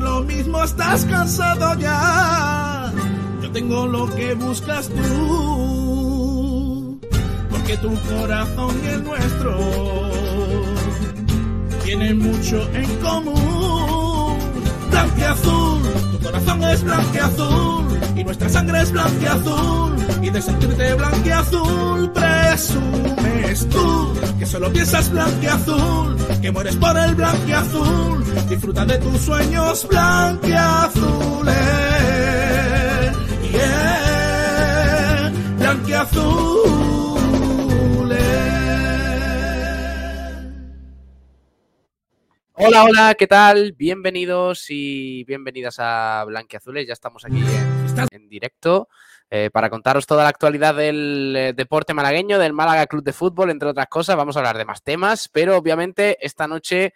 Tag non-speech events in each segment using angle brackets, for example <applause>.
lo mismo, estás cansado ya. Yo tengo lo que buscas tú, porque tu corazón y el nuestro tienen mucho en común. Blanqueazul, tu corazón es blanqueazul y nuestra sangre es blanqueazul y de sentirte blanqueazul presumes tú que solo piensas blanqueazul, que mueres por el blanqueazul, disfruta de tus sueños blanqueazules. Yeah, blanqueazules. Hola, hola, ¿qué tal? Bienvenidos y bienvenidas a Blanquiazules. Ya estamos aquí en directo eh, para contaros toda la actualidad del eh, deporte malagueño, del Málaga Club de Fútbol, entre otras cosas. Vamos a hablar de más temas, pero obviamente esta noche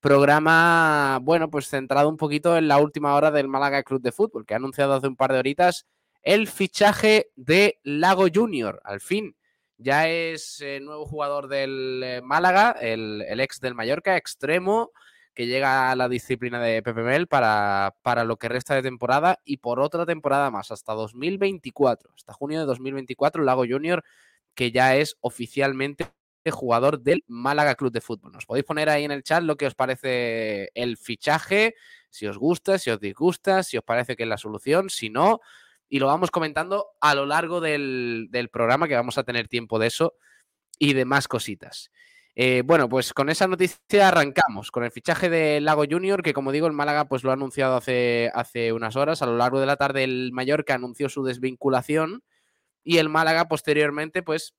programa, bueno, pues centrado un poquito en la última hora del Málaga Club de Fútbol, que ha anunciado hace un par de horitas el fichaje de Lago Junior. Al fin, ya es eh, nuevo jugador del Málaga, el ex del Mallorca, extremo, que llega a la disciplina de Pepe Mel para, para, lo que resta de temporada y por otra temporada más, hasta 2024, hasta junio de 2024, Lago Junior, que ya es oficialmente jugador del Málaga Club de Fútbol. Nos podéis poner ahí en el chat lo que os parece el fichaje, si os gusta, si os disgusta, si os parece que es la solución, si no, y lo vamos comentando a lo largo del, del programa, que vamos a tener tiempo de eso y de más cositas. Eh, bueno, pues con esa noticia arrancamos, con el fichaje de Lago Junior, que como digo, el Málaga pues lo ha anunciado hace, hace unas horas. A lo largo de la tarde el Mallorca anunció su desvinculación y el Málaga posteriormente pues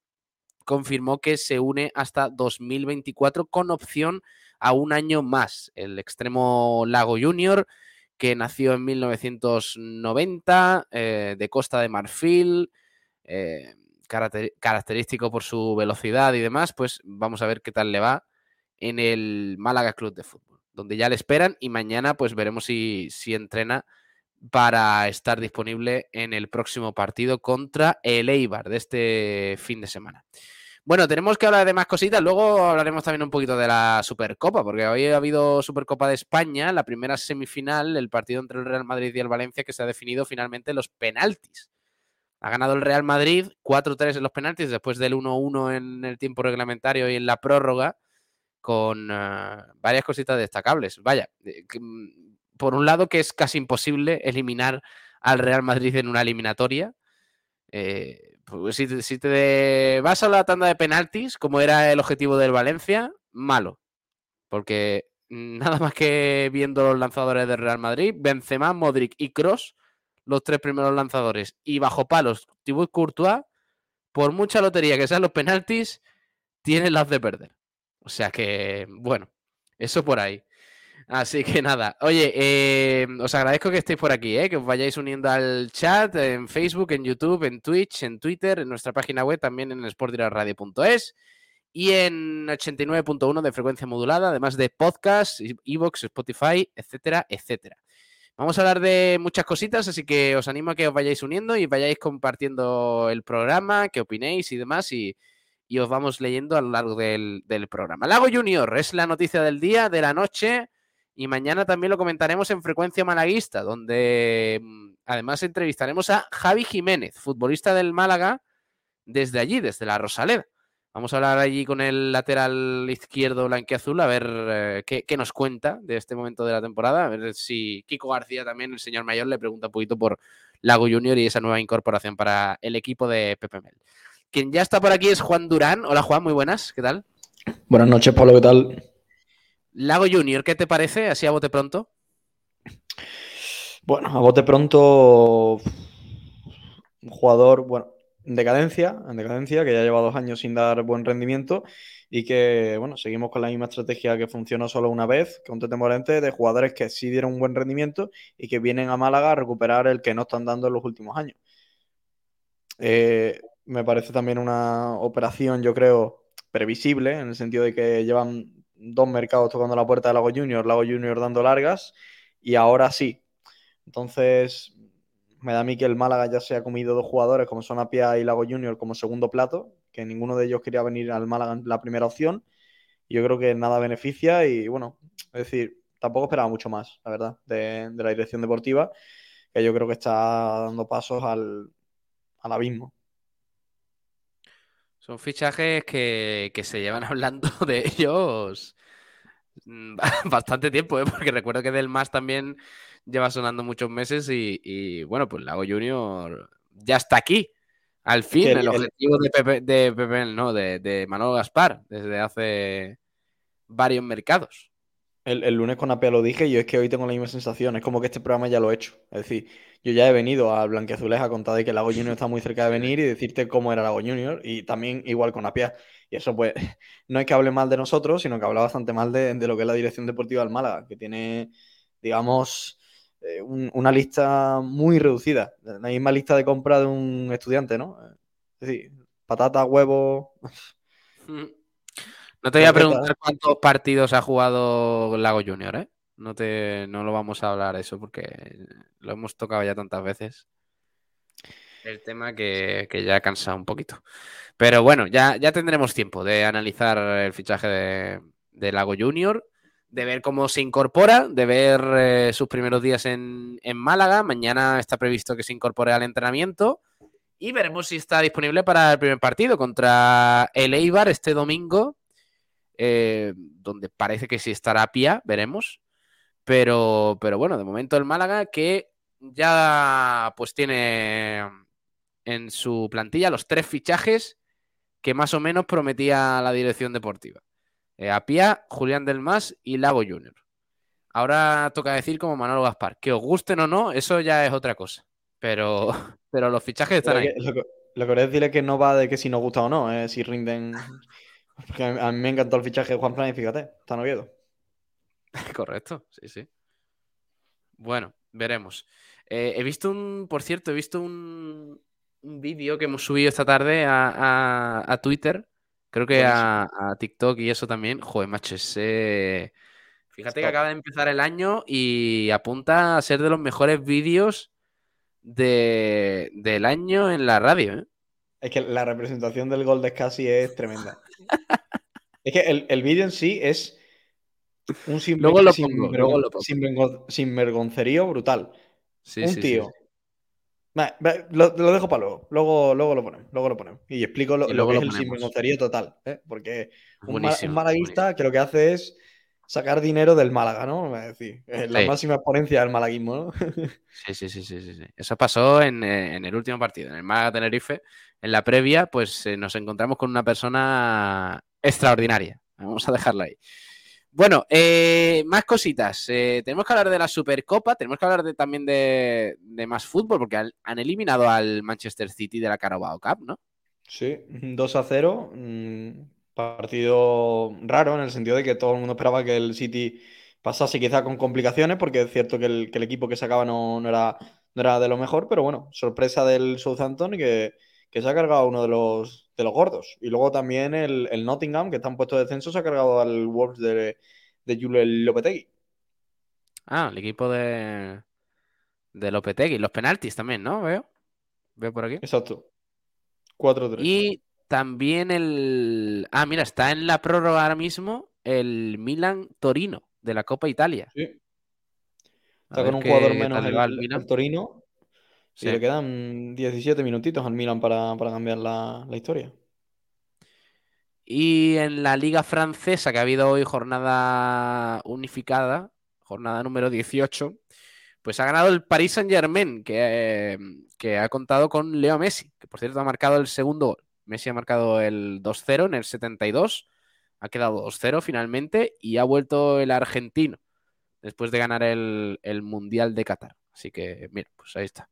confirmó que se une hasta 2024 con opción a un año más. El extremo Lago Junior, que nació en 1990, eh, de Costa de Marfil, eh, característico por su velocidad y demás, pues vamos a ver qué tal le va en el Málaga Club de Fútbol, donde ya le esperan y mañana pues veremos si, si entrena para estar disponible en el próximo partido contra el Eibar de este fin de semana. Bueno, tenemos que hablar de más cositas, luego hablaremos también un poquito de la Supercopa, porque hoy ha habido Supercopa de España, la primera semifinal, el partido entre el Real Madrid y el Valencia, que se ha definido finalmente los penaltis. Ha ganado el Real Madrid 4-3 en los penaltis después del 1-1 en el tiempo reglamentario y en la prórroga con uh, varias cositas destacables. Vaya, que, por un lado que es casi imposible eliminar al Real Madrid en una eliminatoria. Eh, pues si, si, te vas a la tanda de penaltis, como era el objetivo del Valencia, malo. Porque <laughs> nada más que viendo los lanzadores del Real Madrid, Benzema, Modric y Cross los tres primeros lanzadores y bajo palos Thibaut Courtois, por mucha lotería que sean los penaltis, tienen las de perder. O sea que, bueno, eso por ahí. Así que nada, oye, eh, os agradezco que estéis por aquí, eh, que os vayáis uniendo al chat en Facebook, en YouTube, en Twitch, en Twitter, en nuestra página web, también en sportdiraradio.es y en 89.1 de frecuencia modulada, además de podcast, Evox, Spotify, etcétera, etcétera. Vamos a hablar de muchas cositas, así que os animo a que os vayáis uniendo y vayáis compartiendo el programa, que opinéis y demás, y, y os vamos leyendo a lo largo del, del, programa. Lago Junior es la noticia del día, de la noche, y mañana también lo comentaremos en Frecuencia Malaguista, donde además entrevistaremos a Javi Jiménez, futbolista del Málaga, desde allí, desde la Rosaleda. Vamos a hablar allí con el lateral izquierdo blanqueazul, a ver eh, qué, qué, nos cuenta de este momento de la temporada. A ver si Kiko García también, el señor mayor, le pregunta un poquito por Lago Junior y esa nueva incorporación para el equipo de Pepe Mel. Quien ya está por aquí es Juan Durán. Hola Juan, muy buenas, ¿qué tal? Buenas noches, Pablo, ¿qué tal? Lago Junior, ¿qué te parece? Así a bote pronto. Bueno, a bote pronto, un jugador, bueno, en decadencia, en decadencia, que ya lleva dos años sin dar buen rendimiento y que, bueno, seguimos con la misma estrategia que funcionó solo una vez, con Tete Morente, de jugadores que sí dieron un buen rendimiento y que vienen a Málaga a recuperar el que no están dando en los últimos años. Eh, me parece también una operación, yo creo, previsible, en el sentido de que llevan dos mercados tocando la puerta de Lago Junior, Lago Junior dando largas, y ahora sí. Entonces, me da a mí que el Málaga ya se ha comido dos jugadores como son Apia y Lago Junior como segundo plato, que ninguno de ellos quería venir al Málaga en la primera opción. Yo creo que nada beneficia y bueno, es decir, tampoco esperaba mucho más, la verdad, de, la dirección deportiva, que yo creo que está dando pasos al, abismo. Son fichajes que, se llevan <laughs> hablando de ellos mm, <laughs> bastante tiempo, ¿eh? porque recuerdo que del más también lleva sonando muchos meses y, bueno, pues Lago Junior ya está aquí. Al fin, el, objetivo de Pepe, de no, de, de Manolo Gaspar, desde hace varios mercados. El, lunes con Apia lo dije y yo es que hoy tengo la misma sensación. Es como que este programa ya lo he hecho. Es decir, yo ya he venido a Blanquiazules a contar de que Lago Junior está muy cerca de venir y decirte cómo era Lago Junior. Y también igual con Apia. Y eso, pues, <laughs> no es que hable mal de nosotros, sino que habla bastante mal de, lo que es la dirección deportiva del Málaga, que tiene, digamos, eh, una lista muy reducida. La misma lista de compra de un estudiante, ¿no? Es decir, patata, huevo. Mm. No te voy a preguntar cuántos partidos ha jugado Lago Junior, ¿eh? No, te, no lo vamos a hablar eso porque lo hemos tocado ya tantas veces. El tema que, ya ha cansado un poquito. Pero bueno, ya, ya tendremos tiempo de analizar el fichaje de, Lago Junior, de ver cómo se incorpora, de ver eh, sus primeros días en, en Málaga. Mañana está previsto que se incorpore al entrenamiento. Y veremos si está disponible para el primer partido contra el Eibar este domingo eh, donde parece que sí estará Pia, veremos. Pero, pero bueno, de momento el Málaga que ya pues tiene en su plantilla los tres fichajes que más o menos prometía la dirección deportiva. Eh, Apia, Julián Del Mas y Lago Junior. Ahora toca decir como Manolo Gaspar, que os gusten o no, eso ya es otra cosa. Pero, <laughs> pero los fichajes están ahí. Lo que, lo que decir es que no va de que si nos gusta o no, eh, si rinden porque a mí me encantó el fichaje de Juan Fran y fíjate, está Oviedo. <laughs> Correcto, sí, sí. Bueno, veremos. Eh, he visto un, por cierto, he visto un, vídeo que hemos subido esta tarde a, Twitter, creo que a, TikTok y eso también. Joder, macho, ese... Fíjate que acaba de empezar el año y apunta a ser de los mejores vídeos del año en la radio, ¿eh? Es que la representación del gol de Scassi es tremenda. <laughs> es que el, vídeo en sí es un lo sin, vergoncerío brutal. un tío. Lo, dejo para luego. Luego, luego lo ponemos. Luego lo ponemos. Y explico lo, que es el sinvergoncerío total. ¿eh? Porque un, malaguista que lo que hace es sacar dinero del Málaga, ¿no? Es decir, la máxima exponencia del malaguismo, ¿no? <laughs> sí, sí, sí, sí, sí. Eso pasó en, en, el último partido, en el Málaga Tenerife, en la previa, pues eh, nos encontramos con una persona extraordinaria. Vamos a dejarla ahí. Bueno, eh, más cositas. Eh, tenemos que hablar de la Supercopa, tenemos que hablar de, también de, más fútbol, porque han, eliminado al Manchester City de la Carabao Cup, ¿no? Sí, 2 a 0. Mm, partido raro en el sentido de que todo el mundo esperaba que el City pasase quizá con complicaciones, porque es cierto que el, equipo que sacaba no, no, era, de lo mejor, pero bueno, sorpresa del Southampton que que se ha cargado uno de los, de los gordos. Y luego también el, Nottingham, que está en puesto de descenso, se ha cargado al Wolves de, de Julio Lopetegui. Ah, el equipo de, de Lopetegui. Los penaltis también, ¿no? Veo. Veo por aquí. Exacto. 4-3. Y también el. Ah, mira, está en la prórroga ahora mismo el Milan Torino de la Copa Italia. Sí. Está con un jugador menos el, el, Torino Sí. le quedan 17 minutitos al Milan para, cambiar la, historia. Y en la Liga Francesa, que ha habido hoy jornada unificada, jornada número 18, pues ha ganado el Paris Saint Germain, que, que ha contado con Leo Messi, que por cierto ha marcado el segundo gol. Messi ha marcado el 2-0 en el 72, ha quedado 2-0 finalmente y ha vuelto el argentino después de ganar el, el Mundial de Qatar. Así que, mira, pues ahí está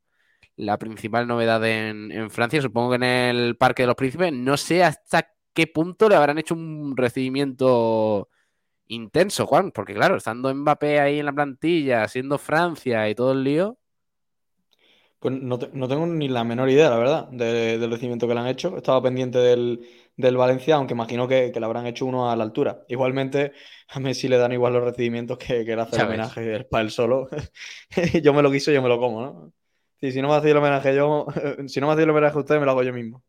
la principal novedad en, Francia, supongo que en el Parque de los Príncipes. No sé hasta qué punto le habrán hecho un recibimiento intenso, Juan, porque claro, estando Mbappé ahí en la plantilla, siendo Francia y todo el lío. Pues no, tengo ni la menor idea, la verdad, del recibimiento que le han hecho. Estaba pendiente del, Valencia, aunque imagino que, le habrán hecho uno a la altura. Igualmente, a Messi le dan igual los recibimientos que, que el hacer homenaje para él solo. <laughs> yo me lo quiso, yo me lo como, ¿no? Si no me hacéis el homenaje yo, <laughs> si no me hacéis el homenaje a ustedes, me lo hago yo mismo.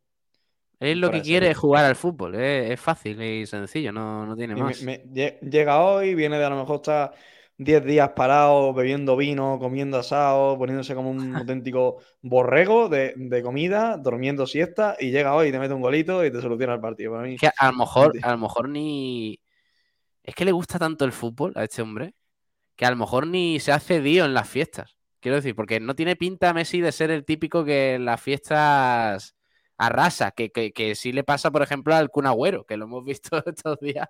Él lo que quiere es jugar al fútbol, es, fácil y sencillo, no, tiene más. llega hoy, viene de a lo mejor está 10 días parado, bebiendo vino, comiendo asado, poniéndose como un <laughs> auténtico borrego de, de, comida, durmiendo siesta, y llega hoy y te mete un golito y te soluciona el partido. Para mí, que a lo mejor, a lo mejor ni. Es que le gusta tanto el fútbol a este hombre que a lo mejor ni se hace dio en las fiestas. Quiero decir, porque no tiene pinta Messi de ser el típico que en las fiestas arrasa, que, que, que sí le pasa, por ejemplo, al Kun Agüero, que lo hemos visto <laughs> estos días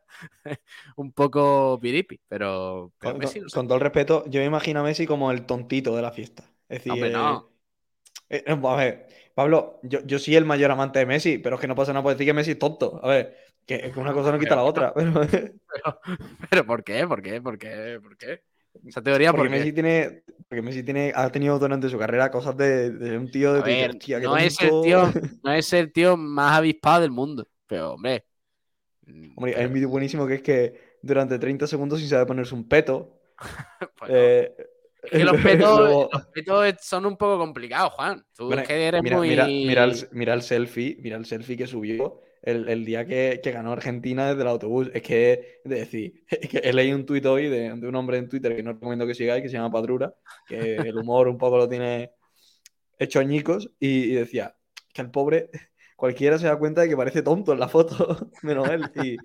un poco piripi, pero, pero con, Messi no con, todo el respeto, yo me imagino a Messi como el tontito de la fiesta. Es decir, Hombre, no. eh, eh, a ver, Pablo, yo, yo soy el mayor amante de Messi, pero es que no pasa nada por decir que Messi es tonto. A ver, que, que una cosa no quita la otra. <laughs> Pero, pero, ¿por qué? ¿Por qué? ¿Por qué? ¿Por qué? Esa teoría porque porque Messi tiene, porque Messi tiene, ha tenido durante su carrera cosas de, de un tío de ver, hostia, qué no, es el tío, <laughs> no es el tío más avispado del mundo, pero hombre. Hombre, hay un vídeo buenísimo que es que durante 30 segundos sin saber ponerse un peto. <laughs> Bueno, eh, es que los petos, <laughs> luego- los petos son un poco complicados, Juan. Tú Bueno, que eres mira, muy. mira, mira el, mira el selfie, mira el selfie que subió el, el día que, que ganó Argentina desde el autobús. Es que, es decir, <laughs> es que he leído un tuit hoy de, de un hombre en Twitter que no recomiendo que sigáis, que se llama Padrura, que el humor un poco lo tiene hecho añicos, y, y decía que el pobre, <laughs> cualquiera se da cuenta de que parece tonto en la foto, <laughs> menos él. Y,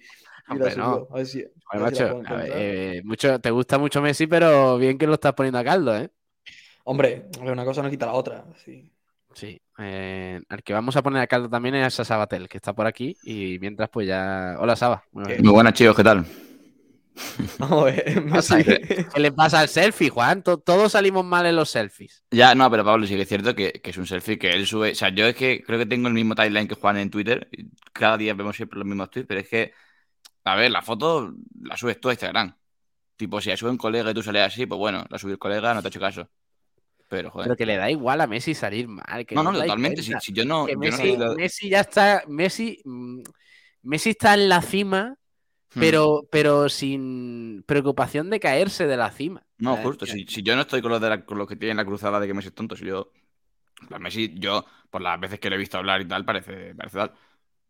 mucho, te gusta mucho Messi, pero bien que lo estás poniendo a caldo, ¿eh? Hombre, una cosa no quita la otra. sí. Sí. eh, al que vamos a poner a caldo también es a Sabatel, que está por aquí. Y mientras, pues ya. Hola, Saba. Muy. Muy buenas, chicos, ¿qué tal? <laughs> Vamos a ver, pasa? Messi- ¿Qué le pasa al selfie, Juan? To- Todos salimos mal en los selfies. Ya, no, pero Pablo, sí que es cierto que, que es un selfie que él sube. O sea, yo es que creo que tengo el mismo timeline que Juan en Twitter. y Cada día vemos siempre los mismos tweets, pero es que, a ver, la foto la subes tú a Instagram. Tipo, si la sube un colega y tú sales así, pues bueno, la sube el colega, no te ha hecho caso. Pero, joder. Pero que le da igual a Messi salir mal. Que no, no, totalmente. Si, si yo no. yo no Messi, Messi ya está. Messi, mm, Messi está en la cima, Hmm. pero, pero sin preocupación de caerse de la cima. No, ¿sabes? justo. Si, si yo no estoy con los, de la- con los que tienen la cruzada de que Messi es tonto, si yo. pues Messi, yo, por las veces que lo he visto hablar y tal, parece, parece tal.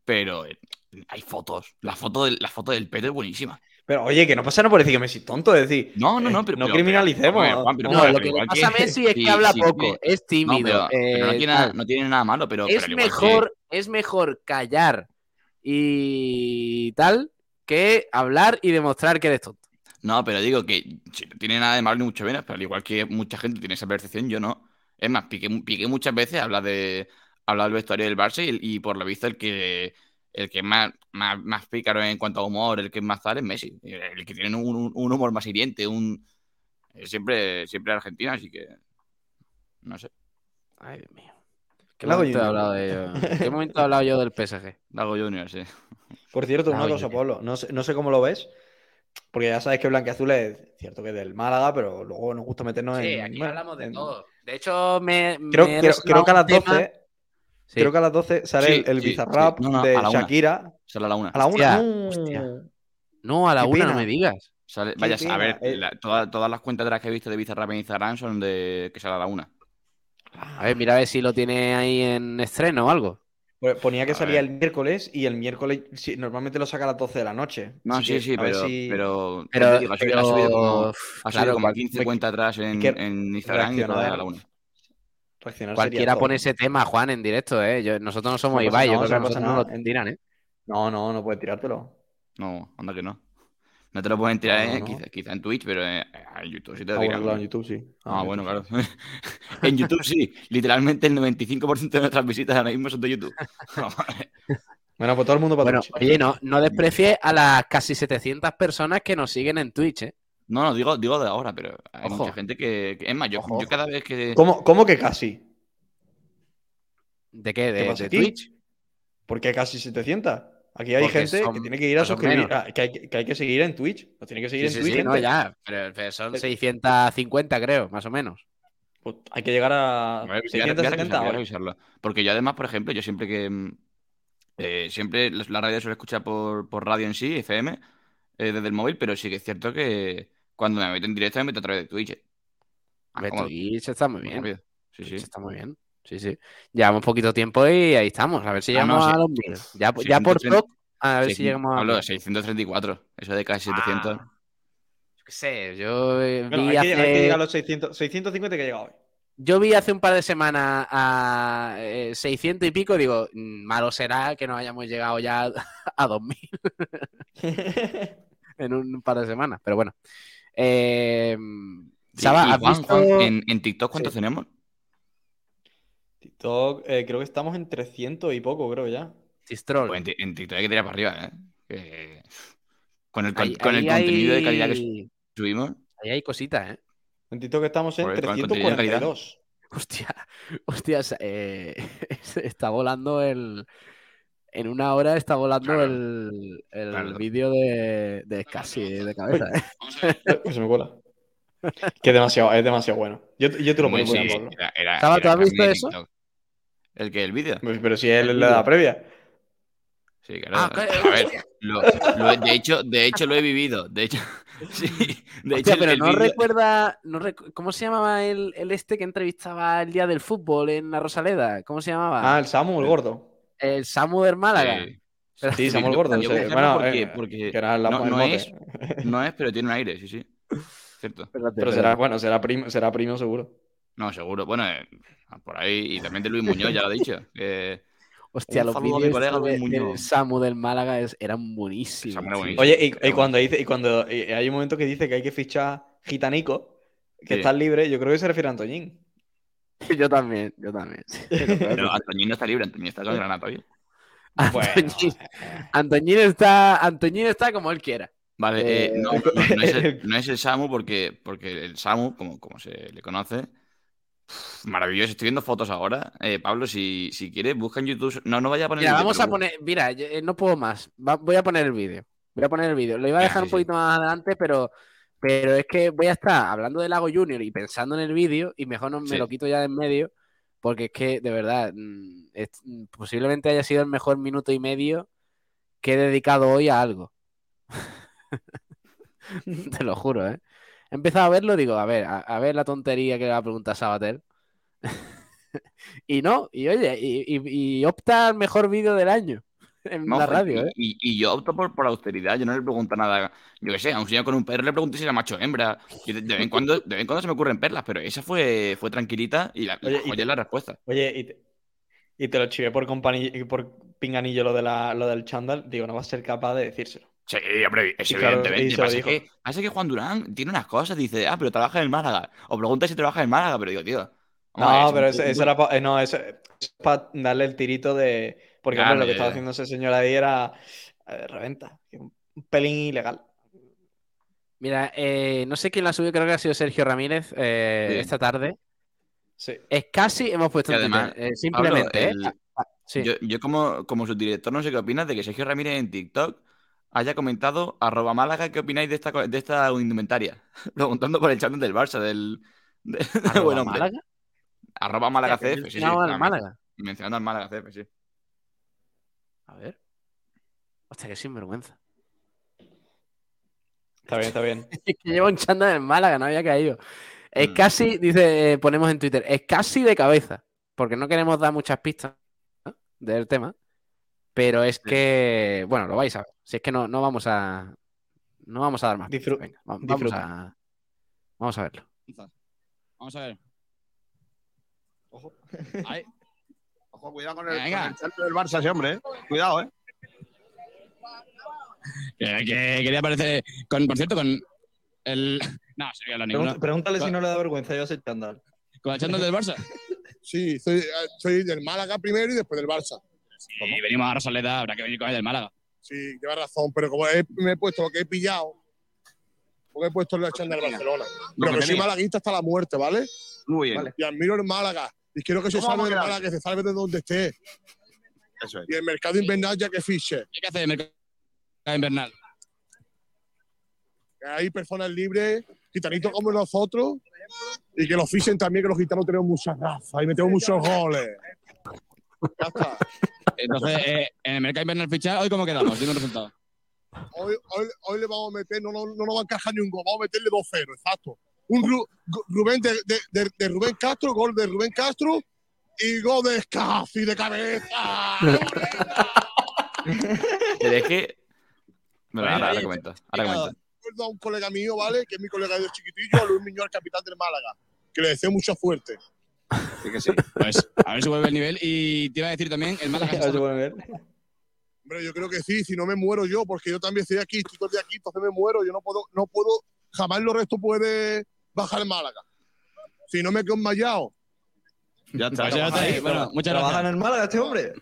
Pero eh, hay fotos. La foto, del, la foto del peto es buenísima. Pero oye, que no pasa nada por decir que Messi es tonto, es decir, No, no, eh, no, pero. no pero- criminalicemos. pero, Juan, pero- No, lo que pasa a Messi es sí, que habla sí, poco, sí. es No, tímido. no, eh, tiene, nada- no tiene nada malo, pero. es que- mejor, es mejor callar y tal que hablar y demostrar que eres tonto. No, pero digo que si no tiene nada de malo ni mucho menos, pero al igual que mucha gente tiene esa percepción, yo no. Es más, Piqué, Piqué muchas veces habla de habla del vestuario del Barça y, y por lo visto el que el que es más, más, más pícaro en cuanto a humor, el que es más tal es Messi. El que tiene un, un- un humor más hiriente, un siempre, siempre argentino, así que no sé. Ay, Dios mío. ¿Qué Lago momento, he Junior. hablado de yo? ¿En <laughs> qué momento he hablado yo del PSG? Lago Junior, sí. Por cierto, una cosa. Pablo, no sé, no sé cómo lo ves, porque ya sabes que Blanquiazul es cierto que es del Málaga, pero luego nos gusta meternos Sí, en. aquí bueno, hablamos de en- todo. De hecho, me. Creo, me creo- que a las un tema- 12, Sí. creo que a las 12 sale Sí, el, el sí, Bizarrap sí. No, no, de a la una. Shakira. Sale a la una. A la Hostia, una. ¡No! hostia. No, a la Qué una, no me digas. Sale- vaya, a ver, eh. la- todas, todas las cuentas de las que he visto de Bizarrap en Instagram son de que sale a la una. A ver, mira a ver si lo tiene ahí en estreno o algo. Pues Ponía que A salía ver. el miércoles y el miércoles sí, normalmente lo saca a las 12 de la noche. No, sí, que sí, pero, si- pero, Pero, ha subido, ha como, pero, ha subido claro, como cual- 15 cuentas atrás en, en Instagram y a la una. Reaccionar cualquiera pone ese tema, Juan, en directo, ¿eh? Yo- nosotros no somos No Ibai, yo creo que no nosotros no nada. lo tiran, ¿eh? No, no, no puedes tirártelo. No, anda que no. No te lo pueden tirar, No, no, eh, no. Quizá, quizá en Twitch, pero eh, en YouTube sí te Ah, lo bueno, tiran. claro, en YouTube sí. Ah, en bueno, claro. <laughs> en YouTube sí. Literalmente el 95% de nuestras visitas ahora mismo son de YouTube. <laughs> Bueno, pues todo el mundo para Bueno, Twitch. oye, no, no desprecies a las casi 700 personas que nos siguen en Twitch, ¿eh? No, no, digo, digo de ahora, pero hay Ojo. mucha gente que, que- Es más, yo, Ojo, yo ojo. cada vez que... ¿Cómo, cómo que casi? ¿De qué? ¿Qué ¿De, pasa de aquí? Twitch? ¿Por qué casi 700? Aquí hay Porque gente son que tiene que ir a suscribir, ah, que, hay, que hay que seguir en Twitch. Lo tiene que seguir Sí, en sí, Twitch, sí, no, ya. Pero, pero son Eh, 650, creo, más o menos. Pues hay que llegar a A ver, voy a- voy a 670 revisarlo, voy a ahora. revisarlo. Porque yo además, por ejemplo, yo siempre que... mm, eh, siempre la la radio suele escuchar por, por radio en sí, FM, eh, desde el móvil, pero sí que es cierto que cuando me meto en directo me meto a través de Twitch. cómodo, Twitch está muy bien. Sí, Twitch sí. está muy bien. Sí, sí. Llevamos poquito tiempo y ahí estamos. A ver si Ah, no, llegamos sí. a los mil. Ya, ya por 630. top, a ver si llegamos a. Hablo de 634, eso de casi 700. Ah, qué sé, yo eh, Bueno, vi hay, que, hay que hace- llegar a los 600, 650 que llega hoy. Yo vi hace un par de semanas a eh, 600 y pico, digo, "Mm, malo será que no hayamos llegado ya <laughs> a 2000 <laughs> en un par de semanas, pero bueno. Eh, Sí, Chava, y ¿has Juan, visto Juan, en, en TikTok, ¿cuántos Sí. tenemos? TikTok, eh, creo que estamos en 300 y poco, creo ya. Pues en, en TikTok hay que tirar para arriba, ¿eh? Con el, con, Ahí- con el contenido de calidad que subimos. Ahí hay cositas, ¿eh? En TikTok estamos en Joder, con el contenido de calidad. 342. Hostia, <laughs> hostias, eh, <laughs> está volando el... En una hora está volando Claro. el, el Claro. vídeo de, de casi de cabeza, ¿eh? Eh, Se me cuela. Que es demasiado, es demasiado bueno. Yo, yo te lo Muy- pongo, sí, ¿tú has visto eso? TikTok. ¿El que ¿El vídeo? Pero si es la edad previa. Sí, claro. Ah, claro, a ver, lo- lo he- de, hecho, de hecho lo he vivido. De hecho, <laughs> sí. De Hostia, hecho, pero el no recuerda, no recu- ¿cómo se llamaba el, el este que entrevistaba el día del fútbol en la Rosaleda? ¿Cómo se llamaba? Ah, el Samu, el gordo. El Samu del Málaga. Sí. Pero- Sí, Samu el yo- gordo. yo sí. voy a hacerlo Bueno, porque- eh, porque que era la- no- es- No es, pero tiene un aire, sí, sí. Cierto. Espérate, Pero espérate. será, bueno, será primo, será primo seguro. No, seguro. Bueno, eh, por ahí. Y también de Luis Muñoz, ya lo he dicho. que- Hostia, los vídeos de- Luis del Muñoz. Samu del Málaga es- eran buenísimos. Samu era tío. buenísimo. Oye, y, cuando dice, y cuando y hay un momento que dice que hay que fichar Gitanico, que Sí. está libre, yo creo que se refiere a Antoñín. <laughs> Yo también, yo también. sí. Pero Antoñín no está libre, Antoñín está con Granada todavía. Antoñín, Antoñín está, Antoñín está como él quiera. Vale, Eh, eh, no, no- <laughs> no es el, <laughs> no es el Samu porque, porque el Samu, como, como se le conoce, pff, maravilloso. Estoy viendo fotos ahora. Eh, Pablo, si, si quieres, busca en YouTube. No, no vaya a poner. Mira, el vídeo, vamos a poner, mira, yo, eh, no puedo más. Va- voy a poner el vídeo. Voy a poner el vídeo. Lo iba a dejar sí, un sí. poquito más adelante, pero, pero es que voy a estar hablando de Lago Junior y pensando en el vídeo y mejor no me Sí. lo quito ya de en medio, porque es que, de verdad, mm, es- mm, posiblemente haya sido el mejor minuto y medio que he dedicado hoy a algo. <laughs> Te lo juro, ¿eh? He empezado a verlo, digo, a ver, a, a ver la tontería que le va a preguntar Sabater. <laughs> y no, y oye, y, y- y opta al mejor vídeo del año en No, la y- radio, ¿eh? y, y yo opto por, por austeridad, yo no le pregunto nada. Yo qué sé, a un señor con un perro le pregunté si era macho o hembra. Y de, de vez en cuando, de vez en cuando se me ocurren perlas, pero esa fue, fue tranquilita y la, la Oye, y joya te- es la respuesta. Oye, y te, y te lo chivé por, por pinganillo lo, de la, lo del chándal. Digo, no vas a ser capaz de decírselo. Sí, hombre, claro, evidentemente. Pasa dijo. que, pasa que Juan Durán tiene unas cosas, dice, ah, pero trabaja en el Málaga. O pregunta si trabaja en el Málaga, pero digo, tío. ver, No, es pero eso, era para. no, eso, es para darle el tirito de. Porque, hombre, lo que estaba haciendo ese señor ahí era. eh, reventa. Un pelín ilegal. Mira, eh, no sé quién la subió, creo que ha sido Sergio Ramírez eh, Sí. esta tarde. Sí. Es casi, hemos puesto en además, Twitter, eh, simplemente, Pablo, ¿eh? el- Ah, sí. Yo, yo como, como subdirector no sé qué opinas de que Sergio Ramírez en TikTok haya comentado arroba Málaga qué opináis de esta, de esta indumentaria. <laughs> Preguntando por el chat del Barça, del, de- <laughs> del ¿Arroba buen hombre. Málaga? Arroba Málaga CF, sí, sí, mencionaba al Málaga. Mencionando al Málaga CF, sí. A ver. Hostia, qué sinvergüenza. Está bien, está bien. <laughs> Es que lleva un chándal en Málaga, no había caído. Es Mm. casi, dice, eh, ponemos en Twitter, es casi de cabeza, porque no queremos dar muchas pistas ¿no? del tema, pero es que, bueno, lo vais a ver. Si es que no, no vamos a, no vamos a dar más. pistas. Disfru- Venga, va- vamos disfruta. a, vamos a verlo. Vamos a ver. Ojo. Ahí. Ojo, cuidado con el, Venga. con el del Barça, ese hombre, ¿eh? Cuidado, ¿eh? Que, que quería aparecer con, por cierto, con el. No, sería lo ninguno. Pregun- Pregúntale si no le da vergüenza yo ese chándal. Con el chándal del Barça. <laughs> Sí, soy, eh, soy del Málaga primero y después del Barça. Y venimos a Rosaleda, habrá que venir con el del Málaga. Sí, lleva razón, pero como he- me he puesto lo que he pillado, porque he puesto la chándal del Barcelona. Lo Pero que soy malaguista hasta la muerte, ¿vale? Muy bien. Vale. Y admiro el Málaga. Y quiero que se ¿Cómo salve quedar? Málaga, que se salve de donde esté. Eso es. Y el mercado invernal ya que fiche. ¿Qué hace de mercado invernal? Que hay personas libres, gitanitos como nosotros, y que los fichen también, que los gitanos tenemos mucha raza y metemos muchos goles. Ya está. Entonces, eh, en el mercado invernal fichar, ¿hoy cómo quedamos? Dime un resultado. Hoy, hoy, hoy le vamos a meter, no, no, no nos va a encajar ni un gol, vamos a meterle 2-0, exacto. Un Ru- Rubén de, de- de- de Rubén Castro, gol de Rubén Castro y gol de Scaffi de cabeza. <laughs> Pero es que. Bueno, ahora, ahora comento. Ahora comento. recuerdo a un colega mío, ¿vale? Que es mi colega de chiquitillo, a Luis Miñón, capitán del Málaga, que le deseo mucha suerte. Sí que sí. Pues a ver si vuelve el nivel. Y te iba a decir también, el Málaga <laughs> A ver si está- pueden ver. Hombre, yo creo que sí, si no me muero yo, porque yo también estoy aquí, estoy todo el día aquí, entonces me muero, yo no puedo, no puedo, jamás lo resto puede bajar el Málaga. Si no me quedo enmayado. Ya está. Ya está ahí. Bueno, muchas ¿Trabaja gracias. en el Málaga este hombre?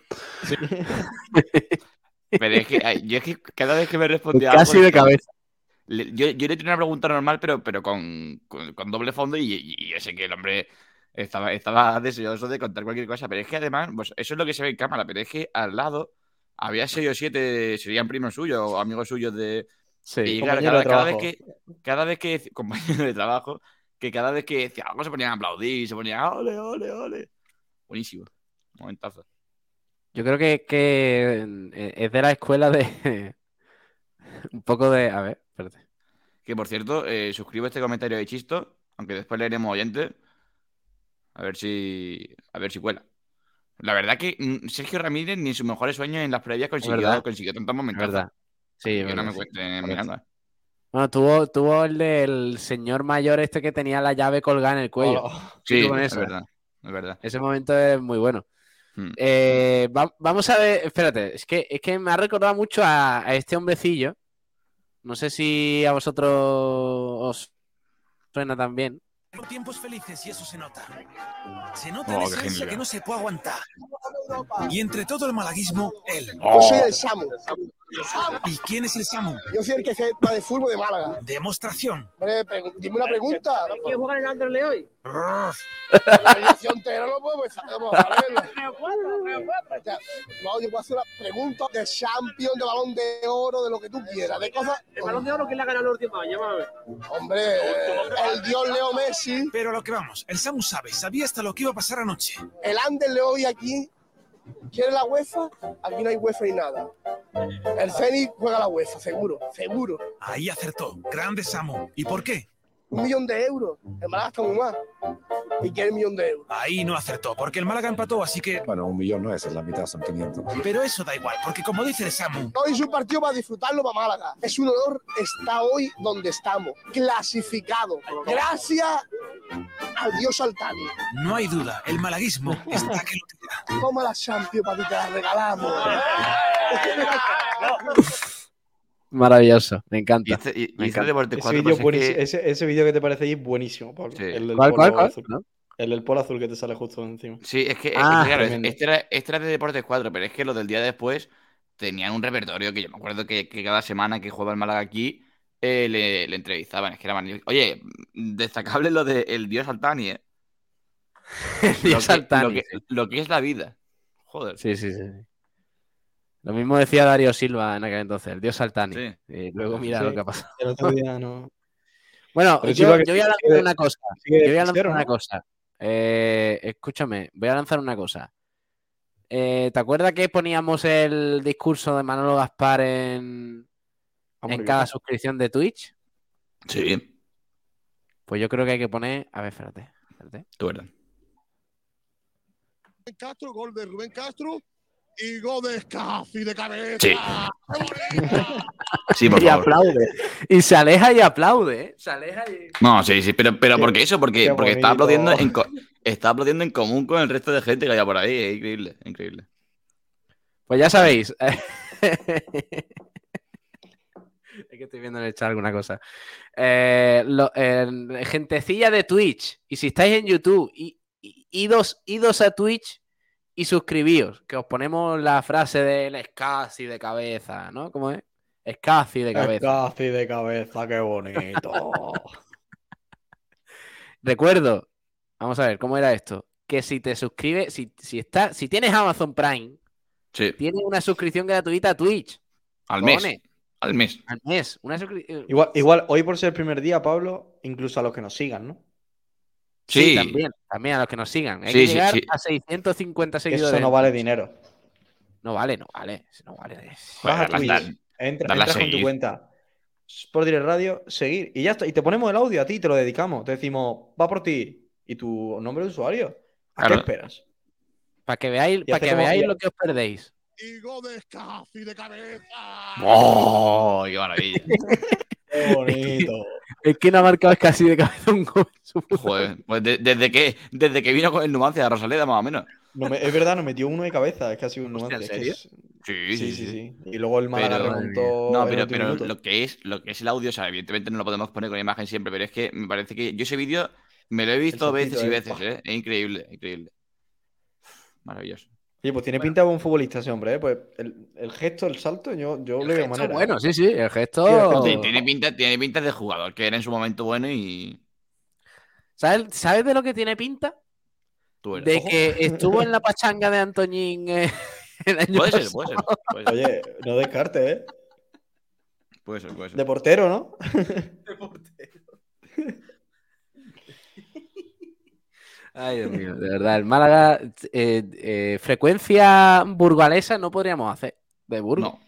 Pero es que yo es que cada vez que me respondía Casi algo, de cabeza. le- yo, yo le tenía una pregunta normal, pero, pero con, con, con doble fondo y, y yo sé que el hombre estaba, estaba deseoso de contar cualquier cosa. Pero es que además, pues eso es lo que se ve en cámara, pero es que al lado había seis o siete, serían primos suyos o amigos suyos de... Sí. y claro, compañero cada, vez que, cada vez que, <laughs> compañeros de trabajo, que cada vez que decía algo se ponían a aplaudir, se ponían, ole, ole, ole. Buenísimo. Momentazo. Yo creo que, que eh, es de la escuela de. <laughs> Un poco de. A ver, espérate. Que por cierto, eh, suscribo este comentario de Chisto, aunque después leeremos oyente. A ver si. A ver si cuela. La verdad que mm, Sergio Ramírez ni en sus mejores sueños en las previas consiguió, verdad. consiguió tantos Es momentos. Sí, es que no me correcto. nada. Bueno, tuvo, tuvo el del señor mayor este que tenía la llave colgada en el cuello. Hola. Sí, con es eso. verdad. Es verdad. Ese momento es muy bueno. Hmm. Eh, va- vamos a ver, espérate, es que, es que me ha recordado mucho a, a este hombrecillo. No sé si a vosotros os suena también. Tiempos felices y eso se nota. Se nota Oh, en que no se puede aguantar. Y entre todo el malaguismo, él. Yo soy el Samu. ¿Y quién es el Samu? Yo soy el que se va de fútbol de Málaga. Demostración. Hombre, dime una pregunta. ¿Quién juega en el Anderlecht hoy? La entera no puedo <laughs> sea, No, yo puedo hacer una pregunta de champion, de balón de oro, de lo que tú quieras. De cosas. ¿El balón de oro quién le ha ganado los últimos años? Vamos a ver. Hombre, el dios Leo Messi. Pero a lo que vamos, el Samu sabe, sabía hasta lo que iba a pasar anoche. El Anderlecht hoy aquí. ¿Quiere la UEFA? Aquí no hay UEFA ni nada. El Zenit juega la UEFA, seguro, seguro. Ahí acertó. Grande Samu. ¿Y por qué? Un millón de euros. El Málaga está muy mal. ¿Y quiere un millón de euros? Ahí no acertó, porque el Málaga empató, así que. Bueno, un millón no es, es la mitad, son 500. Pero eso da igual, porque como dice el Samu, Hoy es un partido para disfrutarlo para Málaga. Es un honor estar hoy donde estamos, clasificado. Gracias al dios Altani. no hay duda, el malaguismo está que lo tira. Toma la Champions para que te la regalamos. <laughs> Maravilloso, me Y encanta. este, y, y Me este encanta. Ese 4 vídeo pues, es que- ese, ese vídeo que te parece ahí es buenísimo, Pablo. Sí. El del ¿Cuál, cuál, cuál? azul. ¿No? El del polo azul que te sale justo encima. Sí, es que, es Ah, que, claro, este era, este era de Deportes 4, pero es que los del día después tenían un repertorio que yo me acuerdo que, que cada semana que jugaba el Málaga aquí eh, le, le entrevistaban. Es que era magnífico. Oye, destacable lo de el dios Altani, ¿eh? <laughs> Dios lo, que, Altani, lo, que, sí. lo que es la vida. Joder. Sí, sí, sí. Lo mismo decía Darío Silva en aquel entonces, el dios Altani. Sí. Y luego mira Sí. lo que ha pasado. El otro día no. <laughs> Bueno, yo, voy a lanzar una cosa. Yo voy a lanzar una cosa. Eh, escúchame, voy a lanzar una cosa. Eh, ¿te acuerdas que poníamos el discurso de Manolo Gaspar en, Vamos, en cada suscripción de Twitch? Sí, Pues yo creo que hay que poner. A ver, espérate. espérate. tú verdad. Rubén Castro, gol de Rubén Castro y gol de de cabeza. Sí. Y favor. aplaude. Y se aleja y aplaude, ¿eh? Se aleja y. No, sí, sí, pero, pero Qué- ¿por qué eso? Porque, qué porque está, aplaudiendo en, está aplaudiendo en común con el resto de gente que había por ahí. Es increíble, increíble. Pues ya sabéis. <laughs> Es que estoy viendo en el chat alguna cosa. Eh, lo- eh, gentecilla de Twitch. Y si estáis en YouTube, i- i- idos, idos a Twitch y suscribíos. Que os ponemos la frase del Scassi de cabeza, ¿no? ¿Cómo es? Scassi de cabeza. Casi de cabeza, qué bonito. <laughs> Recuerdo, vamos a ver, ¿cómo era esto? Que si te suscribes, si, si, está, si tienes Amazon Prime, Sí, tienes una suscripción gratuita a Twitch. al mes. Pone, Al mes. al mes. Una suscripción. igual, igual, hoy por ser el primer día, Pablo, incluso a los que nos sigan, ¿no? Sí, Sí. también, también a los que nos sigan. Hay Sí, que sí, llegar sí. a 650 Que seguidores. Eso no vale dinero. No vale, no vale. No vale. Vas a Twitch, entra- entras con tu cuenta. Sport Direct Radio, seguir. Y ya está. Y te ponemos el audio a ti, te lo dedicamos. Te decimos, va por ti. Y tu nombre de usuario. ¿A Claro. qué esperas? Para que veáis, para que veáis lo que os perdéis. Y gol de Scafi de cabeza. ¡Oh! ¡Qué maravilla! <laughs> Qué bonito. Es que no ha marcado es casi de cabeza un <laughs> gol. Joder, pues de- desde, que, desde que vino con el Numancia de Rosaleda, más o menos. No me- es verdad, nos metió uno de cabeza, es que ha sido un Hostia, nuance. ¿en es que serio? es- Sí, Sí, sí, sí. Y luego el Málaga Pero- remontó. No, pero, pero lo que es lo que es el audio, o sea, evidentemente no lo podemos poner con imagen siempre, pero es que me parece que yo ese vídeo me lo he visto veces y veces, ¿eh? Es increíble, increíble. Maravilloso. Oye, pues tiene pinta de buen futbolista ese hombre, ¿eh? Pues el, el gesto, el salto, yo, yo El le veo gesto, manera. bueno, sí, sí, el gesto. Sí, el gesto. Tiene, tiene pinta, tiene pinta de jugador que era en su momento bueno y ¿Sabes, ¿Sabes de lo que tiene pinta? tú eres. De Ojo. que estuvo en la <laughs> pachanga de Antoñín eh, <laughs> el año Puede ser, pasado. puede ser, puede ser. Oye, no descarte, ¿eh? Puede ser, puede ser. De portero, ¿no? <laughs> Ay, Dios mío, de verdad, el Málaga, eh, eh, frecuencia burgalesa no podríamos hacer. De Burgos. No.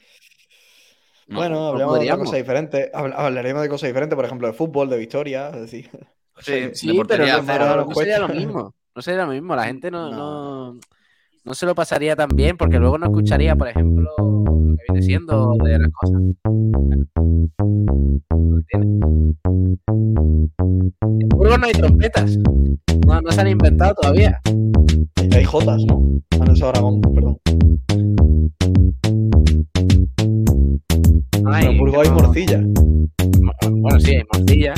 No. bueno, hablemos de otra podríamos. cosa diferente. Habl- Hablaremos de cosas diferentes, por ejemplo, de fútbol, de victoria, es decir. <laughs> Sí, Sí, pero no, sería lo <laughs> mismo. No sería lo mismo. La gente no, No. se lo pasaría tan bien porque luego no escucharía, por ejemplo, lo que viene siendo de las cosas. En Burgos no hay trompetas. No, no se han inventado todavía. Hay Jotas, ¿no? Ah, no, es Aragón, perdón. Pero hay, en Burgos hay no- morcilla. Bueno, sí, hay morcilla,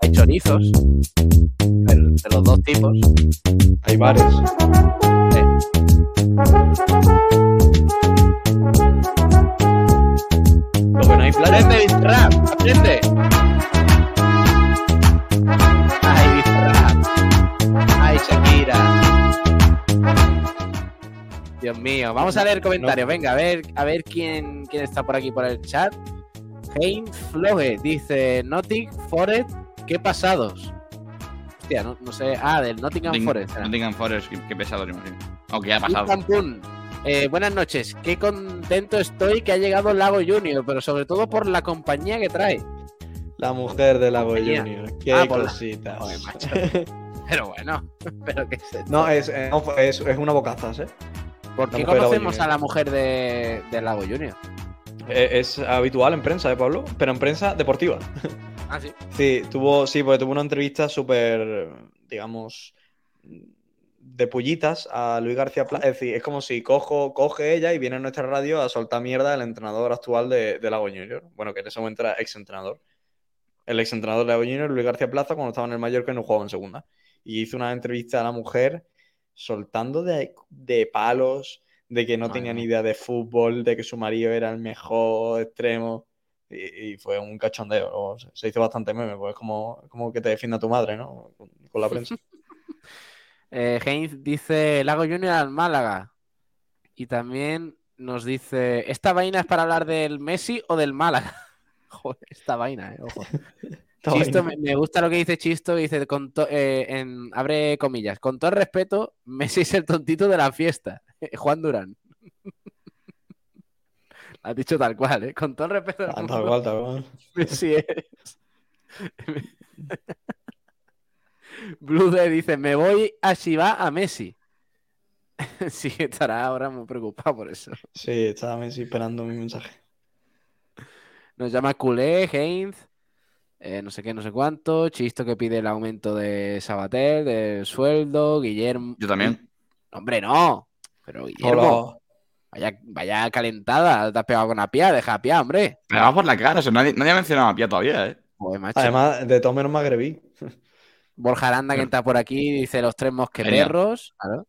hay chorizos, de, de los dos tipos. Hay bares. Lo que no hay playa. ¡Aprende, Bizarrap! ¡Aprende! ¡Ay, Bizarrap! ¡Ay, Shakira! Dios mío, vamos a leer comentarios. Venga, a ver, a ver quién, quién está por aquí por el chat. Heinz Floge dice: Notting Forest, qué pasados. Hostia, no, no sé. Ah, del Nottingham Notting- Forest. Nottingham Forest, qué, qué pesado. Aunque ya ha pasado. pum. Eh, buenas noches, qué contento estoy que ha llegado Lago Junior, pero sobre todo por la compañía que trae. La mujer de Lago Compañía. Junior. Qué Ah, la- cositas. Macho. Pero bueno, <laughs> pero qué es esto? no, es, eh, no, es, es una bocazas, ¿eh? ¿Por qué conocemos a la mujer de, de Lago Junior? Eh, Es habitual en prensa, ¿eh, Pablo? Pero en prensa deportiva. Ah, sí. Sí, tuvo, sí, porque tuvo una entrevista súper, digamos, de pullitas a Luis García Plaza. Es decir, es como si cojo, coge ella y viene a nuestra radio a soltar mierda al entrenador actual de, de Lago Junior. Bueno, que en ese momento era ex-entrenador. El ex-entrenador de Lago Junior, Luis García Plaza, cuando estaba en el Mallorca no jugaba en segunda. Y hizo una entrevista a la mujer soltando de, de palos, de que no tenía ni idea de fútbol, de que su marido era el mejor extremo. Y, y fue un cachondeo. se- se hizo bastante meme, pues es como, como que te defienda tu madre, ¿no? Con, con la prensa. <laughs> Eh, Heinz dice Lago Junior al Málaga. Y también nos dice, ¿esta vaina es para hablar del Messi o del Málaga? <laughs> Joder, esta vaina, eh, ojo. <laughs> Chisto, me, me gusta lo que dice Chisto, dice, con to- eh, en- abre comillas, con todo el respeto, Messi es el tontito de la fiesta. <laughs> Juan Durán. Has dicho tal cual, ¿eh? Con todo el respeto. Ah, Tal cual, tal cual. Messi es. Blue Day dice, me voy a Shiva a Messi. <laughs> sí, estará ahora muy preocupado por eso. Sí, estaba Messi esperando mi mensaje. Nos llama Culé, Heinz, eh, no sé qué, no sé cuánto. Chisto que pide el aumento de Sabater, del sueldo. Guillermo. Yo también. Hombre, no. Pero Guillermo, Hola. vaya, vaya calentada. Te has pegado con Apia, deja Apia, hombre. Me vamos por la cara, o sea, nadie, nadie ha mencionado a Pia todavía, ¿eh? Joder, macho. Además, de todo menos magrebí. Borja Aranda, que está por aquí, dice los tres mosqueperros. Claro.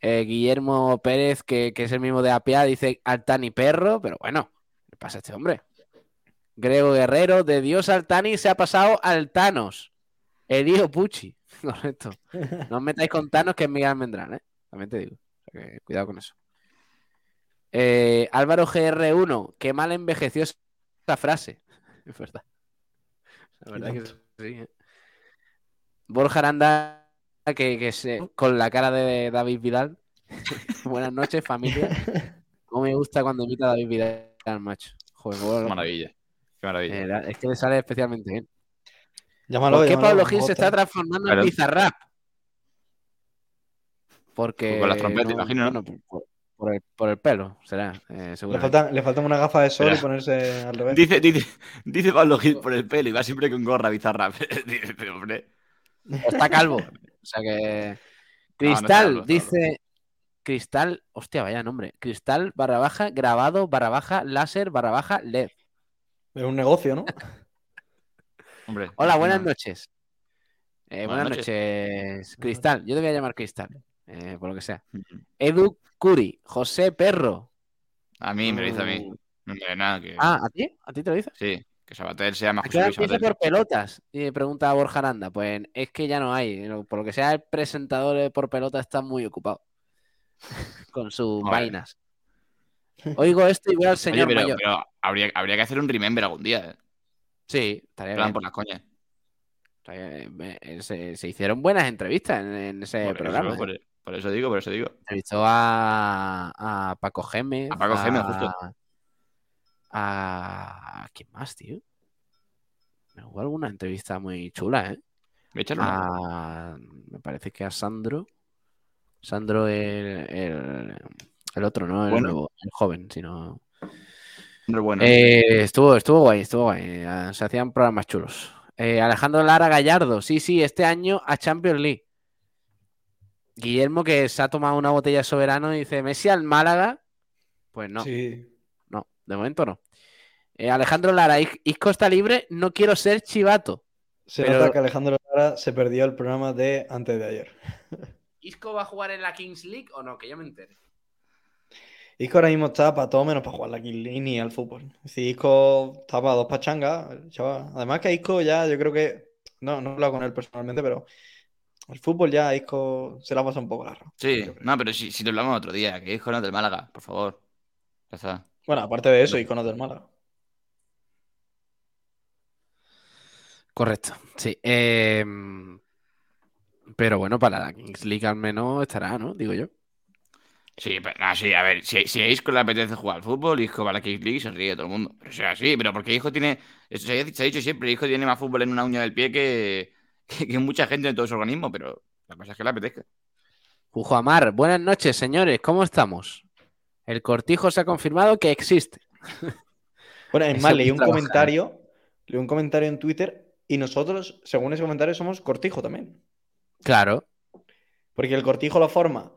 Eh, Guillermo Pérez, que, que es el mismo de Apia, dice Altani perro, pero bueno, ¿qué pasa a este hombre? Grego Guerrero, de Dios Altani se ha pasado al Thanos. Elío Pucci. <laughs> Correcto. No os metáis con Thanos, que es Miguel Almendrán, ¿eh? También te digo. O sea que cuidado con eso. Eh, Álvaro GR1, qué mal envejeció esa frase. <laughs> Es verdad. La verdad que sí. ¿eh? Borja Aranda, que, que se- con la cara de David Vidal. <laughs> Buenas noches, familia. No me gusta cuando imita a David Vidal, macho. Joder, Qué bueno, maravilla. Qué maravilla. eh, la- es que le sale especialmente bien. Llámalo, ¿Por qué llámalo, Pablo Gil se está transformando en Bizarrap? Porque. Con las trompetas, imagino, ¿no? bueno, por- Por el, por el pelo, será. eh, Le faltan, le faltan una gafa de sol y ponerse al revés. Dice, dice, dice Pablo Gil por el pelo y va siempre con gorra bizarra. <laughs> Dice, pero, Está calvo. O sea que. <laughs> No, no está Cristal, calvo, dice. Cristal, hostia, vaya nombre. Cristal barra baja, grabado barra baja, láser barra baja, LED. Es un negocio, ¿no? <laughs> hombre Hola, no, buenas no. noches. Eh, Buenas buenas noches. Cristal, yo te voy a llamar Cristal, eh, por lo que sea. Ujú. Edu Curi, José Perro. A mí me lo dice a mí. No me nada que. Ah, ¿a ti? ¿A ti te lo dice? Sí, que Sabater sea más ¿A José Luis Sabater. por pelotas? Y pregunta a Borja Aranda. Pues es que ya no hay. Por lo que sea, el presentador de por pelota está muy ocupado <laughs> con sus Joder. vainas. Oigo esto y veo al Oye, señor pero, mayor. pero habría, habría que hacer un remember algún día. ¿eh? Sí, estaría bien. por las coñas. Bien. Eh, Se, se hicieron buenas entrevistas en, en ese Por programa. eso, ¿eh? por, por eso digo, por eso digo. Entrevistó a, a Paco Gémez. A Paco Gémez, justo. A... ¿Quién más, tío? Hubo alguna entrevista muy chula, ¿eh? Voy a echarle una. a- me parece que a Sandro. Sandro el, el, el otro, ¿no? El, Bueno. nuevo, el joven, sino. Bueno. Eh, estuvo, estuvo guay, estuvo guay. eh, Se hacían programas chulos. Eh, Alejandro Lara Gallardo, sí, sí, este año a Champions League. Guillermo, que se ha tomado una botella de soberano y dice: Messi al Málaga. Pues no, Sí. De momento no. Eh, Alejandro Lara, Is- Isco está libre, no quiero ser chivato. Se Pero- nota que Alejandro Lara se perdió el programa de antes de ayer. <laughs> ¿Isco va a jugar en la Kings League o no? Que yo me entere. Isco ahora mismo está para todo menos para jugar la King League ni al fútbol. Es decir, Isco está para dos pachangas, chaval. Además que Isco ya, yo creo que, no, no he hablado con él personalmente, pero el fútbol ya a Isco se la pasa un poco largo. Sí, no, pero si, si te hablamos otro día, que hijo no del Málaga, por favor. Ya está. Bueno, aparte de eso, Isco no es del Málaga. Correcto, sí. Eh, pero bueno, para la Kings League al menos estará, ¿no? Digo yo. Sí, pero, no, sí, a ver, si, si a Isco le apetece jugar al fútbol, Isco va a la Kings League y se ríe todo el mundo. Pero o sea, sí, pero porque Isco tiene, eso se ha, se ha dicho siempre, Isco tiene más fútbol en una uña del pie que, <laughs> que, que mucha gente en todo su organismo, pero la cosa es que le apetezca. Jujo Amar, buenas noches, señores, ¿cómo estamos? El cortijo se ha confirmado que existe. Bueno, es más, leí un trabaja. comentario, leí un comentario en Twitter y nosotros, según ese comentario, somos cortijo también. Claro, Porque el cortijo lo forma.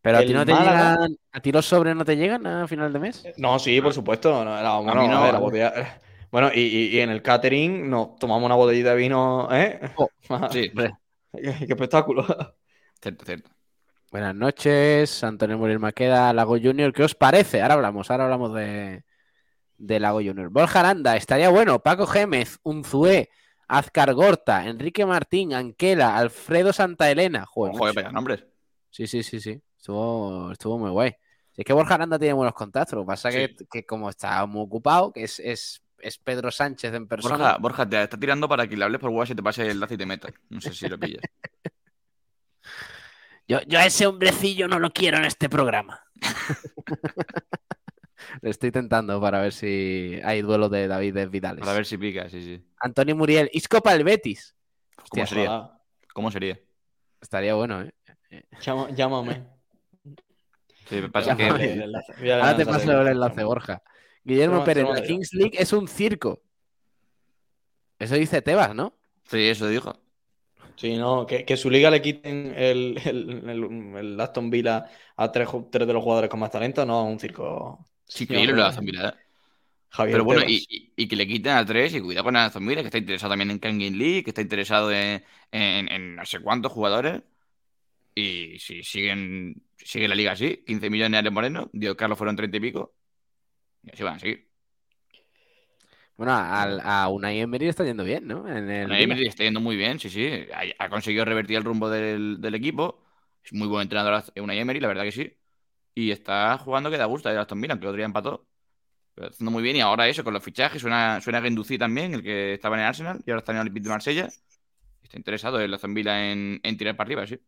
pero a ti no te Málaga- llegan, a ti los sobres no te llegan a final de mes. No, sí, por supuesto. no, bueno, no, ver, la vale. botella- Bueno, y, y- y en el catering nos tomamos una botellita de vino, ¿eh? Oh, <laughs> Sí, Hombre, qué, qué espectáculo. cierto, cierto. Buenas noches, Antonio Muriel Maqueda, Lago Junior, ¿qué os parece? Ahora hablamos, ahora hablamos de, de Lago Junior. Borja Aranda, estaría bueno, Paco Gémez, Unzué, Azcar Gorta, Enrique Martín, Anquela, Alfredo Santa Elena. Joder, Joder, macho. vaya nombres. Sí, sí, sí, sí. Estuvo, estuvo muy guay. Si es que Borja Aranda tiene buenos contactos. Lo que pasa es que, que como está muy ocupado, que es, es, es Pedro Sánchez en persona. Borja, Borja, te está tirando para que le hables por WhatsApp y te pase el enlace y te metas. No sé si lo pillas. <laughs> Yo, yo a ese hombrecillo no lo quiero en este programa. <laughs> Le estoy tentando para ver si hay duelo de David de Vidales. Para ver si pica, sí, sí. Antonio Muriel, Isco para el Betis. ¿Cómo Hostia, sería? ¿Cómo sería? Estaría bueno, ¿eh? Llama- llámame. Sí, me pasa que... El enlace. Ahora te paso el enlace, Borja. Guillermo Pérez, la. Kings League es un circo. Eso dice Tebas, ¿no? Sí, eso dijo. Sí, no, que, que su liga le quiten el, el, el- el Aston Villa a tres, tres de los jugadores con más talento, no, un circo. Sí, increíble lo de Aston Villa, ¿eh? Javier Pero bueno, y, y- y que le quiten a tres y cuidado con Aston Villa, que está interesado también en Kang League, que está interesado en, en- en no sé cuántos jugadores. Y si siguen si sigue la liga así, 15 millones de Alex Moreno, Diego Carlos fueron 30 y pico. Y así van a seguir. Bueno, al- a Unai Emery está yendo bien, ¿no? En el Unai Emery está yendo muy bien, sí, sí. Ha, ha conseguido revertir el rumbo del, del equipo. Es muy buen entrenador Unai Emery, la verdad que sí. Y está jugando que da gusto el Aston Villa, que el otro día empató. Pero haciendo muy bien. Y ahora eso, con los fichajes, suena, suena Guendouzi también, el que estaba en el Arsenal, y ahora está en el Olympique de Marsella. Está interesado el Aston Villa en, en tirar para arriba, sí.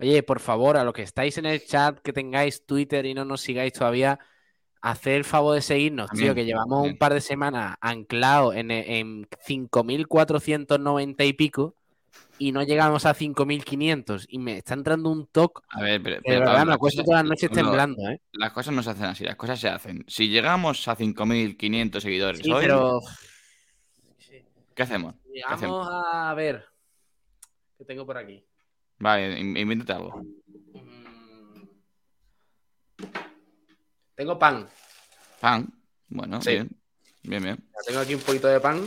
Oye, por favor, a los que estáis en el chat, que tengáis Twitter y no nos sigáis todavía, haced el favor de seguirnos, tío, que llevamos un par de semanas anclados en, en 5.490 y pico y no llegamos a 5.500 y me está entrando un toque A ver, pero, de pero, verdad me acuesto todas las noches temblando, ¿eh? Las cosas no se hacen así, las cosas se hacen. Si llegamos a 5.500 seguidores Sí, hoy, pero ¿qué hacemos? ¿Qué hacemos? llegamos a ver. ¿Qué tengo por aquí? Vale, in- invéntate algo. Tengo pan. Pan. Bueno, Sí. bien. Bien, bien. Tengo aquí un poquito de pan.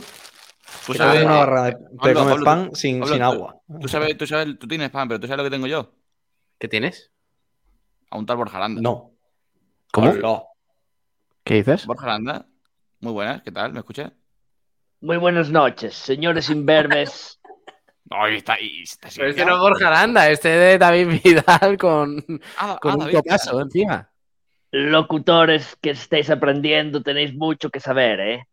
Tú Te sabes, comes una barra de- te Pablo, comes Pablo, pan sin, Pablo, sin tú- agua. tú sabes, tú sabes, tú tienes pan, pero tú sabes lo que tengo yo. ¿Qué tienes? A un tal Borja Aranda. No. ¿Cómo? No. ¿Qué dices? Borja Aranda. Muy buenas, ¿qué tal? ¿Me escuchas? Muy buenas noches, señores imberbes. <laughs> Ay, está. Está Pero este no es Borja Aranda, este de David Vidal con, Ah, con ah, un David, topazo encima. Locutores que estáis aprendiendo, tenéis mucho que saber, ¿eh?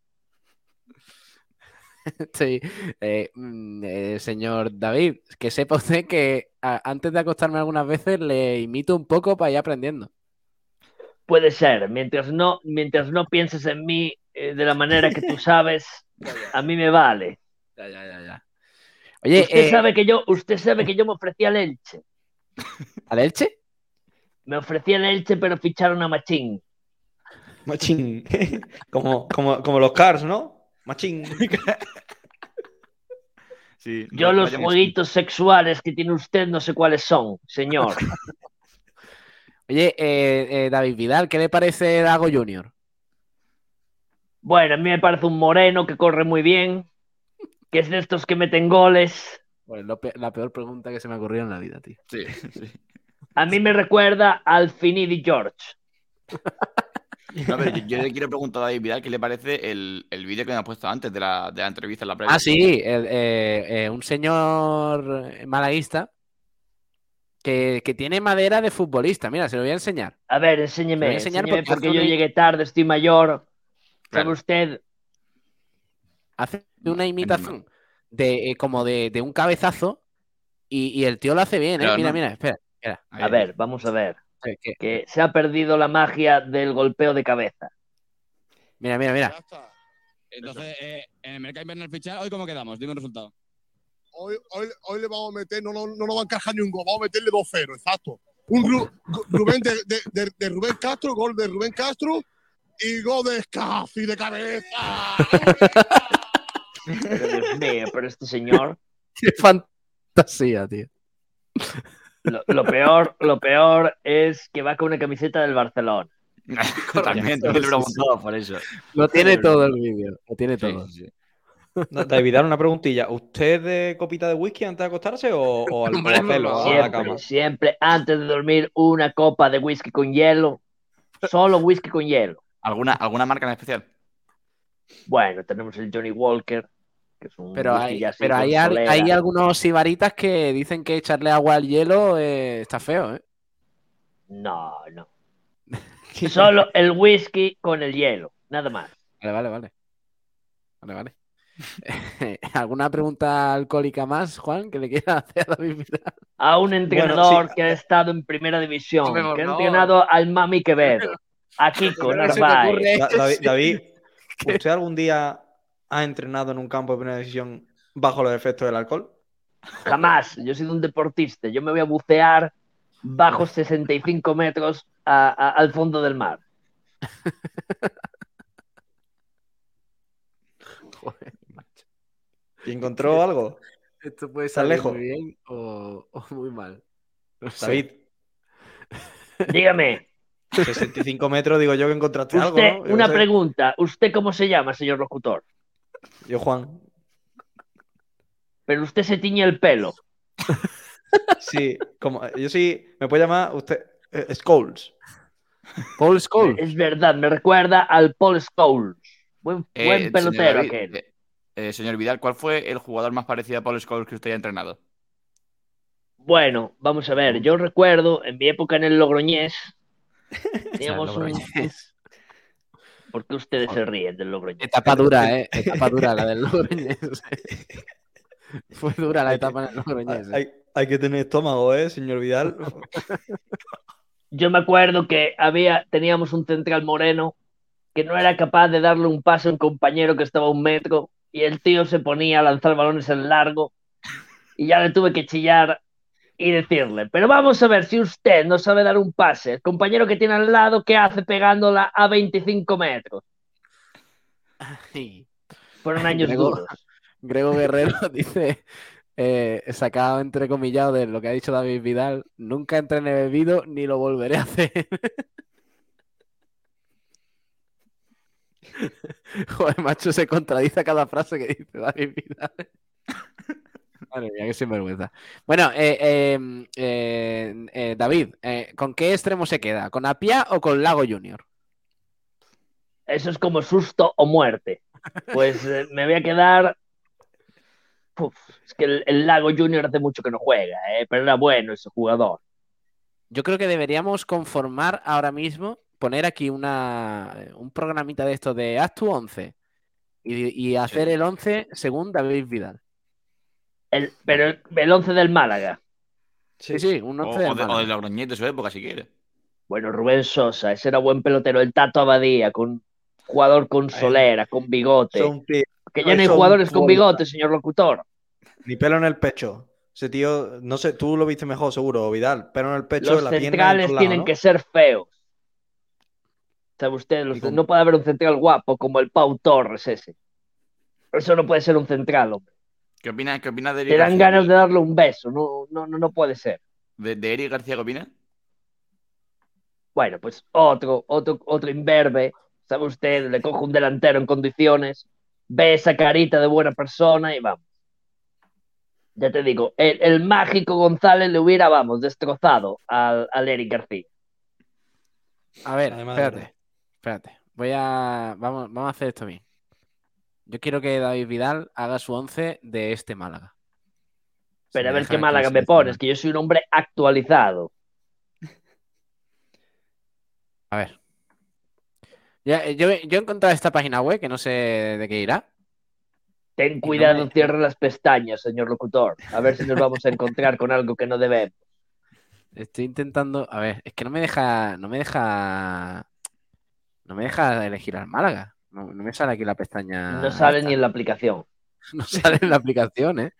<laughs> Sí, eh, mm, eh, señor David, que sepa usted que a- antes de acostarme algunas veces le imito un poco para ir aprendiendo. Puede ser, mientras no, mientras no pienses en mí eh, de la manera que tú <laughs> sabes, a mí me vale. Ya, ya, ya, ya. Oye, usted sabe que yo, usted sabe que yo me ofrecí al Elche. ¿al Elche? Me ofrecí al Elche, pero ficharon a Machín. Machín. <laughs> como, como, como los cars, ¿no? Machín. <laughs> Sí, Yo no- los jueguitos sexuales que tiene usted no sé cuáles son, señor. <laughs> Oye, eh, eh, David Vidal, ¿qué le parece Dago Junior? Bueno, a mí me parece un moreno que corre muy bien, que es de estos que meten goles. Bueno, lo pe- la peor pregunta que se me ocurrió en la vida, tío. Sí, sí. A mí me recuerda al Finidi George. No, pero yo, yo le quiero preguntar a David Vidal qué le parece el, el vídeo que me ha puesto antes de la, de la entrevista en la previa. Ah, sí, el, eh, eh, un señor malaguista que, que tiene madera de futbolista. Mira, se lo voy a enseñar. A ver, Te voy a enséñeme, enseñar enséñeme porque yo una- llegué tarde, estoy mayor. ¿Sabe Claro. usted? Hace una imitación de eh, como de, de un cabezazo y, y el tío lo hace bien, ¿eh? Pero Mira, no- mira, espera. Ahí, A ver, vamos a ver. Que- Que se ha perdido la magia del golpeo de cabeza. Mira, mira, mira. Entonces, eh, en el mercado invernal fichar, ¿hoy cómo quedamos? Dime un resultado. Hoy, hoy, hoy le vamos a meter, no, no, no nos va a encajar ni un gol, vamos a meterle 2-0, exacto. Un Ru- Rubén de, de- de- de Rubén Castro, gol de Rubén Castro y gol de Scafi de cabeza. Pero Dios mío, pero este señor, <laughs> Qué fantasía, tío. Lo, lo peor, lo peor es que va con una camiseta del Barcelona. <laughs> Lo preguntado por eso. Lo tiene todo el vídeo. Lo tiene Sí, todo. sí, <laughs> Vidal, una preguntilla. ¿Usted de copita de whisky antes de acostarse o, o al Hombre, hacerlo no, a la Siempre, cama? siempre antes de dormir una copa de whisky con hielo. Solo whisky con hielo. ¿Alguna, ¿Alguna marca en especial? Bueno, tenemos el Johnny Walker, que es un Pero hay, ya así pero con hay, al- solera. hay algunos sibaritas que dicen que echarle agua al hielo eh, está feo, ¿eh? No, no. <laughs> Solo el whisky con el hielo, nada más. Vale, vale, vale. Vale, vale. <laughs> ¿Alguna pregunta alcohólica más, Juan, que le quiera <laughs> hacer a David Vidal? A un entrenador sí. que ha estado en primera división, que ha entrenado al Mami Quevedo, a Kiko Narváez. David, David, ¿usted algún día ha entrenado en un campo de primera división bajo los efectos del alcohol? Jamás. Yo he sido un deportista. Yo me voy a bucear bajo 65 metros a- a- al fondo del mar. <laughs> Joder, macho. ¿Y encontró algo? Esto puede ¿Está salir lejos? muy bien o, o muy mal. No sé. David, <laughs> Dígame, 65 metros, digo yo que encontraste algo, usted, ¿no? Yo una sé. pregunta. ¿Usted cómo se llama, señor locutor? Yo, Juan. Pero usted se tiñe el pelo. Sí, como, yo sí, me puede llamar usted eh, Scholes. Paul Scholes. Es verdad, me recuerda al Paul Scholes. Buen, Eh, buen pelotero aquel. eh, eh, señor Vidal, ¿cuál fue el jugador más parecido a Paul Scholes que usted haya entrenado? Bueno, vamos a ver. Yo recuerdo en mi época en el Logroñés. <laughs> Teníamos un. ¿Por qué ustedes se ríen del Logroñés? Etapa dura, ¿eh? Etapa dura la del Logroñés. <laughs> Fue dura la etapa en el Logroñés. ¿eh? Hay, hay que tener estómago, ¿eh, señor Vidal? Yo me acuerdo que había, teníamos un central moreno que no era capaz de darle un pase a un compañero que estaba a un metro y el tío se ponía a lanzar balones en largo y ya le tuve que chillar y decirle, pero vamos a ver si usted no sabe dar un pase, el compañero que tiene al lado, ¿qué hace pegándola a 25 metros? Sí. Fueron años Grego- duros. <laughs> Grego Guerrero <laughs> dice, eh, sacado entrecomillado de lo que ha dicho David Vidal, nunca entrené bebido ni lo volveré a hacer. <laughs> Joder, macho, se contradice a cada frase que dice David Vidal. Madre mía, qué sinvergüenza. Bueno, eh, eh, eh, eh, David, ¿con qué extremo se queda? ¿Con Apia o con Lago Junior? Eso es como susto o muerte. Pues me voy a quedar. Uf, es que el, el Lago Junior hace mucho que no juega, eh, pero era bueno ese jugador. Yo creo que deberíamos conformar ahora mismo, poner aquí una, un programita de esto de haz tu 11 y, y hacer el 11 según David Vidal. El, pero el, el 11 del Málaga. Sí, sí, un O, 11 o del de, o Málaga. de Logroñés de su época, si quieres. Bueno, Rubén Sosa, ese era buen pelotero. El Tato Abadía, con jugador con solera, con bigote. Que ya no hay jugadores con bigote, señor locutor. Ni pelo en el pecho. Ese tío, no sé, tú lo viste mejor, seguro, Vidal. Pelo en el pecho, Los la pierna. centrales lados, tienen ¿no? que ser feos. ¿Sabe usted? No puede haber un central guapo como el Pau Torres ese. Eso no puede ser un central, hombre. ¿Qué opinas, qué opinas de Eric Te dan García? ganas de darle un beso. No, no, no, no puede ser. ¿De, de Eric García qué opinas? Bueno, pues otro, otro, otro imberbe. ¿Sabe usted? Le coge un delantero en condiciones, ve esa carita de buena persona y vamos. Ya te digo, el, el mágico González le hubiera, vamos, destrozado al, al Eric García. A ver, Además de espérate, espérate. Voy a. Vamos, vamos a hacer esto bien. Yo quiero que David Vidal haga su 11 de este Málaga. Si Pero a ver qué Málaga me pones, que yo soy un hombre actualizado. A ver. Ya, eh, yo, yo he encontrado esta página web que no sé de qué irá. Ten cuidado, me- cierre las pestañas, señor locutor. A ver si nos vamos a encontrar con algo que no debemos. Estoy intentando. A ver, es que no me deja. No me deja. No me deja elegir al Málaga. No, no me sale aquí la pestaña. No sale esta. ni en la aplicación. <laughs> No sale en la aplicación, ¿eh?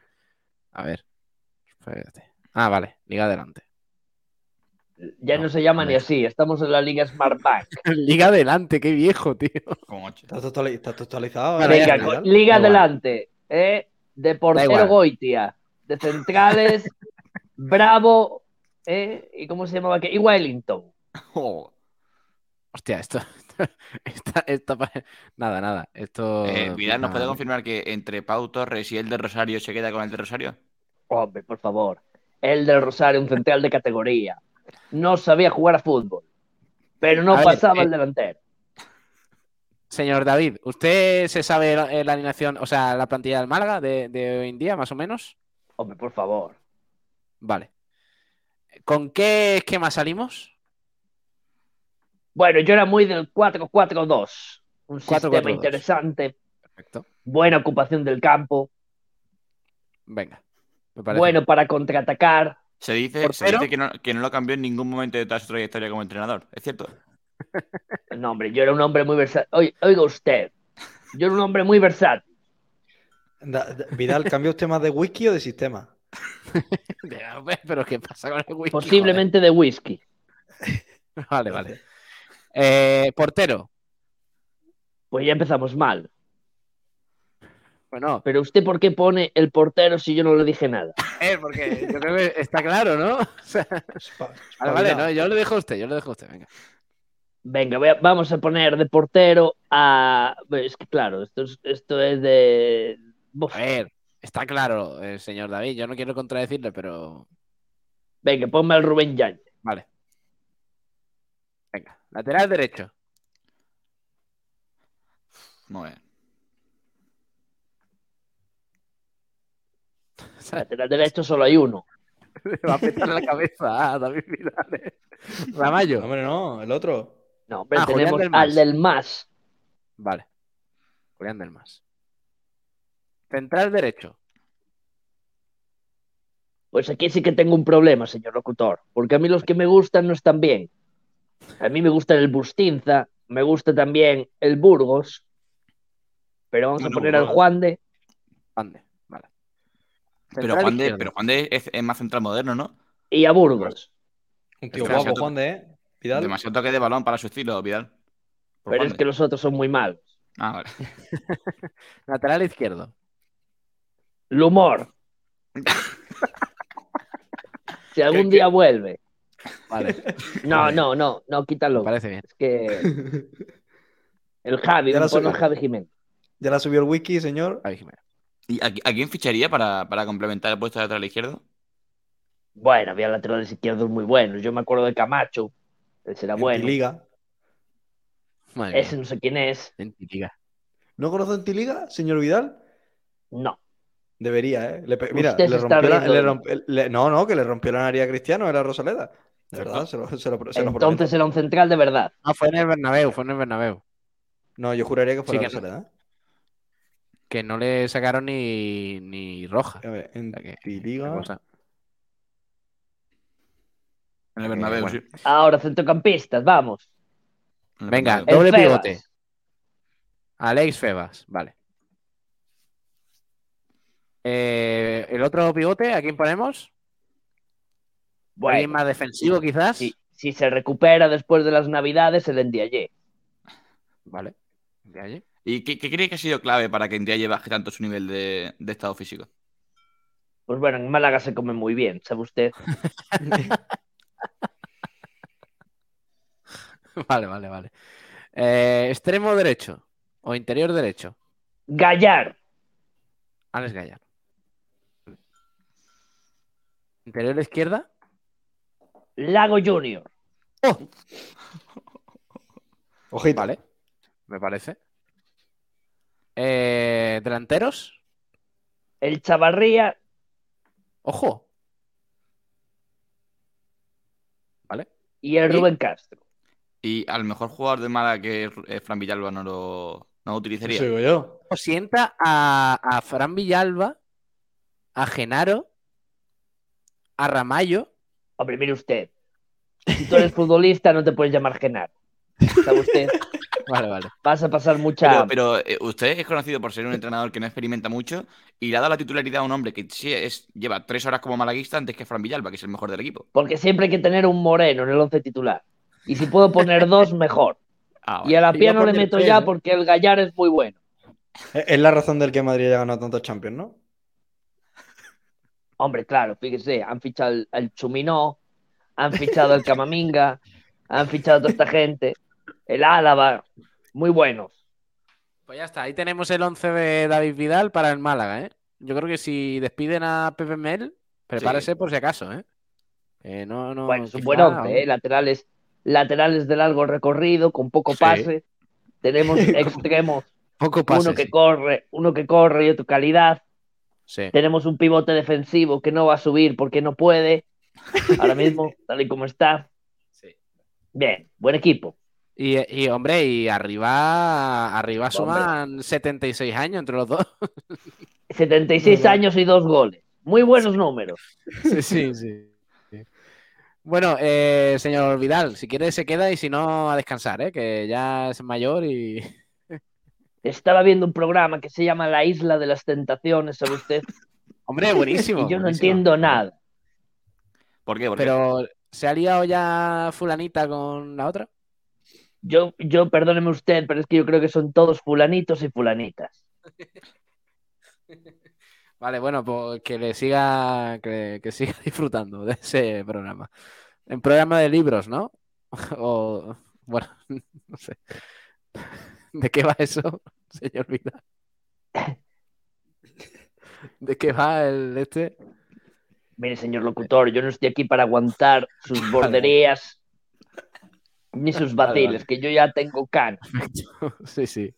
A ver. Espérate. Ah, vale. Liga adelante. Ya no, No, se llama ni así. Estamos en la Liga Smart Bank. <laughs> Liga adelante, qué viejo, tío. Está totali- está totalizado. Liga adelante. ¿eh? De portero. Goitia. De centrales, <laughs> Bravo. ¿eh? ¿Y cómo se llamaba? que Y Wellington. Oh. Hostia, esto. <laughs> esta- esta nada, nada. Esto. Eh, Vidal, ¿nos puede confirmar que entre Pau Torres y el de Rosario se queda con el de Rosario? Hombre, por favor. El del Rosario, un central de categoría. No sabía jugar a fútbol. Pero no A ver, pasaba eh, el delantero. Señor David, ¿usted se sabe la, eh, la alineación, o sea, la plantilla del Málaga de, de hoy en día, más o menos? Hombre, por favor. Vale. ¿Con qué esquema salimos? Bueno, yo era muy del 4-4-2. Un 4-4-2. sistema interesante. Perfecto. Buena ocupación del campo. Venga. Bueno para contraatacar. Se dice, se ¿Portero? dice que, no, que no lo cambió en ningún momento de toda su trayectoria como entrenador. ¿Es cierto? No, hombre, yo era un hombre muy versátil. Oiga, usted. Yo era un hombre muy versátil. Da- da- Vidal, ¿cambia usted más de whisky o de sistema? <laughs> Pero ¿qué pasa con el whisky? Posiblemente de whisky. Vale, vale. Eh, portero. Pues ya empezamos mal. Bueno, Pero usted, ¿por qué pone el portero si yo no le dije nada? <laughs> eh, porque yo creo que está claro, ¿no? <laughs> O sea, Espa- vale, no, yo lo dejo a usted, yo lo dejo a usted, venga. Venga, voy a- vamos a poner de portero a. Es que claro, esto es, esto es de. A ver, está claro, eh, señor David, yo no quiero contradecirle, pero Venga, ponme al Rubén Yañez. vale. Lateral derecho. Muy bien. Lateral derecho solo hay uno. <laughs> Le va a petar la cabeza a David Vidal. Ramallo. Hombre, no, el otro. No, hombre, Ah, Julián tenemos del al del Más. Vale. Julián del Mas. Central derecho. Pues aquí sí que tengo un problema, señor locutor. Porque a mí los que me gustan no están bien. A mí me gusta el Bustinza, me gusta también el Burgos. Pero vamos a poner al. Juan de. Ande, vale. Pero Juan de, pero Juan de es, es más central moderno, ¿no? Y a Burgos. Un tío guapo, demasiado- Juan de, ¿eh? Vidal. Demasiado toque de balón para su estilo, Vidal. Por Pero Juan es de. que los otros son muy malos. Ah, vale. <laughs> <laughs> Lateral izquierdo. Lumor. <laughs> si algún ¿Qué- día vuelve. <laughs> Vale, No, no, no, no, me quítalo. parece bien. Es que el Javi, Ya la subo. Javi Jiménez. Ya la subió el wiki, señor. Javi Jiménez. ¿Y a, a quién ficharía para, para complementar el puesto de lateral izquierdo? Bueno, había laterales izquierdos muy buenos. Yo me acuerdo de Camacho. Ese era bueno. Liga. Madre Ese no sé quién es. en Tiliga. ¿No conoce en Liga, señor Vidal? No. Debería, ¿eh? Le pe- mira, le rompió la, le romp- le- no, no, que le rompió la nariz a Cristiano, era Rosaleda. De verdad, se lo, se lo, se lo prometo. Entonces era un central de verdad. Ah, fue en el Bernabéu, fue en el Bernabéu. No, yo juraría que fuera Sí, que no. ¿eh? Que no le sacaron ni, ni roja. A ver, en O sea que-. En el Bernabéu, bueno. sí. Ahora, centrocampistas, vamos. En el Venga, Bernabéu. doble Febas. pivote. Alex Febas, vale. Eh, el otro pivote, ¿a quién ponemos? ¿Alguien Bueno, más defensivo, quizás? si, si se recupera después de las navidades, el Ndiaye. Vale. ¿Y qué, qué cree que ha sido clave para que Ndiaye baje tanto su nivel de, de estado físico? Pues bueno, en Málaga se come muy bien, ¿sabe usted? <laughs> Vale, vale, vale. Eh, extremo derecho o interior derecho. Gallar. Alex Gallar. Interior izquierda. Lago Junior. <laughs> Ojito. Vale. Me parece. Eh, delanteros. El Chavarría. Ojo. Vale. Y el ¿Y? Rubén Castro. Y al mejor jugador de Málaga que eh, Fran Villalba no lo, no lo utilizaría. Eso digo yo. Sienta a, a Fran Villalba, a Genaro, a Ramallo. Hombre, mire usted. Si tú eres futbolista, no te puedes llamar Genaro. ¿Sabe usted? <laughs> Vale, vale. Vas a pasar mucha Pero, eh, usted es conocido por ser un entrenador que no experimenta mucho y le ha dado la titularidad a un hombre que sí es, lleva tres horas como malaguista antes que Fran Villalba, que es el mejor del equipo. Porque siempre hay que tener un moreno en el once titular. Y si puedo poner dos, mejor. Ah, Y a la Iba pía a no le meto tres, ya ¿eh? porque el Gallar es muy bueno. Es es la razón del que Madrid haya ganado tantos Champions, ¿no? Hombre, claro, fíjese, han fichado al, al Chuminó, han fichado al Camaminga, han fichado a toda esta gente, el Álava, muy buenos. Pues ya está. Ahí tenemos el 11 de David Vidal para el Málaga, ¿eh? Yo creo que si despiden a Pepe Mel, prepárese por si acaso, ¿eh? Eh, no, no, bueno, es un buen once, ¿eh? laterales, laterales de largo recorrido, con poco Sí. pase. Tenemos <laughs> extremos, Poco pase, uno que sí. corre, uno que corre y otro calidad. Sí. Tenemos un pivote defensivo que no va a subir porque no puede. Ahora mismo, <laughs> tal y como está. Sí. Bien, buen equipo. Y, y, hombre, y arriba, arriba Hombre. suman 76 años entre los dos. <laughs> 76 Verdad. años y dos goles. Muy buenos números. Sí, sí, sí. <laughs> Bueno, eh, señor Vidal, si quiere se queda y si no a descansar, ¿eh? que ya es mayor y... Estaba viendo un programa que se llama La Isla de las Tentaciones, ¿sabe usted? <laughs> Hombre, buenísimo. Y yo no buenísimo. entiendo nada. ¿Por qué? ¿Por qué? Pero, ¿se ha liado ya fulanita con la otra? Yo, yo, perdóneme usted, pero es que yo creo que son todos fulanitos y fulanitas. <laughs> Vale, bueno, pues que le siga, que, que siga <laughs> disfrutando de ese programa. En programa de libros, ¿no? O, bueno, no sé. ¿De qué va eso, <laughs> señor Vidal? ¿De qué va el este? Mire, señor locutor, yo no estoy aquí para aguantar sus <laughs> borderías ni sus vaciles, que yo ya tengo can. <laughs> Sí, sí.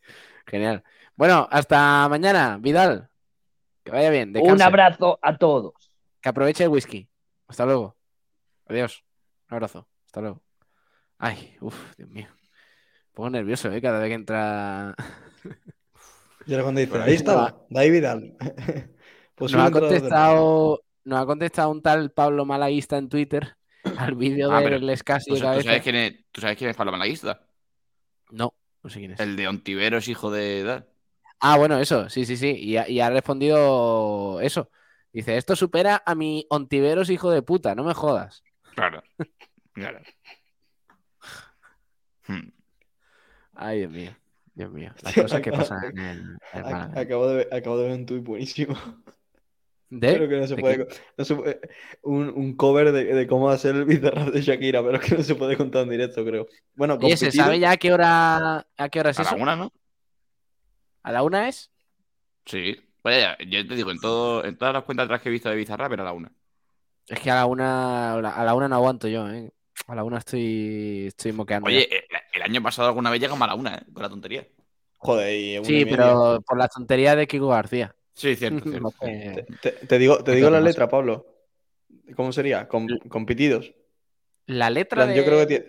Genial. Bueno, hasta mañana, Vidal. Que vaya bien. Un abrazo a todos. Que aproveche el whisky. Hasta luego. Adiós. Un abrazo. Hasta luego. Ay, uff, Dios mío. Pongo nervioso, ¿eh? Cada vez que entra. <laughs> Y ahora cuando dice, ahí estaba, David Vidal. <laughs> Pues Nos ha contestado, nos ha contestado un tal Pablo Malaguista en Twitter <laughs> al vídeo Ah, del Escasi ¿Tú, de tú cabeza. sabes quién es, ¿Tú sabes quién es Pablo Malaguista? No, no sé quién es. El de Ontiveros, hijo de... Ah, bueno, eso, sí, sí, sí. Y ha, y ha respondido eso. Dice, esto supera a mi Ontiveros hijo de puta, no me jodas. Claro. Claro. Hmm. Ay, Dios mío. Dios mío. <laughs> Las cosas que pasan en el, en el Ac- Málaga. Acabo de, ver, acabo de ver un tuit buenísimo. ¿De? Pero que no se ¿De puede. no se puede- un, un cover de, de cómo hacer el Bizarrap de Shakira, pero que no se puede contar en directo, creo. Bueno, Oye, ¿se sabe ya a qué hora, a qué hora es A la eso? una, ¿no? ¿A la una es? Sí. Vaya, yo te digo, en, todo, en todas las cuentas atrás que he visto de Bizarrap era la una. Es que a la una, a la una no aguanto yo, ¿eh? A la una estoy, estoy moqueando. Oye, ya. eh, el año pasado alguna vez llegamos a la una, ¿eh? Con la tontería. Joder, y una sí, y media. pero por la tontería de Kiko García. Sí, cierto, <laughs> cierto. Te, te digo, te ¿Qué digo la letra, Pablo. ¿Cómo sería? Com- competidos. La letra plan, de... yo creo que tiene-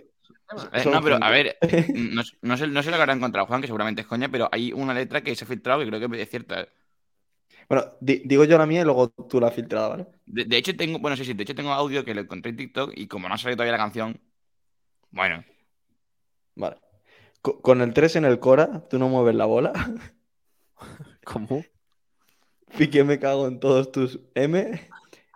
Eh, no, pero a ver, <laughs> no, no sé, no sé lo que habrá encontrado Juan, que seguramente es coña, pero hay una letra que se ha filtrado que creo que es cierta. Bueno, di- digo yo la mía y luego tú la filtrada, ¿vale? De, de hecho, tengo, bueno, sí, sí, de hecho tengo audio que lo encontré en TikTok y como no ha salido todavía la canción, bueno, Vale. Co- Con el 3 en el Cora, tú no mueves la bola. <laughs> ¿Cómo? Piqué me cago en todos tus M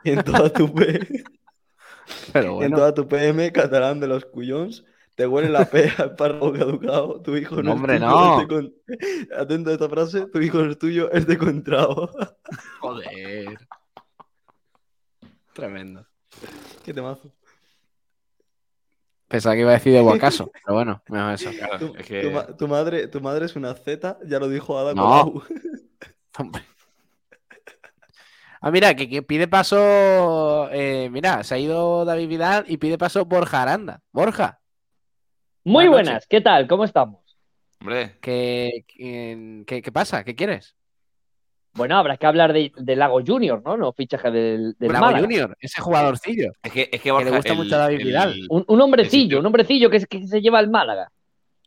y en toda tu P. <laughs> Pero en toda tu PM, catalán de los cuyons. Te huele la P al párrafo caducado. Tu hijo no, No, es hombre, tuyo, no. es de con- Atento a esta frase. Tu hijo no es tuyo, es de contrao. joder. Tremendo. Qué temazo. Pensaba que iba a decir de Guacaso, <laughs> pero bueno, mejor eso. claro, Tu, es que tu ma- tu madre, tu madre es una Z, ya lo dijo Ada No. Hombre. <laughs> <laughs> Ah, mira, que, que pide paso. eh, mira, se ha ido David Vidal y pide paso Borja Aranda. Borja, Muy Buenas buenas, ¿qué tal? ¿Cómo estamos? hombre, ¿qué, qué, pasa? ¿Qué quieres? Bueno, habrá que hablar de, de Lago Junior, ¿no? No fichaje del, del Lago Málaga. Junior, ese jugadorcillo. es que, es que, le gusta mucho a David Vidal. Un, un hombrecillo, un hombrecillo que, es- que se lleva el Málaga.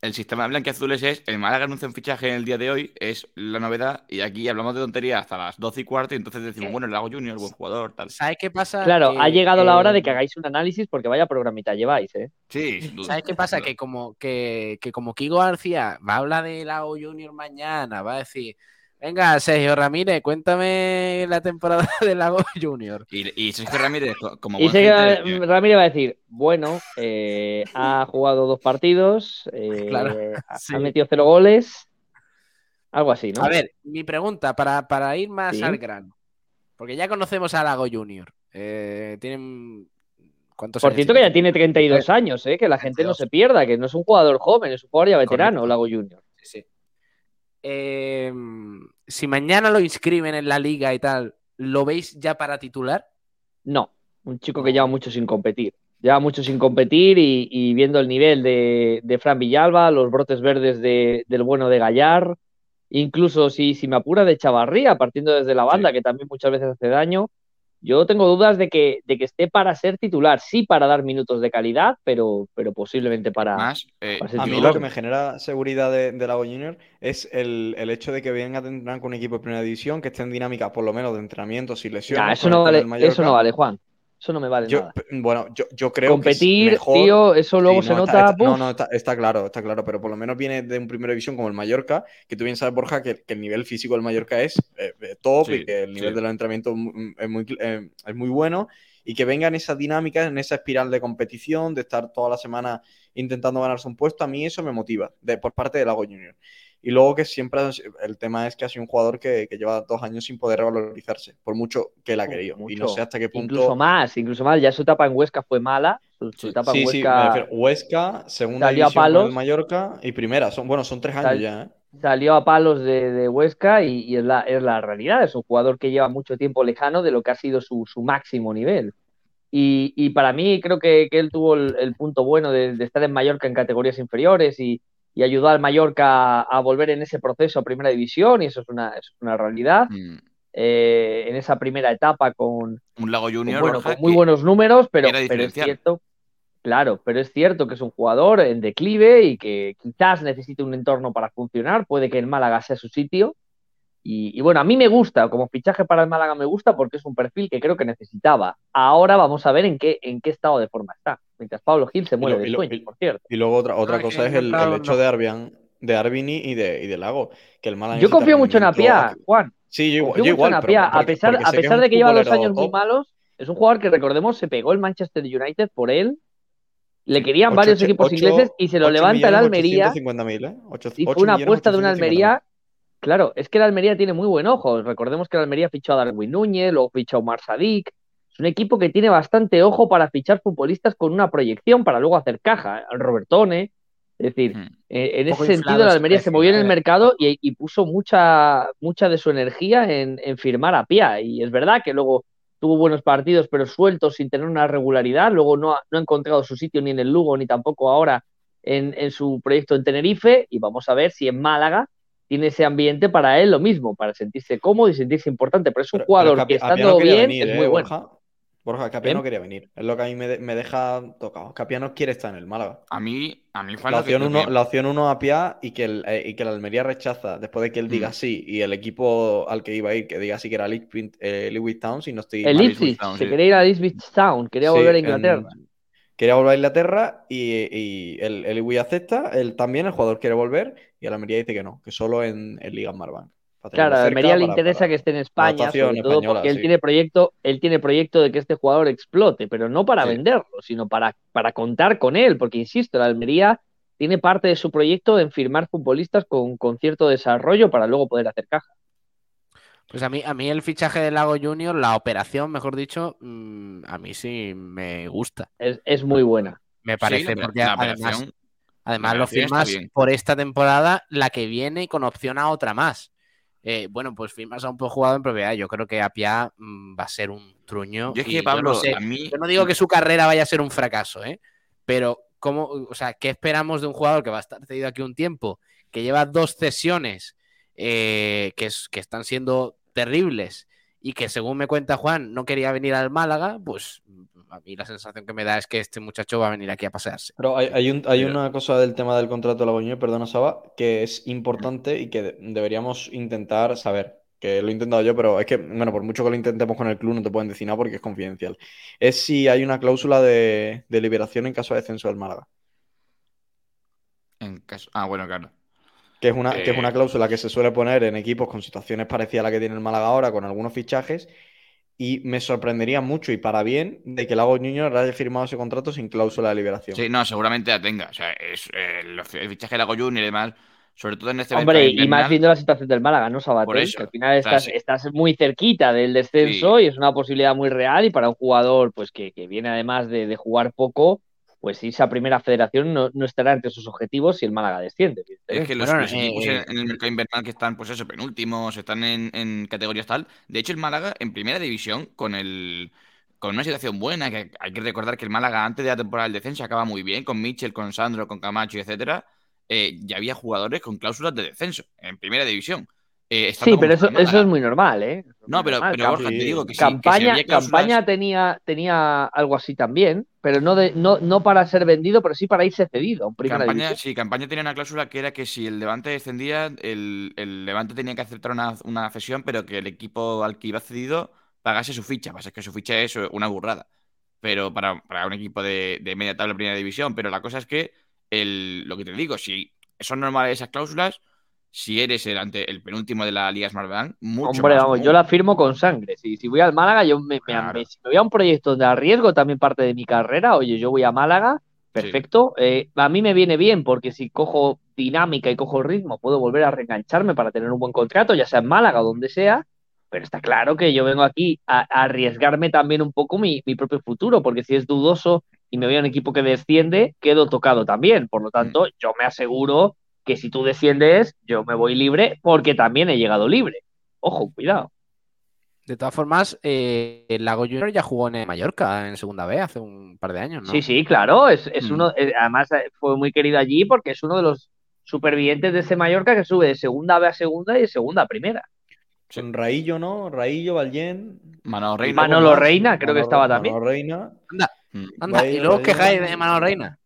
El sistema de blanquiazules es, el Málaga anuncia un fichaje en el día de hoy, es la novedad, y aquí hablamos de tonterías hasta las 12 y cuarto, y entonces decimos, bueno, el Lago Junior, buen jugador, tal. ¿Sabes qué pasa? Claro, Que- ha llegado la hora de que hagáis un análisis porque vaya programita lleváis, ¿eh? Sí, <laughs> sin duda. ¿Sabes qué pasa? Que como, que, que como Kiko García va a hablar de Lago Junior mañana, va a decir, venga, Sergio Ramírez, cuéntame la temporada <laughs> de Lago Junior. Y, y Sergio Ramírez, co- como Y gente, eh, Ramírez va a decir, bueno, eh, ha jugado dos partidos, eh, Claro, ha- sí. ha metido cero goles, algo así, ¿no? A ver, mi pregunta para, para ir más Sí. al grano, porque ya conocemos a Lago Junior. Eh, tienen... ¿Cuántos Por cierto que ya tiene 32 años, ¿eh? Que la gente no 32. se pierda, que no es un jugador joven, es un jugador ya veterano, Correcto. Lago Junior. Sí, sí. Eh, si mañana lo inscriben en la liga y tal, ¿lo veis ya para titular? No, un chico que lleva mucho sin competir. Lleva mucho sin competir y, y viendo el nivel de, de Fran Villalba, los brotes verdes de- del bueno de Gallar, incluso si, si me apura de Chavarría, partiendo desde la banda, que también muchas veces hace daño, yo tengo dudas de que, de que esté para ser titular, sí para dar minutos de calidad, pero, pero posiblemente para... más, eh, para ser A mí titular. lo que me genera seguridad de, de Lago Junior es el, el hecho de que venga a entrenar con un equipo de primera división, que esté en dinámica por lo menos de entrenamiento sin lesiones. Nah, eso, no vale, eso no vale, Juan. Eso no me vale Yo, nada. bueno, yo, yo creo Competir, que es mejor. tío, eso luego Sí, se no, nota. está- no, no, está, está claro, está claro, pero por lo menos viene de un primera división como el Mallorca, que tú bien sabes, Borja, que, que el nivel físico del Mallorca es eh, eh, top Sí, y que el nivel sí. de los entrenamientos mu- es muy, eh, es muy bueno y que venga en esa dinámica, en esa espiral de competición, de estar toda la semana intentando ganarse un puesto, a mí eso me motiva de, por parte de Lago Junior. Y luego que siempre el tema es que ha sido un jugador que, que lleva dos años sin poder revalorizarse, por mucho que él ha querido. Y no mucho. sé hasta qué punto. Incluso más, incluso más. Ya su etapa en Huesca fue mala. Su, Sí. etapa Sí, en sí, Huesca refiero, Huesca, segunda salió a división con el palos. Mallorca y primera. Son, bueno, son tres años Sal- ya, ¿eh? salió a palos de, de Huesca y, y es, la, es la realidad. Es un jugador que lleva mucho tiempo lejano de lo que ha sido su, su máximo nivel. Y, y para mí creo que, que él tuvo el, el punto bueno de, de estar en Mallorca en categorías inferiores y, y ayudó al Mallorca a, a volver en ese proceso a primera división y eso es una, eso es una realidad. mm, Eh, en esa primera etapa con, un Lago con, Junior, bueno, con muy buenos números, pero, pero es cierto, claro, pero es cierto que es un jugador en declive y que quizás necesite un entorno para funcionar, puede que el Málaga sea su sitio. Y, y bueno, a mí me gusta, como fichaje para el Málaga me gusta porque es un perfil que creo que necesitaba. Ahora vamos a ver en qué, en qué estado de forma está. Mientras Pablo Gil se muere lo- de sueño, y- por cierto. Y luego otra, otra es cosa es el, el hecho de Arbian, de Arbini y de, y de Lago. Que el Málaga Yo confío mucho en Apia, Juan. Sí, yo, Confío yo mucho igual. en pero Apia, a pesar, a pesar de que lleva dos años muy malos, es un jugador que recordemos se pegó el Manchester United por él. Le querían varios equipos ingleses y se lo levanta el Almería. 850.000, ¿eh? Y fue una apuesta de un 850.000. Almería. Claro, es que el Almería tiene muy buen ojo. Recordemos que el Almería fichó a Darwin Núñez, luego fichó a Omar Sadik. Es un equipo que tiene bastante ojo para fichar futbolistas con una proyección para luego hacer caja. Al Robertone. Es decir, Hmm. eh, en ese sentido, el ese Almería se movió en el ¿eh? mercado y, y puso mucha, mucha de su energía en, en firmar a Pia. Y es verdad que luego tuvo buenos partidos, pero sueltos sin tener una regularidad. Luego no ha, no ha encontrado su sitio ni en el Lugo, ni tampoco ahora en, en su proyecto en Tenerife. Y vamos a ver si en Málaga tiene ese ambiente para él lo mismo, para sentirse cómodo y sentirse importante. Pero es un Pero- jugador que Apia estando no bien venir, es ¿eh, muy bueno. Borja? Borja, Capia ¿Eh? no quería venir. Es lo que a mí me, de- me deja tocado. Capia no quiere estar en el Málaga. A mí, a mí Juan, La que- opción, que- uno, la opción uno a Pia y que, el, eh, y que la Almería rechaza después de que él diga Mm. sí y el equipo al que iba a ir que diga sí que era Leeds Leeds Town, si no estoy El. Ipswich, Town, se sí. quería ir a Ipswich Town, quería Sí, volver a en- Inglaterra. Quería volver a Inglaterra y, y el, el Iwi acepta, él también, el jugador quiere volver y el Almería dice que no, que solo en, en Liga Marbank. Claro, a Almería le interesa para- que esté en España, sobre todo española, porque él sí. tiene proyecto, él tiene proyecto de que este jugador explote, pero no para Sí. venderlo, sino para, para contar con él, porque insisto, la Almería tiene parte de su proyecto en firmar futbolistas con, con cierto desarrollo para luego poder hacer caja. Pues a mí, a mí el fichaje de Lago Junior, la operación, mejor dicho, mm, a mí sí me gusta. Es, es muy buena. Me Sí, parece, la, porque la además, además la lo firmas por esta temporada, la que viene y con opción a otra más. Eh, bueno, pues firmas a un jugador en propiedad. Yo creo que Apia mm, va a ser un truño. Yo es y que, yo Pablo, no sé, a mí. Yo no digo que su carrera vaya a ser un fracaso, ¿eh? Pero, ¿cómo, o sea, ¿qué esperamos de un jugador que va a estar cedido aquí un tiempo, que lleva dos cesiones eh, que, es- que están siendo terribles y que, según me cuenta Juan, no quería venir al Málaga? Pues a mí la sensación que me da es que este muchacho va a venir aquí a pasearse. Pero hay, hay un- hay Pero- una cosa del tema del contrato de Lagoño, perdona Saba, que es importante y que de- deberíamos intentar saber. Que lo he intentado yo, pero es que, bueno, por mucho que lo intentemos con el club, no te pueden decir nada porque es confidencial. Es si hay una cláusula de, de liberación en caso de descenso del Málaga. En caso... Ah, bueno, claro. Que es una, que es una Eh. cláusula que se suele poner en equipos con situaciones parecidas a la que tiene el Málaga ahora, con algunos fichajes. Y me sorprendería mucho y para bien de que Lago Junior haya firmado ese contrato sin cláusula de liberación. Sí, no, seguramente la tenga. O sea, es, eh, el fichaje de la Junior y demás, sobre todo en este Hombre, y más viendo la situación del Málaga, ¿no, Sabater? Por eso. Que al final estás, sí. estás muy cerquita del descenso y es una posibilidad muy real y para un jugador pues que, que viene además de, de jugar poco, pues irse a primera federación no, no estará entre sus objetivos si el Málaga desciende. Es que los, Bueno, los equipos eh, en, en el mercado invernal que están, pues eso, penúltimos, están en, en categorías tal. De hecho, el Málaga en primera división, con el con una situación buena, que hay que recordar que el Málaga antes de la temporada del descenso acaba muy bien, con Mitchell, con Sandro, con Camacho, etcétera. eh, ya había jugadores con cláusulas de descenso en primera división. Eh, Sí, pero eso, eso es muy normal, ¿eh? No, pero, normal. pero Cam- Borja, te digo que sí, que si Campaña, cláusulas- Campaña tenía, tenía algo así también, pero no, de, no, no para ser vendido, pero sí para irse cedido a un primera Campaña, división. sí, Campaña tenía una cláusula que era que si el Levante descendía, el, el Levante tenía que aceptar una, una cesión, pero que el equipo al que iba cedido pagase su ficha. Pasa que su ficha es una burrada. Pero para, para un equipo de, de media tabla primera división. Pero la cosa es que el, lo que te digo, si son normales esas cláusulas, si eres el, ante, el penúltimo de la Liga Smart Bank, mucho Hombre, más vamos, común. yo la firmo con sangre. Si, si voy al Málaga, yo me, me- Claro. me- si me voy a un proyecto donde arriesgo también parte de mi carrera, oye, yo voy a Málaga, perfecto. Eh, a mí me viene bien porque si cojo dinámica y cojo ritmo, puedo volver a reengancharme para tener un buen contrato, ya sea en Málaga o donde sea. Pero está claro que yo vengo aquí a, a arriesgarme también un poco mi, mi propio futuro, porque si es dudoso y me voy a un equipo que desciende, quedo tocado también. Por lo tanto, yo me aseguro que si tú desciendes, yo me voy libre porque también he llegado libre. Ojo, cuidado. De todas formas, eh, el Lago Junior ya jugó en Mallorca en segunda B hace un par de años, ¿no? Sí, sí, claro. Es, es Mm. uno, eh, además eh, fue muy querido allí porque es uno de los supervivientes de ese Mallorca que sube de segunda B a segunda y de segunda a primera. Con Raillo, ¿no? Raillo, Vallén. Manolo Reina. Manolo Reina, creo que estaba también. Manolo Reina. Anda, Mm. anda, y luego os quejáis de Mano Reina.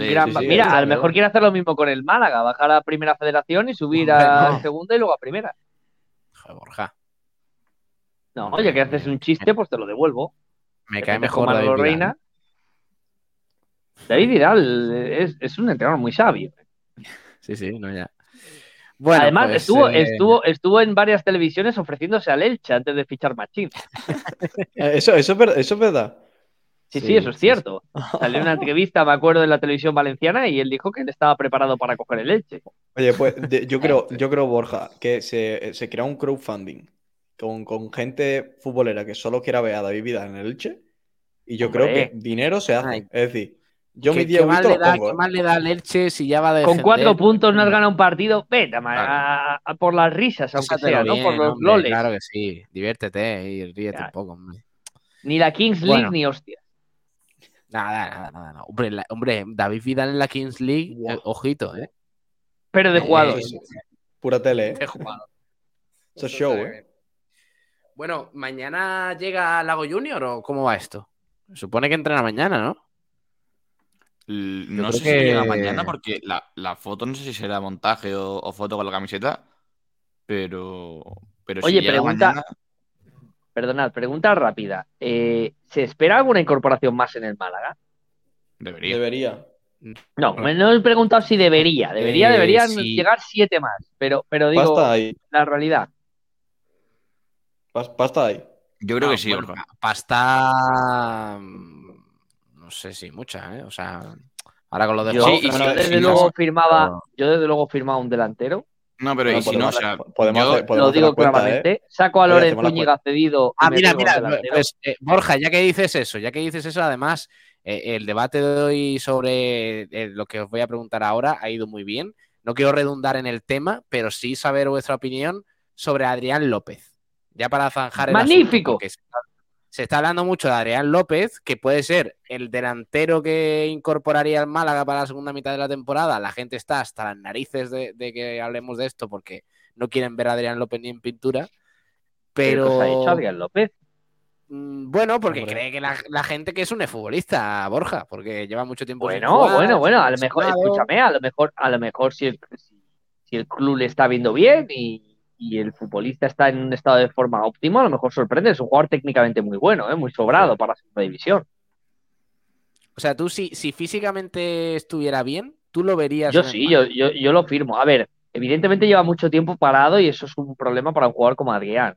Sí, Gran- sí, sí, Mira, a lo mejor quiere hacer lo mismo con el Málaga, bajar a primera federación y subir Hombre, a no. segunda y luego a primera. Joder, Borja, No, oye, que haces un chiste, pues te lo devuelvo. me cae mejor David Vidal. Reina. David Vidal es, es un entrenador muy sabio. Sí, sí, no ya. Bueno, Además, pues, estuvo, eh, estuvo, estuvo en varias televisiones ofreciéndose al Elche antes de fichar Machín. Eh, <laughs> Eso, eso es verdad. Sí, sí, Sí, eso es sí, cierto. Salió una entrevista, me acuerdo, en la televisión valenciana y él dijo que él estaba preparado para coger el Elche. Oye, pues de- yo creo, <laughs> yo creo, Borja, que se, se crea un crowdfunding con, con gente futbolera que solo quiera ver a David Vidal en el Elche. Y yo creo que dinero se hace. Ay. Es decir, yo ¿qué, mis qué 10 más le da, qué ¿eh? más le da al Elche si ya va a Con cuatro puntos no has ganado un partido, vete a, por las risas, aunque sea, ¿no? bien, Por los hombre, loles. Claro que sí, diviértete y ríete Ya. un poco, hombre. Ni la Kings League Bueno. ni hostia. Nada, nada, nada, nada. Hombre, la- hombre, David Vidal en la Kings League, eh, ojito, ¿eh? Pero de Eh, jugador. sí. Pura tele, ¿eh? Qué jugador. <laughs> Eso es show, ¿eh? Bueno, ¿mañana llega Lago Junior o cómo va esto? Se supone que entrena mañana, ¿no? L- Yo No sé si que- llega mañana porque la, la foto no sé si será montaje o, o foto con la camiseta, pero, pero Oye, si llega pregunta- mañana, Perdonad, pregunta rápida. Eh, ¿Se espera alguna incorporación más en el Málaga? debería. Debería. No, me no he preguntado si debería. Debería, Eh, deberían sí. llegar siete más. Pero, pero digo, Pasta ahí. la realidad. Pas- Pasta ahí. Yo creo No, que sí, bueno, Pasta. mm, No sé si mucha, ¿eh? O sea, ahora con lo de Yo, Sí, y yo desde luego firmaba, yo desde luego firmaba un delantero. No, pero Bueno, y si no, o podemos sea, podemos yo- hacer- podemos Lo digo cuenta, claramente. ¿eh? Saco a Lorenz Zúñiga cedido. Ah, mira, mira, pues, eh, Borja, ya que dices eso, ya que dices eso, además, eh, el debate de hoy sobre eh, lo que os voy a preguntar ahora ha ido muy bien. No quiero redundar en el tema, pero sí saber vuestra opinión sobre Adrián López. Ya para zanjar el asunto, Magnífico. porque se, está, hablando mucho de Adrián López, que puede ser el delantero que incorporaría al Málaga para la segunda mitad de la temporada. La gente está hasta las narices de, de que hablemos de esto porque no quieren ver a Adrián López ni en pintura. ¿Qué Pero cosa ha hecho Adrián López? Mm, Bueno, porque Hombre. cree que la, la gente que es un futbolista, Borja, porque lleva mucho tiempo sin Bueno, jugar, bueno, bueno, a lo mejor, escúchame, a lo mejor, a lo mejor si el, si el club le está viendo bien y, y el futbolista está en un estado de forma óptimo, a lo mejor sorprende. Es un jugador técnicamente muy bueno, ¿eh? muy sobrado para la segunda división. O sea, tú si, si físicamente estuviera bien, tú lo verías. Yo sí, yo, yo, yo lo firmo. A ver, evidentemente lleva mucho tiempo parado y eso es un problema para un jugador como Adrián,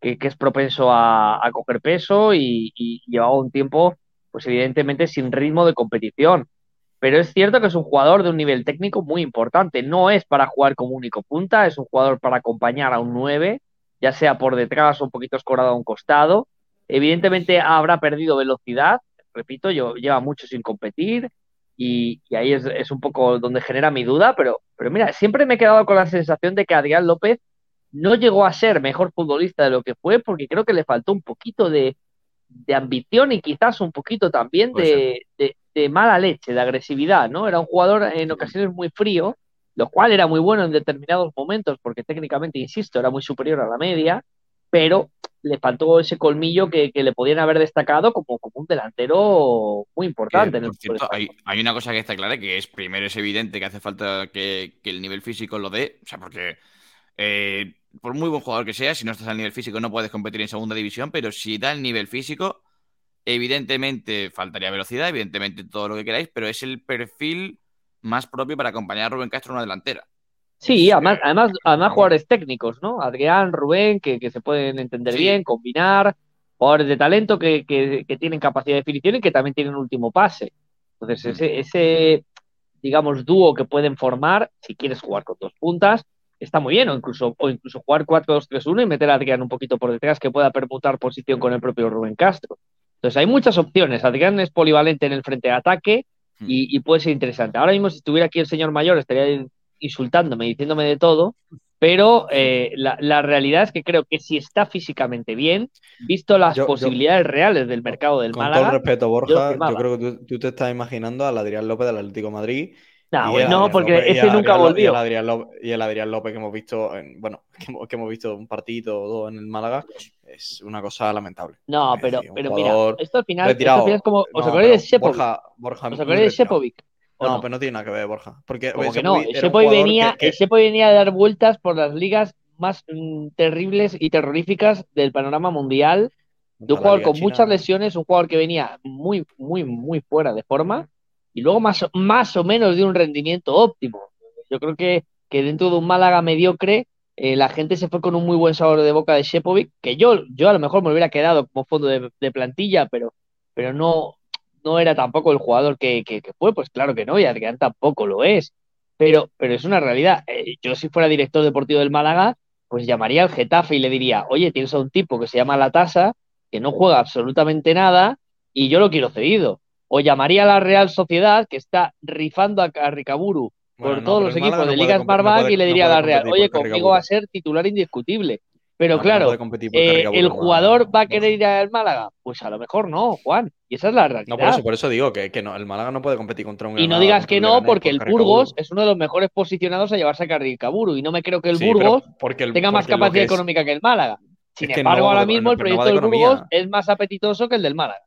que, que es propenso a, a coger peso y, y llevaba un tiempo, pues evidentemente sin ritmo de competición. Pero es cierto que es un jugador de un nivel técnico muy importante. No es para jugar como único punta, es un jugador para acompañar a un 9, ya sea por detrás o un poquito escorado a un costado. Evidentemente habrá perdido velocidad, repito, yo, lleva mucho sin competir y, y ahí es, es un poco donde genera mi duda, pero, pero mira, siempre me he quedado con la sensación de que Adrián López no llegó a ser mejor futbolista de lo que fue porque creo que le faltó un poquito de, de ambición y quizás un poquito también de, de, de mala leche, de agresividad, ¿no? Era un jugador en ocasiones muy frío, lo cual era muy bueno en determinados momentos porque técnicamente, insisto, era muy superior a la media, pero le faltó ese colmillo que, que le podían haber destacado como, como un delantero muy importante. en el cierto, hay, hay una cosa que está clara, que es primero es evidente que hace falta que, que el nivel físico lo dé, o sea, porque eh, por muy buen jugador que seas, si no estás al nivel físico no puedes competir en segunda división, pero si da el nivel físico, evidentemente faltaría velocidad, evidentemente todo lo que queráis, pero es el perfil más propio para acompañar a Rubén Castro en una delantera. Sí, además, además, además jugadores técnicos, ¿no? Adrián, Rubén, que, que se pueden entender Sí. bien, combinar, jugadores de talento que, que- que tienen capacidad de definición y que también tienen último pase. Entonces, Mm. ese, ese, digamos, dúo que pueden formar, si quieres jugar con dos puntas, está muy bien, o incluso, o incluso jugar 4-2-3-1 y meter a Adrián un poquito por detrás que pueda permutar posición con el propio Rubén Castro. Entonces, hay muchas opciones. Adrián es polivalente en el frente de ataque Mm. y, y puede ser interesante. Ahora mismo, si estuviera aquí el señor mayor, estaría insultándome, diciéndome de todo, pero eh, la, la realidad es que creo que si está físicamente bien, visto las Yo- yo- posibilidades reales del mercado del Con todo Málaga, el respeto, Borja, yo, creo que tú, tú te estás imaginando al Adrián López del Atlético de Madrid. el no, Adrián porque López- ese nunca Adrián Y volvió. el, Adrián López, y el Adrián López que hemos visto, en- bueno, <laughs> que hemos, que hemos visto un partido o dos en el Málaga, es una cosa lamentable. No, pero, decir, pero mira, esto al final, esto retirado. al final es como, ¿os No, acordáis de pero Sepovic? Borja, Borja ¿Os acordáis de? ¿O No, no? pero no tiene nada que ver, Borja. Porque Como que no, jugador venía, que- que- Sepovic venía a dar vueltas por las ligas más mm, terribles y terroríficas del panorama mundial de un jugador con China, muchas lesiones, un jugador que venía muy, muy, muy fuera de forma y luego más, o- más o menos de un rendimiento óptimo. Yo creo que que dentro de un Málaga mediocre eh, la gente se fue con un muy buen sabor de boca de Shepovic, que yo, yo a lo mejor me hubiera quedado como fondo de, plantilla, pero, pero no, no era tampoco el jugador que, que, fue, pues claro que no, y Adrián tampoco lo es. Pero, pero es una realidad. Eh, yo si fuera director deportivo del Málaga, pues llamaría al Getafe y le diría, oye, tienes a un tipo que se llama La Tasa, que no juega absolutamente nada, y yo lo quiero cedido. O llamaría a la Real Sociedad, que está rifando a, a Ricaburu por no, todos los el equipos Málaga de no Liga no Smartbank puede- y le no diría a la Real, oye, conmigo va a ser titular indiscutible. Pero No, no claro, eh, ¿el no, jugador no, va a no. querer ir al Málaga? Pues a lo mejor no, Juan. Y esa es la realidad. No, por eso, por eso digo que, que no, el Málaga no puede competir contra un Y no digas que no, porque el Carricaburu. Burgos es uno de los mejores posicionados a llevarse a Carricaburu. Y no me creo que el Sí, Burgos porque el- tenga más porque capacidad es- económica que el Málaga. Sin embargo, no, ahora mismo el no proyecto de del. Burgos es más apetitoso que el del Málaga.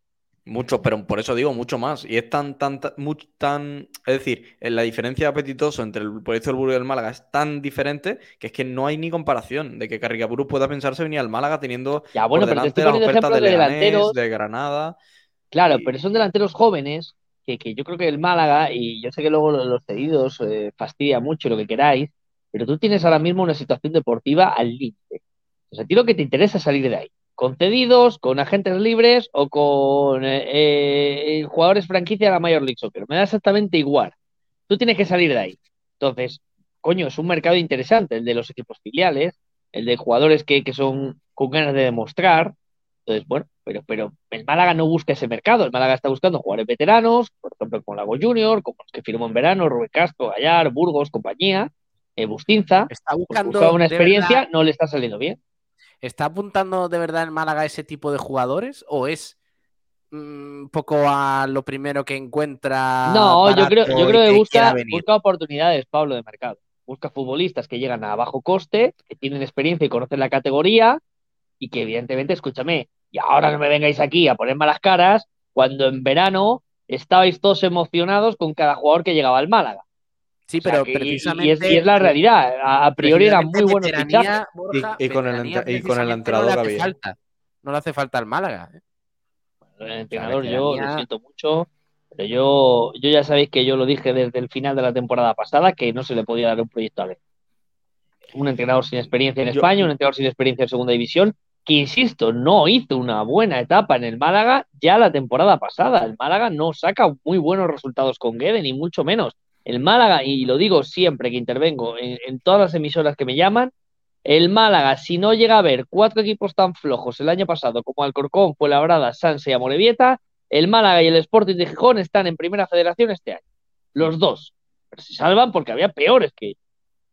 Mucho, pero por eso digo mucho más. Y es tan, tan, tan, much- tan- es decir, la diferencia de apetitoso entre el proyecto del Burgos y el Málaga es tan diferente que es que no hay ni comparación de que Carricaburu pueda pensarse venir al Málaga teniendo Ya, bueno, por delante las ofertas de de Leganés, delanteros. de Granada. Claro, Y- pero son delanteros jóvenes que, que yo creo que el Málaga, y yo sé que luego lo- los cedidos eh, fastidia mucho lo que queráis, pero tú tienes ahora mismo una situación deportiva al límite. O sea, a ti lo que te interesa es salir de ahí. Con cedidos, con agentes libres o con eh, eh, jugadores franquicia de la Major League Soccer. Me da exactamente igual. Tú tienes que salir de ahí. Entonces, coño, es un mercado interesante, el de los equipos filiales, el de jugadores que, que son con ganas de demostrar. Entonces, bueno, pero, pero el Málaga no busca ese mercado. El Málaga está buscando jugadores veteranos, por ejemplo, con Lago Junior, como los que firmó en verano, Rubén Castro, Gallar, Burgos, compañía, eh, Bustinza. Está Pues buscando busca una experiencia, verdad- no le está saliendo bien. ¿Está apuntando de verdad el Málaga ese tipo de jugadores? ¿O es un poco a lo primero que encuentra? No, yo creo, yo creo que quiera busca, busca oportunidades, Pablo, de mercado. Busca futbolistas que llegan a bajo coste, que tienen experiencia y conocen la categoría, y que evidentemente, escúchame, y ahora no me vengáis aquí a poner malas caras, cuando en verano estabais todos emocionados con cada jugador que llegaba al Málaga. Sí, O sea, pero precisamente. y, es, y es la realidad. A, a priori eran muy buenos fichajes. Borja, Y- y con el y con el entrenador no le que hace había. falta. No le hace falta al Málaga. ¿eh? El entrenador, yo lo siento mucho, pero yo, yo ya sabéis que yo lo dije desde el final de la temporada pasada, que no se le podía dar un proyecto a ver. Un entrenador sin experiencia en Yo- España, un entrenador sin experiencia en Segunda División, que insisto, no hizo una buena etapa en el Málaga ya la temporada pasada. El Málaga no saca muy buenos resultados con Guede, ni mucho menos. El Málaga, y lo digo siempre que intervengo en, en todas las emisoras que me llaman, el Málaga, si no llega a haber cuatro equipos tan flojos el año pasado como Alcorcón, Fuenlabrada, Sanse y Amorebieta, el Málaga y el Sporting de Gijón están en primera federación este año. Los dos. Pero se salvan porque había peores que ellos.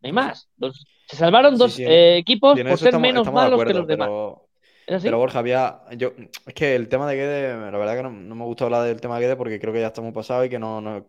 No hay más. Los- se salvaron dos sí, eh, equipos por ser estamos- menos estamos malos que los demás. pero- Borja, había. Yo, es que el tema de Guede, la verdad que no, no me gusta hablar del tema de Guede porque creo que ya estamos pasados y que no, no,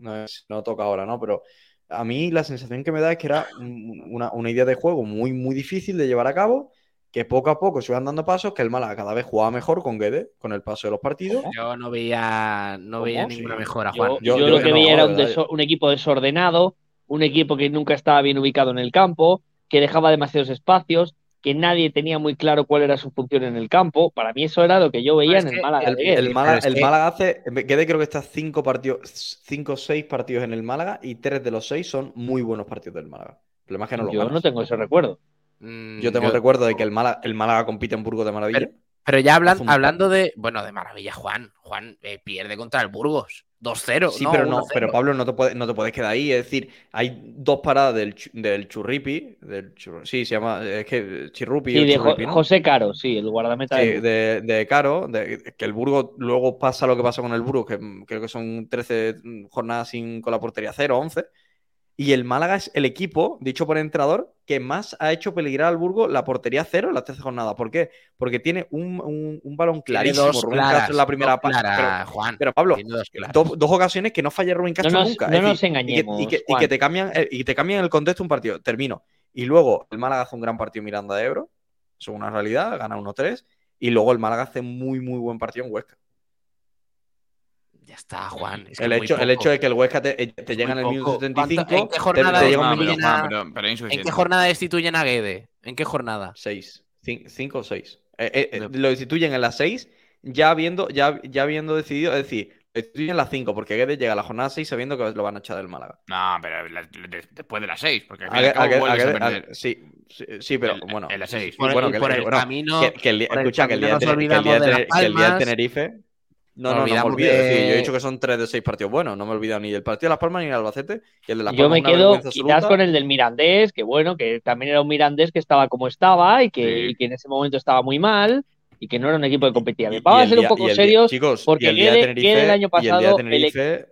no, es- no toca ahora, ¿no? Pero a mí la sensación que me da es que era un- una, una idea de juego muy, muy difícil de llevar a cabo, que poco a poco se iban dando pasos, que el Málaga cada vez jugaba mejor con Guede, con el paso de los partidos. Yo no veía, no veía ninguna Sí. mejora, Yo, Juan. yo yo lo que no, veía era un, un equipo desordenado, un equipo que nunca estaba bien ubicado en el campo, que dejaba demasiados espacios, que nadie tenía muy claro cuál era su función en el campo. Para mí eso era lo que yo veía es en el Málaga El, de el Málaga, el que- Málaga hace. Guede creo que está cinco partidos, cinco o seis partidos en el Málaga y tres de los seis son muy buenos partidos del Málaga. El problema es que no los Yo ganas. no tengo ese recuerdo. Mm, Yo tengo el recuerdo de que el Málaga, el Málaga compite en Burgos de maravilla. Pero ya hablan- hablando de. Bueno, de maravilla, Juan. Juan eh, pierde contra el Burgos. 2-0. Sí, no, pero no, 1-0. pero Pablo, no te, puedes, no te puedes quedar ahí. Es decir, hay dos paradas del, del Churripi. Del chur- sí, se llama. Es que Chirrupi Sí, de Jo- ¿no? José Caro, sí, el guardameta Sí, de, de Caro, de- que el Burgos luego pasa lo que pasa con el Burgos, que creo que son 13 jornadas sin, con la portería 0, 11. Y el Málaga es el equipo, dicho por el entrenador, que más ha hecho peligrar al Burgos la portería 0 en la 13 jornada. ¿Por qué? Porque tiene un, un- un balón Tiene clarísimo. dos Rubén claras, Castro en la primera dos parte. claras, Pero, Juan. pero, Pablo, Tiene dos claras. dos, dos ocasiones que no falla Rubén Castro nos- nunca. no Es nos decir, y que- engañemos, Y que, y que te cambian, el- y te cambian el contexto un partido. Termino. Y luego el Málaga hace un gran partido en Miranda de Ebro. Eso es una realidad. Gana 1-3. Y luego el Málaga hace muy, muy buen partido en Huesca. Ya está, Juan. es que El hecho, el hecho de que el Huesca te, te Es llega en el minuto poco. 75. ¿Cuánto- en qué te- jornada te, de llega un No, minuto. pero, Juan, Juan, pero, pero es ¿En qué jornada destituyen a Guede? ¿En qué jornada? 6. 5 o 6. lo destituyen en las 6, ya habiendo, ya, ya habiendo decidido. Es decir, Estoy en la 5, porque Guedes llega a la jornada 6 sabiendo que lo van a echar del Málaga. No, pero la- de- después de las 6, porque al A a a a a- sí, sí, sí, pero En- bueno. en la seis. Por el- bueno, por que- el bueno, camino- que, que el, día- por el escucha, que el día, de nos Tener- que el día de olvidamos de Tener- Las que el día de Palmas. Tenerife. No, no, no me olvido. de- sí, yo he dicho que son 3 de 6 partidos buenos. No me he olvidado ni del partido de Las Palmas ni del Albacete. Y el de Las Yo Palmas me una quedo quizás absoluta. con el del Mirandés, que bueno, que también era un Mirandés que estaba como estaba y que, Sí. y que en ese momento estaba muy mal y que no era un equipo que competía bien. Vamos a ser un día- poco día- serios chicos, y porque el día de Tenerife- Guede el año y el día de pasado, el- Tenerife,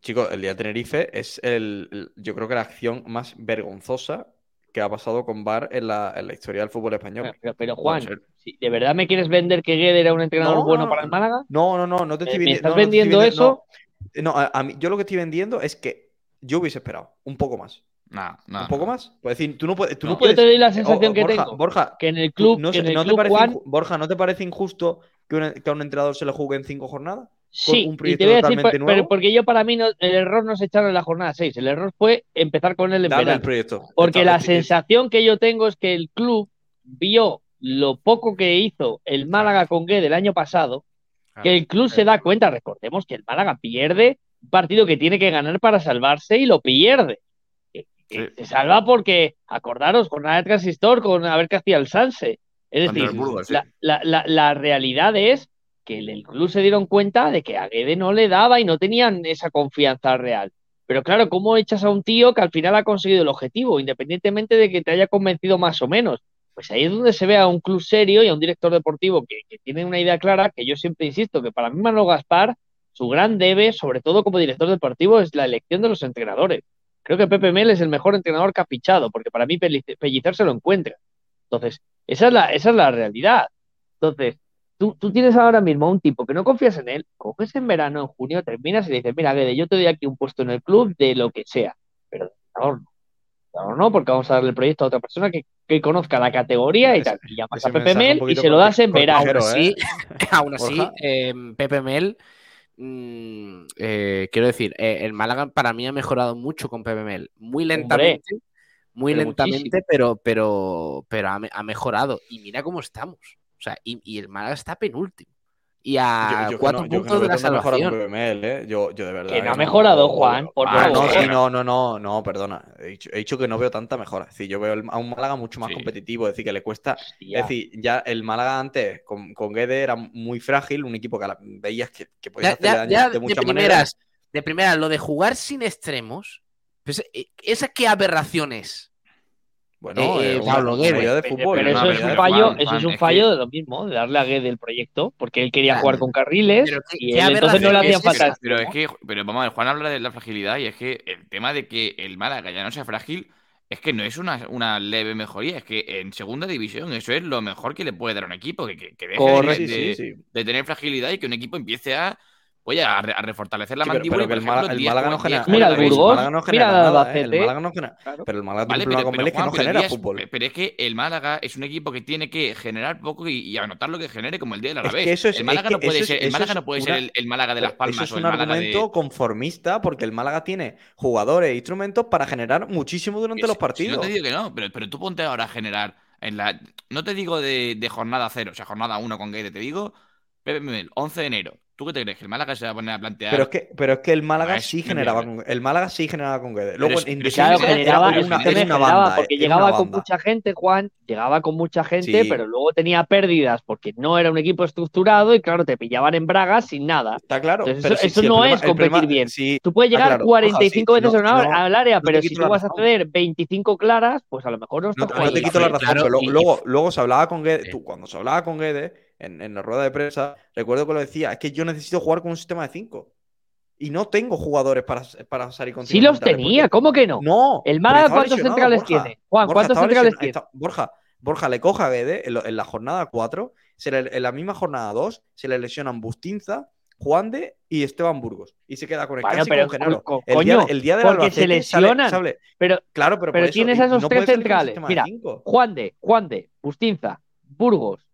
chicos, el día de Tenerife es el, el- yo creo que la acción más vergonzosa que ha pasado con VAR en la, en la historia del fútbol español. pero, Juan, si ¿de verdad me quieres vender que Guede era un entrenador No, bueno no, para el Málaga? No, no, no, no te ¿Me- estoy me vendi- estás no, no vendiendo eso? No, no, a, a mí, yo lo que estoy vendiendo es que yo hubiese esperado un poco más. Nah, nah, un poco más. Pues decir, tú no puedes. Tú no Yo puedes te doy la eh, sensación oh, que Borja, tengo. Borja, Que en el club, no, que sé- en el ¿no te parece Juan, Borja, ¿no te parece injusto que, un- que a un entrenador se le juegue en cinco jornadas? Sí, un y te voy a decir, pero- nuevo? pero porque yo para mí no, el error no es echarlo en la jornada 6, el error fue empezar con él en Dame el proyecto. Porque Está- la sensación que yo tengo es que el club vio lo poco que hizo el Málaga con Guede el año pasado, que el club se da cuenta, recordemos que el Málaga pierde un partido que tiene que ganar para salvarse y lo pierde. Sí. Se salva porque, acordaros, jornada de transistor con a ver qué hacía el Sanse. Es decir, el Burgos, sí. la, la- la- la realidad es que el, club se dieron cuenta de que a Guede no le daba y no tenían esa confianza real. Pero claro, ¿cómo echas a un tío que al final ha conseguido el objetivo, independientemente de que te haya convencido más o menos? Pues ahí es donde se ve a un club serio y a un director deportivo que, tiene una idea clara, que yo siempre insisto, que para mí Manolo Gaspar, su gran debe, sobre todo como director deportivo, es la elección de los entrenadores. Creo que Pepe Mel es el mejor entrenador fichado, porque para mí Pellic- Pellicer se lo encuentra. Entonces, esa es la, esa es la realidad. Entonces, tú, tú tienes ahora mismo a un tipo que no confías en él, coges en verano, en junio, terminas y le dices, mira, Guede, yo te doy aquí un puesto en el club de lo que sea, pero de entrenador no. Entrenador no, porque vamos a darle el proyecto a otra persona que, que conozca la categoría y tal. Y llamas a Pepe Mel y se lo das en verano. Aún así, ¿eh? <laughs> aún así eh, Pepe Mel, mm, eh, quiero decir, eh, el Málaga para mí ha mejorado mucho con Pepe Mel. Muy lentamente, muy pero lentamente, muchísimo. pero, pero, pero ha mejorado. Y mira cómo estamos. O sea, y, y el Málaga está penúltimo. Y a Yo- yo que cuatro no- yo puntos no de veo la salvación. Mel, ¿eh? Yo, yo de verdad. Que no ha mejorado, Juan, por Ah, no, sí, no, no, no, no, perdona. He dicho, he dicho que no veo tanta mejora. Es decir, yo veo a un Málaga mucho más Sí. competitivo. Es decir, que le cuesta. Hostia. Es decir, ya el Málaga antes con, con Guede era muy frágil, un equipo que la- veías que, que podía Ya, hacerle ya- daño ya de de, muchas primeras, maneras. de primeras, lo de jugar sin extremos, pues, eh, ¿esa qué aberración es? Bueno, eh, eh, una- Pablo una Guede. realidad de Pero- fútbol. pero una eso es un fallo, eso es un es fallo que- de lo mismo, de darle a Guede el proyecto, porque él quería jugar con carriles Pero y él entonces no le hacían falta. Pero es que, pero vamos a ver, Juan habla de la fragilidad y es que el tema de que el Málaga ya no sea frágil es que no es una, una leve mejoría, es que en segunda división eso es lo mejor que le puede dar a un equipo, que, que, que deje de- Correcto. de, Sí, sí, sí. de tener fragilidad y que un equipo empiece a, oye, a, re- a refortalecer la Sí, pero, mandíbula. pero y, por el, Málaga, ejemplo, el 10 Málaga no jugadores- genera. 10 Mira, el Burgos, Málaga no mira nada, ¿eh? El Málaga no genera. Claro. Pero el Málaga tiene Vale, pero, pero, es que no genera fútbol. pero es que el Málaga es un equipo que tiene que generar poco y, y anotar lo que genere, como el día del Es Alavés. que es- el Málaga es no que puede eso es- ser, el Málaga es no puede una- ser el, el Málaga de Las Pero Palmas Eso es o un el argumento de. conformista porque el Málaga tiene jugadores e instrumentos para generar muchísimo durante los partidos. no te digo que no, pero, pero tú ponte ahora a generar en la. No te digo de, de jornada cero, o sea, jornada uno con Guede, te digo, Pepe Mel, 11 de enero. ¿Tú qué te crees? ¿Que el Málaga se va a poner a plantear? Pero es que, pero es que el Málaga Ah, sí generaba con, el Málaga sí generaba con Guede. Luego Claro, generaba, era una, era una generaba, banda. porque era llegaba una con banda. mucha gente, Juan, llegaba con mucha gente, Sí. pero luego tenía pérdidas porque no era un equipo estructurado y claro, te pillaban en bragas sin nada. Está claro. Entonces, pero eso- sí, eso sí, no problema- es competir problema- bien. sí, Tú puedes llegar claro. 45 Ojalá, sí, veces no, no, al área, no pero si tú vas a ceder 25 claras, pues a lo mejor no No, estás no te quito la razón, pero luego, se hablaba con Guede. Sí. Tú, cuando se hablaba con Guede en, en la rueda de prensa, recuerdo que lo decía: es que yo necesito jugar con un sistema de 5. Y no tengo jugadores para, para salir con Sí los tenía, ¿cómo que no? No. El Málaga, ¿cuántos centrales Borja. tiene? Juan, Borja, ¿cuántos centrales tiene? está- Borja, Borja le coge a Guede en, en la jornada 4, se le- en la misma jornada 2, se le lesionan Bustinza, Juan de y Esteban Burgos. Y se queda con el Bueno, casi pero con co- el, coño, día, el día del porque se Albacete sale- lesionan. sale- Pero claro, pero, pero tienes a esos no tres centrales. de Mira. Juan de, Juan de, Bustinza, Burgos,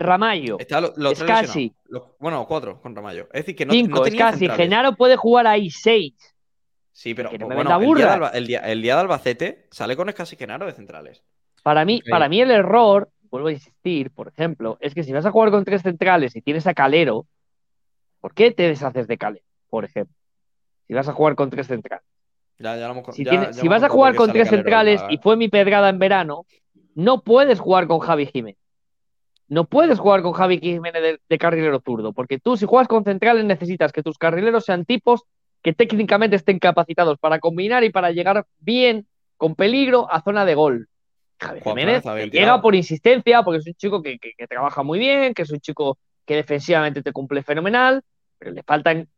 Ramallo, Está lo- los tres Scassi. lesionados. Los- bueno, cuatro con Ramallo. Es decir, que no, cinco, no es casi. centrales. Genaro puede jugar ahí seis. Sí, pero que no me bueno, venda el día, de. Alba- el, día, el día de Albacete sale con Escasi Genaro de centrales. Para mí, para mí el error, vuelvo a insistir, por ejemplo, es que si vas a jugar con tres centrales y tienes a Calero, ¿Por qué te deshaces de Caleb, por ejemplo? Si vas a jugar con tres centrales. Ya, ya lo hemos- Si, ya- tiene- ya si vas a jugar con tres Calero centrales y fue mi pedrada en verano, no puedes jugar con Javi Jiménez. No puedes jugar con Javi Jiménez de, de carrilero zurdo, porque tú si juegas con centrales necesitas que tus carrileros sean tipos que técnicamente estén capacitados para combinar y para llegar bien, con peligro, a zona de gol. Javi Juan Jiménez llega por insistencia, porque es un chico que, que- que trabaja muy bien, que es un chico que defensivamente te cumple fenomenal, pero le faltan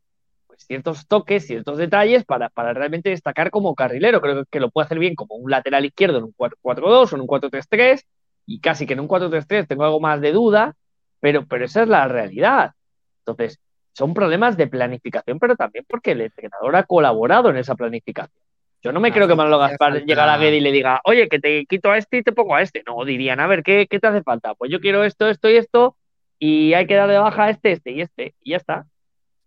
pues, ciertos toques, ciertos detalles para, para realmente destacar como carrilero. Creo que lo puede hacer bien como un lateral izquierdo en un 4-4-2 o en un 4-3-3, y casi que en un 4-3-3 tengo algo más de duda, pero, pero esa es la realidad. Entonces, son problemas de planificación, pero también porque el entrenador ha colaborado en esa planificación. Yo no me creo que Manolo Gaspar llegara a Guede y le diga, oye, que te quito a este y te pongo a este. No, dirían, a ver, ¿qué, qué te hace falta? Pues yo quiero esto, esto y esto, y hay que dar de baja a este, este y este, y ya está.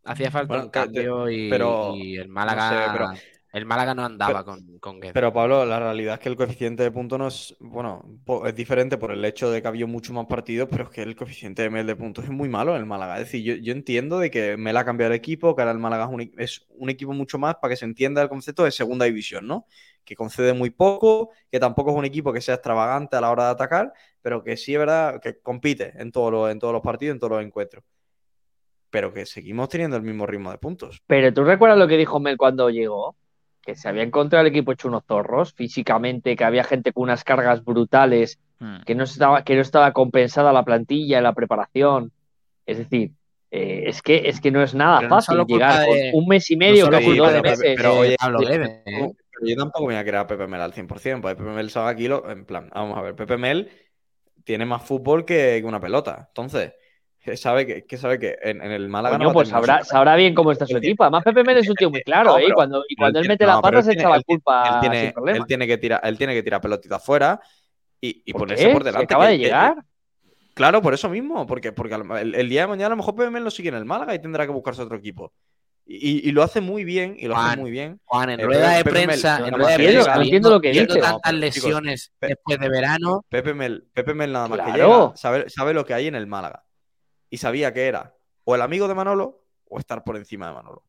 Hacía falta Bueno, un cambio y, pero- y el no Málaga. sé, pero- el Málaga no andaba con, con Guede. Pero Pablo, la realidad es que el coeficiente de puntos no es, bueno, es diferente por el hecho de que había mucho más partidos, pero es que el coeficiente de Mel de puntos es muy malo en el Málaga. Es decir, yo, yo entiendo de que Mel ha cambiado el equipo, que ahora el Málaga es un, es un equipo mucho más para que se entienda el concepto de segunda división, ¿no? Que concede muy poco, que tampoco es un equipo que sea extravagante a la hora de atacar, pero que sí es verdad que compite en todos los, en todos los partidos, en todos los encuentros. Pero que seguimos teniendo el mismo ritmo de puntos. Pero tú recuerdas lo que dijo Mel cuando llegó, que se había encontrado el equipo hecho unos zorros físicamente, que había gente con unas cargas brutales, Hmm. que no estaba, que no estaba compensada la plantilla, la preparación. Es decir, eh, es que es que no es nada Pero no fácil culpa llegar con de- un mes y no medio, solo casi dos de meses. Pero eh, oye, Pablo de- ¿eh? Pero yo tampoco voy a querer a Pepe Mel al 100%, porque Pepe Mel sabe aquí lo- en plan, vamos a ver, Pepe Mel tiene más fútbol que una pelota. Entonces, que sabe que, que sabe que en, en el Málaga Coño, no pues sabrá, su- sabrá bien cómo está su equipo. Además, Pepe Mel es un tío muy <laughs> claro, No, ¿eh? Cuando, y cuando él mete no, la pata se echa la culpa él tiene, sin él tiene que tirar, él tiene que tirar pelotitas afuera y, y ¿Por ponerse qué? por delante. acaba que- de que- llegar. Claro, por eso mismo, porque, porque lo- el, el día de mañana a lo mejor Pepe Mel no sigue en el Málaga y tendrá que buscarse otro equipo. Y, lo hace muy bien, y lo hace Juan, muy bien. Juan, en Eh, rueda de Mel, prensa, en rueda de Entiendo, prensa, llega- entiendo lo que dice. tantas lesiones después de verano, Pepe Mel, Pepe Mel nada más que llega, sabe, sabe lo que hay en el Málaga. Y sabía que era o el amigo de Manolo o estar por encima de Manolo.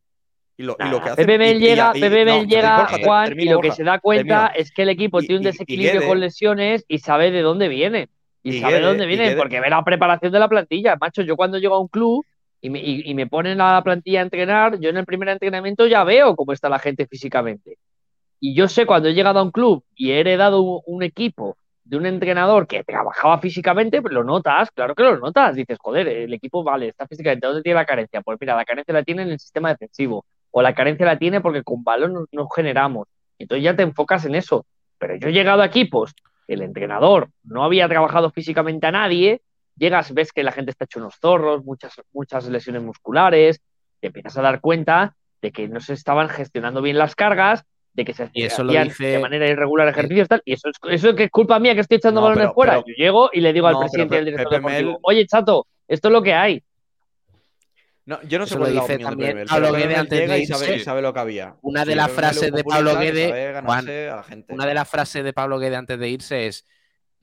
Y lo, y lo que hace. Llega, y- no, llega, Borja, Juan, y lo que se da cuenta termino. es que el equipo tiene un desequilibrio Guede- con lesiones y sabe de dónde viene. Y, sabe de dónde viene, porque ve la preparación de la plantilla. Macho, yo cuando llego a un club y me, y- y me ponen a la plantilla a entrenar, yo en el primer entrenamiento ya veo cómo está la gente físicamente. Y yo sé cuando he llegado a un club y he heredado un, un equipo de un entrenador que trabajaba físicamente, pues lo notas, claro que lo notas. Dices, joder, el equipo vale, está físicamente, ¿dónde tiene la carencia? Pues mira, la carencia la tiene en el sistema defensivo, o la carencia la tiene porque con balón no, no generamos. Entonces ya te enfocas en eso. Pero yo he llegado a equipos, el entrenador no había trabajado físicamente a nadie, llegas, ves que la gente está hecho unos zorros, muchas, muchas lesiones musculares, te empiezas a dar cuenta de que no se estaban gestionando bien las cargas, de que se Y eso lo dice- de manera irregular ejercicios tal, y eso es, eso es que es culpa mía que estoy echando No, balones pero- fuera. pero- Yo llego y le digo al No, presidente y al Pe- director deportivo, oye, chato, esto es lo que hay. No, yo no sé Eso cuál lo dice también Pablo Guede antes de irse. sabe lo que había. Una de Sí, las frases de Pablo Guede, una de las frases de Pablo Guede antes de irse es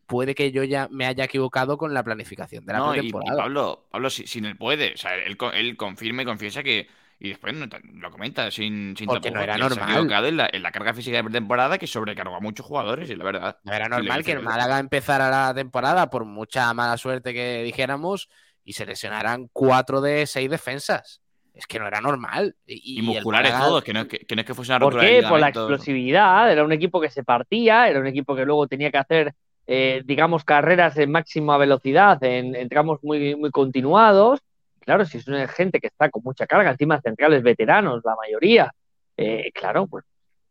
puede que yo ya me haya equivocado con la planificación de la No, y. Pablo, Pablo, si- sin él puede. O sea, él, él confirma y confiesa que. Y después no- lo comenta sin, sin Porque no era normal. en la, en la carga física de pretemporada que sobrecargó a muchos jugadores, y la verdad. No era normal que el Málaga empezara la temporada por mucha mala suerte que dijéramos y se lesionaran cuatro de seis defensas. Es que no era normal. Y, Y, musculares Málaga- todos, que no, es que, que no es que fuese una ¿Por qué? Por la explosividad, era un equipo que se partía, era un equipo que luego tenía que hacer, eh, digamos, carreras en máxima velocidad, en, en tramos muy, muy continuados. Claro, si es una gente que está con mucha carga, encima centrales veteranos, la mayoría, eh, claro, pues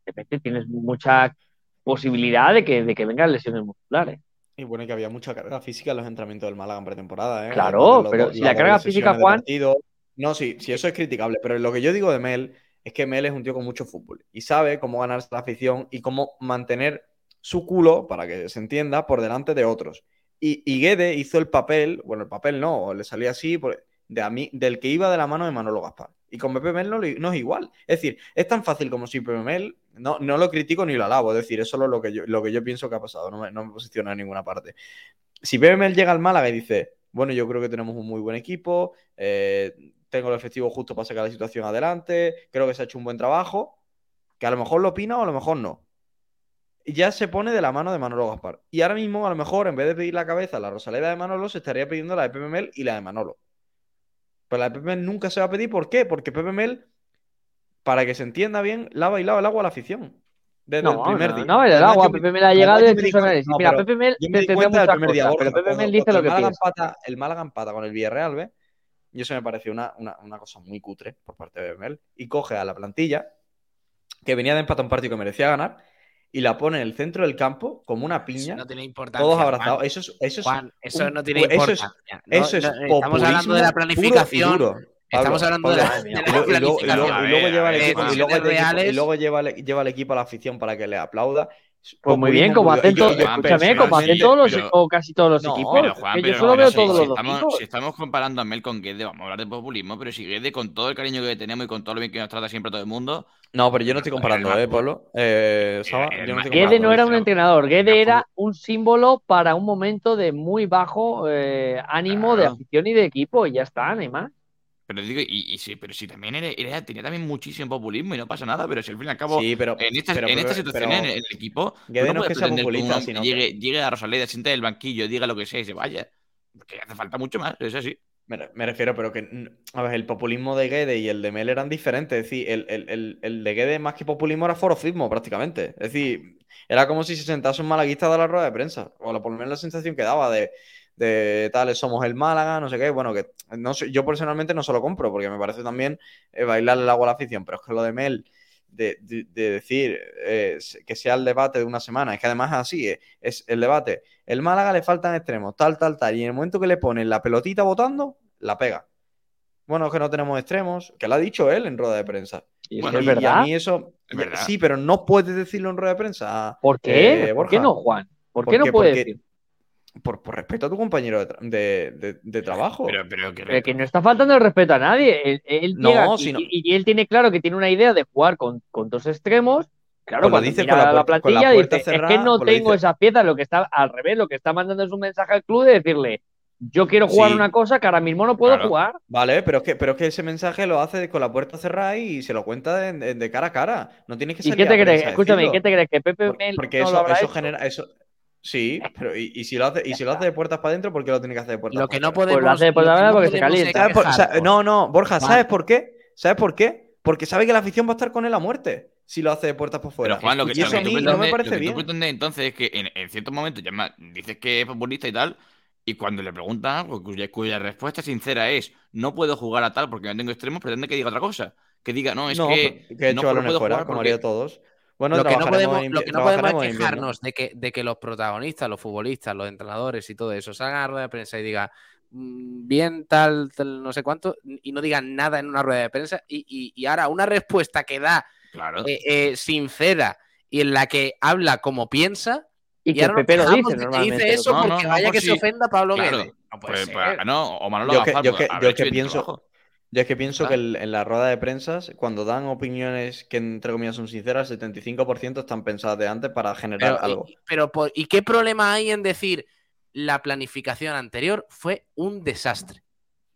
de repente tienes mucha posibilidad de que, de que vengan lesiones musculares. Y bueno, que había mucha carga física en los entrenamientos del Málaga en pretemporada, ¿eh? Claro, los pero si la carga física, Juan- partido- No, sí, sí, eso es criticable, pero lo que yo digo de Mel es que Mel es un tío con mucho fútbol y sabe cómo ganarse la afición y cómo mantener su culo, para que se entienda, por delante de otros. Y, y Guede hizo el papel, bueno, el papel no, le salía así, por- de a mí, del que iba de la mano de Manolo Gaspar. Y con Pepe no, no es igual. Es decir, es tan fácil como si Pepe no, no lo critico ni lo alabo, es decir, es lo que yo, lo que yo pienso que ha pasado, no me, no me posiciono en ninguna parte. Si Pepe llega al Málaga y dice, bueno, yo creo que tenemos un muy buen equipo, eh, tengo el efectivo justo para sacar la situación adelante, creo que se ha hecho un buen trabajo, que a lo mejor lo opina o a lo mejor no. Ya se pone de la mano de Manolo Gaspar. Y ahora mismo, a lo mejor, en vez de pedir la cabeza la Rosaleda de Manolo, se estaría pidiendo la de Mel y la de Manolo. Pero la de Pepe Mel nunca se va a pedir. ¿Por qué? Porque Pepe Mel, para que se entienda bien, le ha bailado el agua a la afición. Desde el primer no, día. no, el agua. Pepe Mel ha llegado hecho su análisis. Mira, Pepe Mel muchas cosas, pero Pepe Mel dice lo que el Málaga piensa. empata- el Málaga empata con el Villarreal, ¿ves? Y eso me pareció una, una, una cosa muy cutre por parte de Pepe Mel. Y coge a la plantilla, que venía de empatar un partido que merecía ganar, y la pone en el centro del campo como una Eso piña, no tiene importancia. todos Juan. abrazados. Eso es, eso es Juan, eso un- no tiene eso es- importancia. No, eso es estamos hablando de la puro y planificación. duro. Estamos Pablo, hablando de la, de y y y planificación. y luego lleva y el equipo- y reales. luego lleva al- lleva al equipo a la afición para que le aplauda. Pues muy bien, como hacen todos, y yo escúchame, como hacen personalmente, todos los, pero- o casi todos los No, equipos. Pero, Es Juan, que pero yo solo no veo sé, todos si los estamos, equipos. si estamos comparando a Mel con Guede, vamos a hablar de populismo, pero si Guede, con todo el cariño que tenemos y con todo lo bien que nos trata siempre todo el mundo, No, pero yo no estoy comparando, El ¿eh, Macul- Pablo? Eh, Saba, el yo no estoy Ma- Guede comparando. no era un entrenador, Guede era un símbolo para un momento de muy bajo eh, ánimo de afición y de equipo, y ya está, más. Pero digo, y, y sí, pero si también era, era- tenía también muchísimo populismo y no pasa nada, pero si al fin y al cabo, Sí, pero, en esta, pero- en esta situación pero en el equipo, no no que sea que populista, hombre sino que- llegue, llegue a Rosaleda, siente en el banquillo, diga lo que sea y se vaya. Que hace falta mucho más, es así. Me, re- me refiero, pero que, a ver, el populismo de Guede y el de Mel eran diferentes. Es decir, el, el, el, el de Guede más que populismo era forofismo prácticamente. Es decir, era como si se sentase un malaguista a dar la rueda de prensa. O por lo menos la sensación que daba de, de tales somos el Málaga, no sé qué. Bueno, que no sé, yo personalmente no se lo compro porque me parece también eh, bailarle el agua a la afición. Pero es que lo de Mel, de, de- de decir eh, que sea el debate de una semana, es que además es así, eh, es el debate. El Málaga le faltan extremos, tal, tal, tal. Y en el momento que le ponen la pelotita votando, la pega. Bueno, es que no tenemos extremos, que lo ha dicho él en rueda de prensa. Y Bueno, es Y- y verdad. a mí eso. Es verdad. Sí, pero no puedes decirlo en rueda de prensa. ¿Por qué? eh, ¿Por qué no, Juan? ¿Por ¿Por qué no puede decir? Por, por respeto a tu compañero de, de- de- de trabajo. Pero, pero que Pero que no está faltando el respeto a nadie. Él, él No, llega y, y- y él tiene claro que tiene una idea de jugar con, con dos extremos. Claro, Pues cuando dice mira con la la, con plantilla puerta dice, es que no pues tengo dice. esas piezas, lo que está al revés, lo que está mandando es un mensaje al club de decirle, yo quiero jugar Sí. una cosa que ahora mismo no puedo Claro. jugar. Vale, pero es, que, pero es que ese mensaje lo hace con la puerta cerrada y se lo cuenta de, cara a cara. No tienes que ¿Y salir qué a te crees? Escúchame. ¿qué te crees? ¿Que Pepe Mel porque no eso, lo habrá eso hecho? genera. Eso, sí, pero y, y si lo hace, y si lo hace de puertas para adentro, ¿por qué lo tiene que hacer de puertas Lo para que no podemos. Pues lo hace de puerta lo que afuera no porque se calienta. ¿Sabes por- no, no, Borja. ¿sabes por qué? ¿Sabes por qué? Porque sabe que la afición va a estar con él a muerte si lo hace de puertas para afuera. Pero Juan, lo que, y eso a que tú mí no me parece lo que tú bien. pretendes entonces es que en, en ciertos momentos ya ma- dices que es populista y tal, y cuando le preguntan algo cuya, cuya respuesta sincera es no puedo jugar a tal porque no tengo extremos, pretende que diga otra cosa. Que diga, no, es no, que, que he no hecho balones puedo fuera, jugar como porque- haría todos. Bueno, lo que no podemos, en lo que no podemos es quejarnos de que, de que los protagonistas, los futbolistas, los entrenadores y todo eso salgan a la rueda de prensa y digan "Mm, bien tal, tal, no sé cuánto, y no digan nada en una rueda de prensa. Y, y- y ahora una respuesta que da Claro. eh, eh, sincera y en la que habla como piensa. Y, que ahora Pepe lo dice normalmente. eso No, porque no, vaya que se ofenda Pablo Claro. Guedes. No puede Pues, ser. pues, ah, no, o Manolo Yo que- Gaspar, yo que- que pienso- trabajo. Yo es que pienso Ah. que el- en la rueda de prensa, cuando dan opiniones que entre comillas son sinceras, el 75% están pensadas de antes para generar Pero, algo. y, pero por- ¿y qué problema hay en decir la planificación anterior fue un desastre?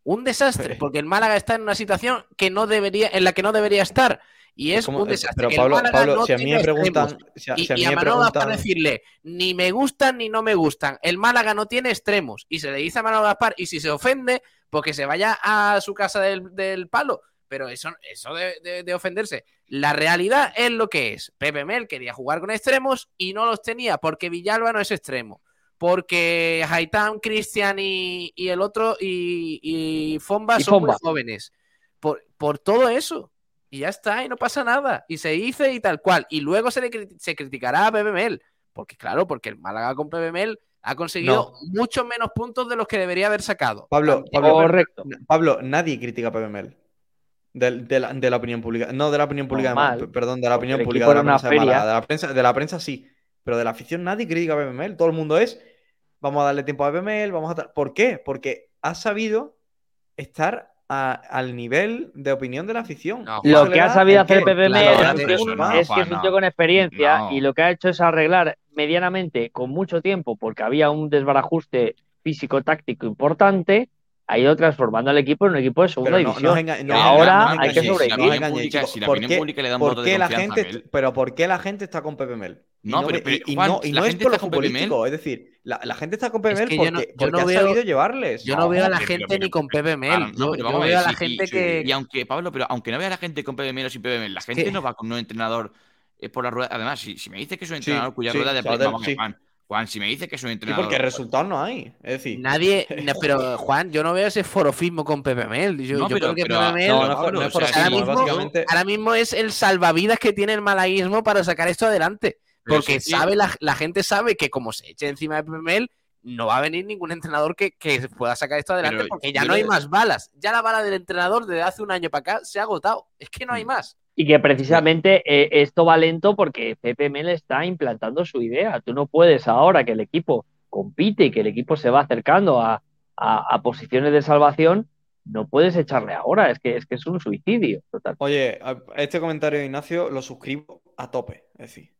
Un desastre, <laughs> porque el Málaga está en una situación que no debería, en la que no debería estar. Y es como- un desastre. Pero El Pablo, no si a mí tiene me preguntan, extremos. si a, Y, si a y mí a me Manolo Gaspar preguntan, decirle, ni me gustan ni no me gustan. El Málaga no tiene extremos. Y se le dice a Manolo Gaspar, y si se ofende, pues que se vaya a su casa del, del palo. Pero eso, eso de, de- de ofenderse. La realidad es lo que es. Pepe Mel quería jugar con extremos y no los tenía, porque Villalba no es extremo. Porque Haitán, Cristian y, y el otro y, y Fomba Y son muy jóvenes. Por, por todo eso. Y ya está, y no pasa nada. Y se dice y tal cual. Y luego se le cri- se criticará a Mel. Porque, claro, porque el Málaga con Mel ha conseguido muchos menos puntos de los que debería haber sacado. Pablo, Pablo, Correcto. Pablo, nadie critica a. Del- De, la, de la opinión pública. No, de la opinión pública, de perdón, de la opinión pública de la prensa de Málaga. feria. De la prensa, de la prensa sí. Pero de la afición nadie critica a Mel. Todo el mundo es, vamos a darle tiempo a Mel, vamos a... tal". ¿Por qué? Porque ha sabido estar a- al nivel de opinión de la afición. No, Lo que ha sabido hacer Claro, no, es, que- eso no, es que Juan, es un tío con experiencia No. y lo que ha hecho es arreglar medianamente con mucho tiempo porque había un desbarajuste físico-táctico importante ha ido transformando al equipo en un equipo de segunda Pero no, división. no y ahora hay que sobrevivir. engañéis, pública- chicos. si la ¿Por opinión qué- pública le da un por voto de qué la gente, Mel? pero ¿por qué la gente está con Pepe Mel? Y No, pero- y, no, y la no es gente por lo futbolístico, es decir, la, la gente está con Pepe Es Mel que yo porque, no- yo porque no ha veo- sabido llevarles. Yo no veo a la gente ni con Pepe Mel. Yo veo a la gente que. Y aunque, Pablo, pero aunque no vea a la gente con Pepe Mel o sin Pepe Mel, la gente no va con un entrenador eh, por la rueda. Además, si, si me dice que es un entrenador cuya rueda de prensa, vamos a ver, sí. Juan, si me dice que es un Sí, entrenador. porque resultados no hay. Es decir, Nadie, no, pero Juan, yo no veo ese forofismo con Pepe Mel. Yo, No, yo pero- creo que pero- Pepe Mel no, no, no es ahora, mismo, básicamente. ahora mismo es el salvavidas que tiene el malaguismo para sacar esto adelante. Porque sí, sí. sabe la, la gente sabe que como se eche encima de Pepe Mel, no va a venir ningún entrenador que, que pueda sacar esto adelante Pero porque ya no hay más balas. Ya la bala del entrenador desde hace un año para acá se ha agotado. Es que no hay Mm. más. Y que precisamente eh, esto va lento porque Pepe Mel está implantando su idea. Tú no puedes ahora que el equipo compite y que el equipo se va acercando a, a- posiciones de salvación, no puedes echarle ahora. Es que es, que es un suicidio. Oye, este comentario de Ignacio lo suscribo a tope. Es decir,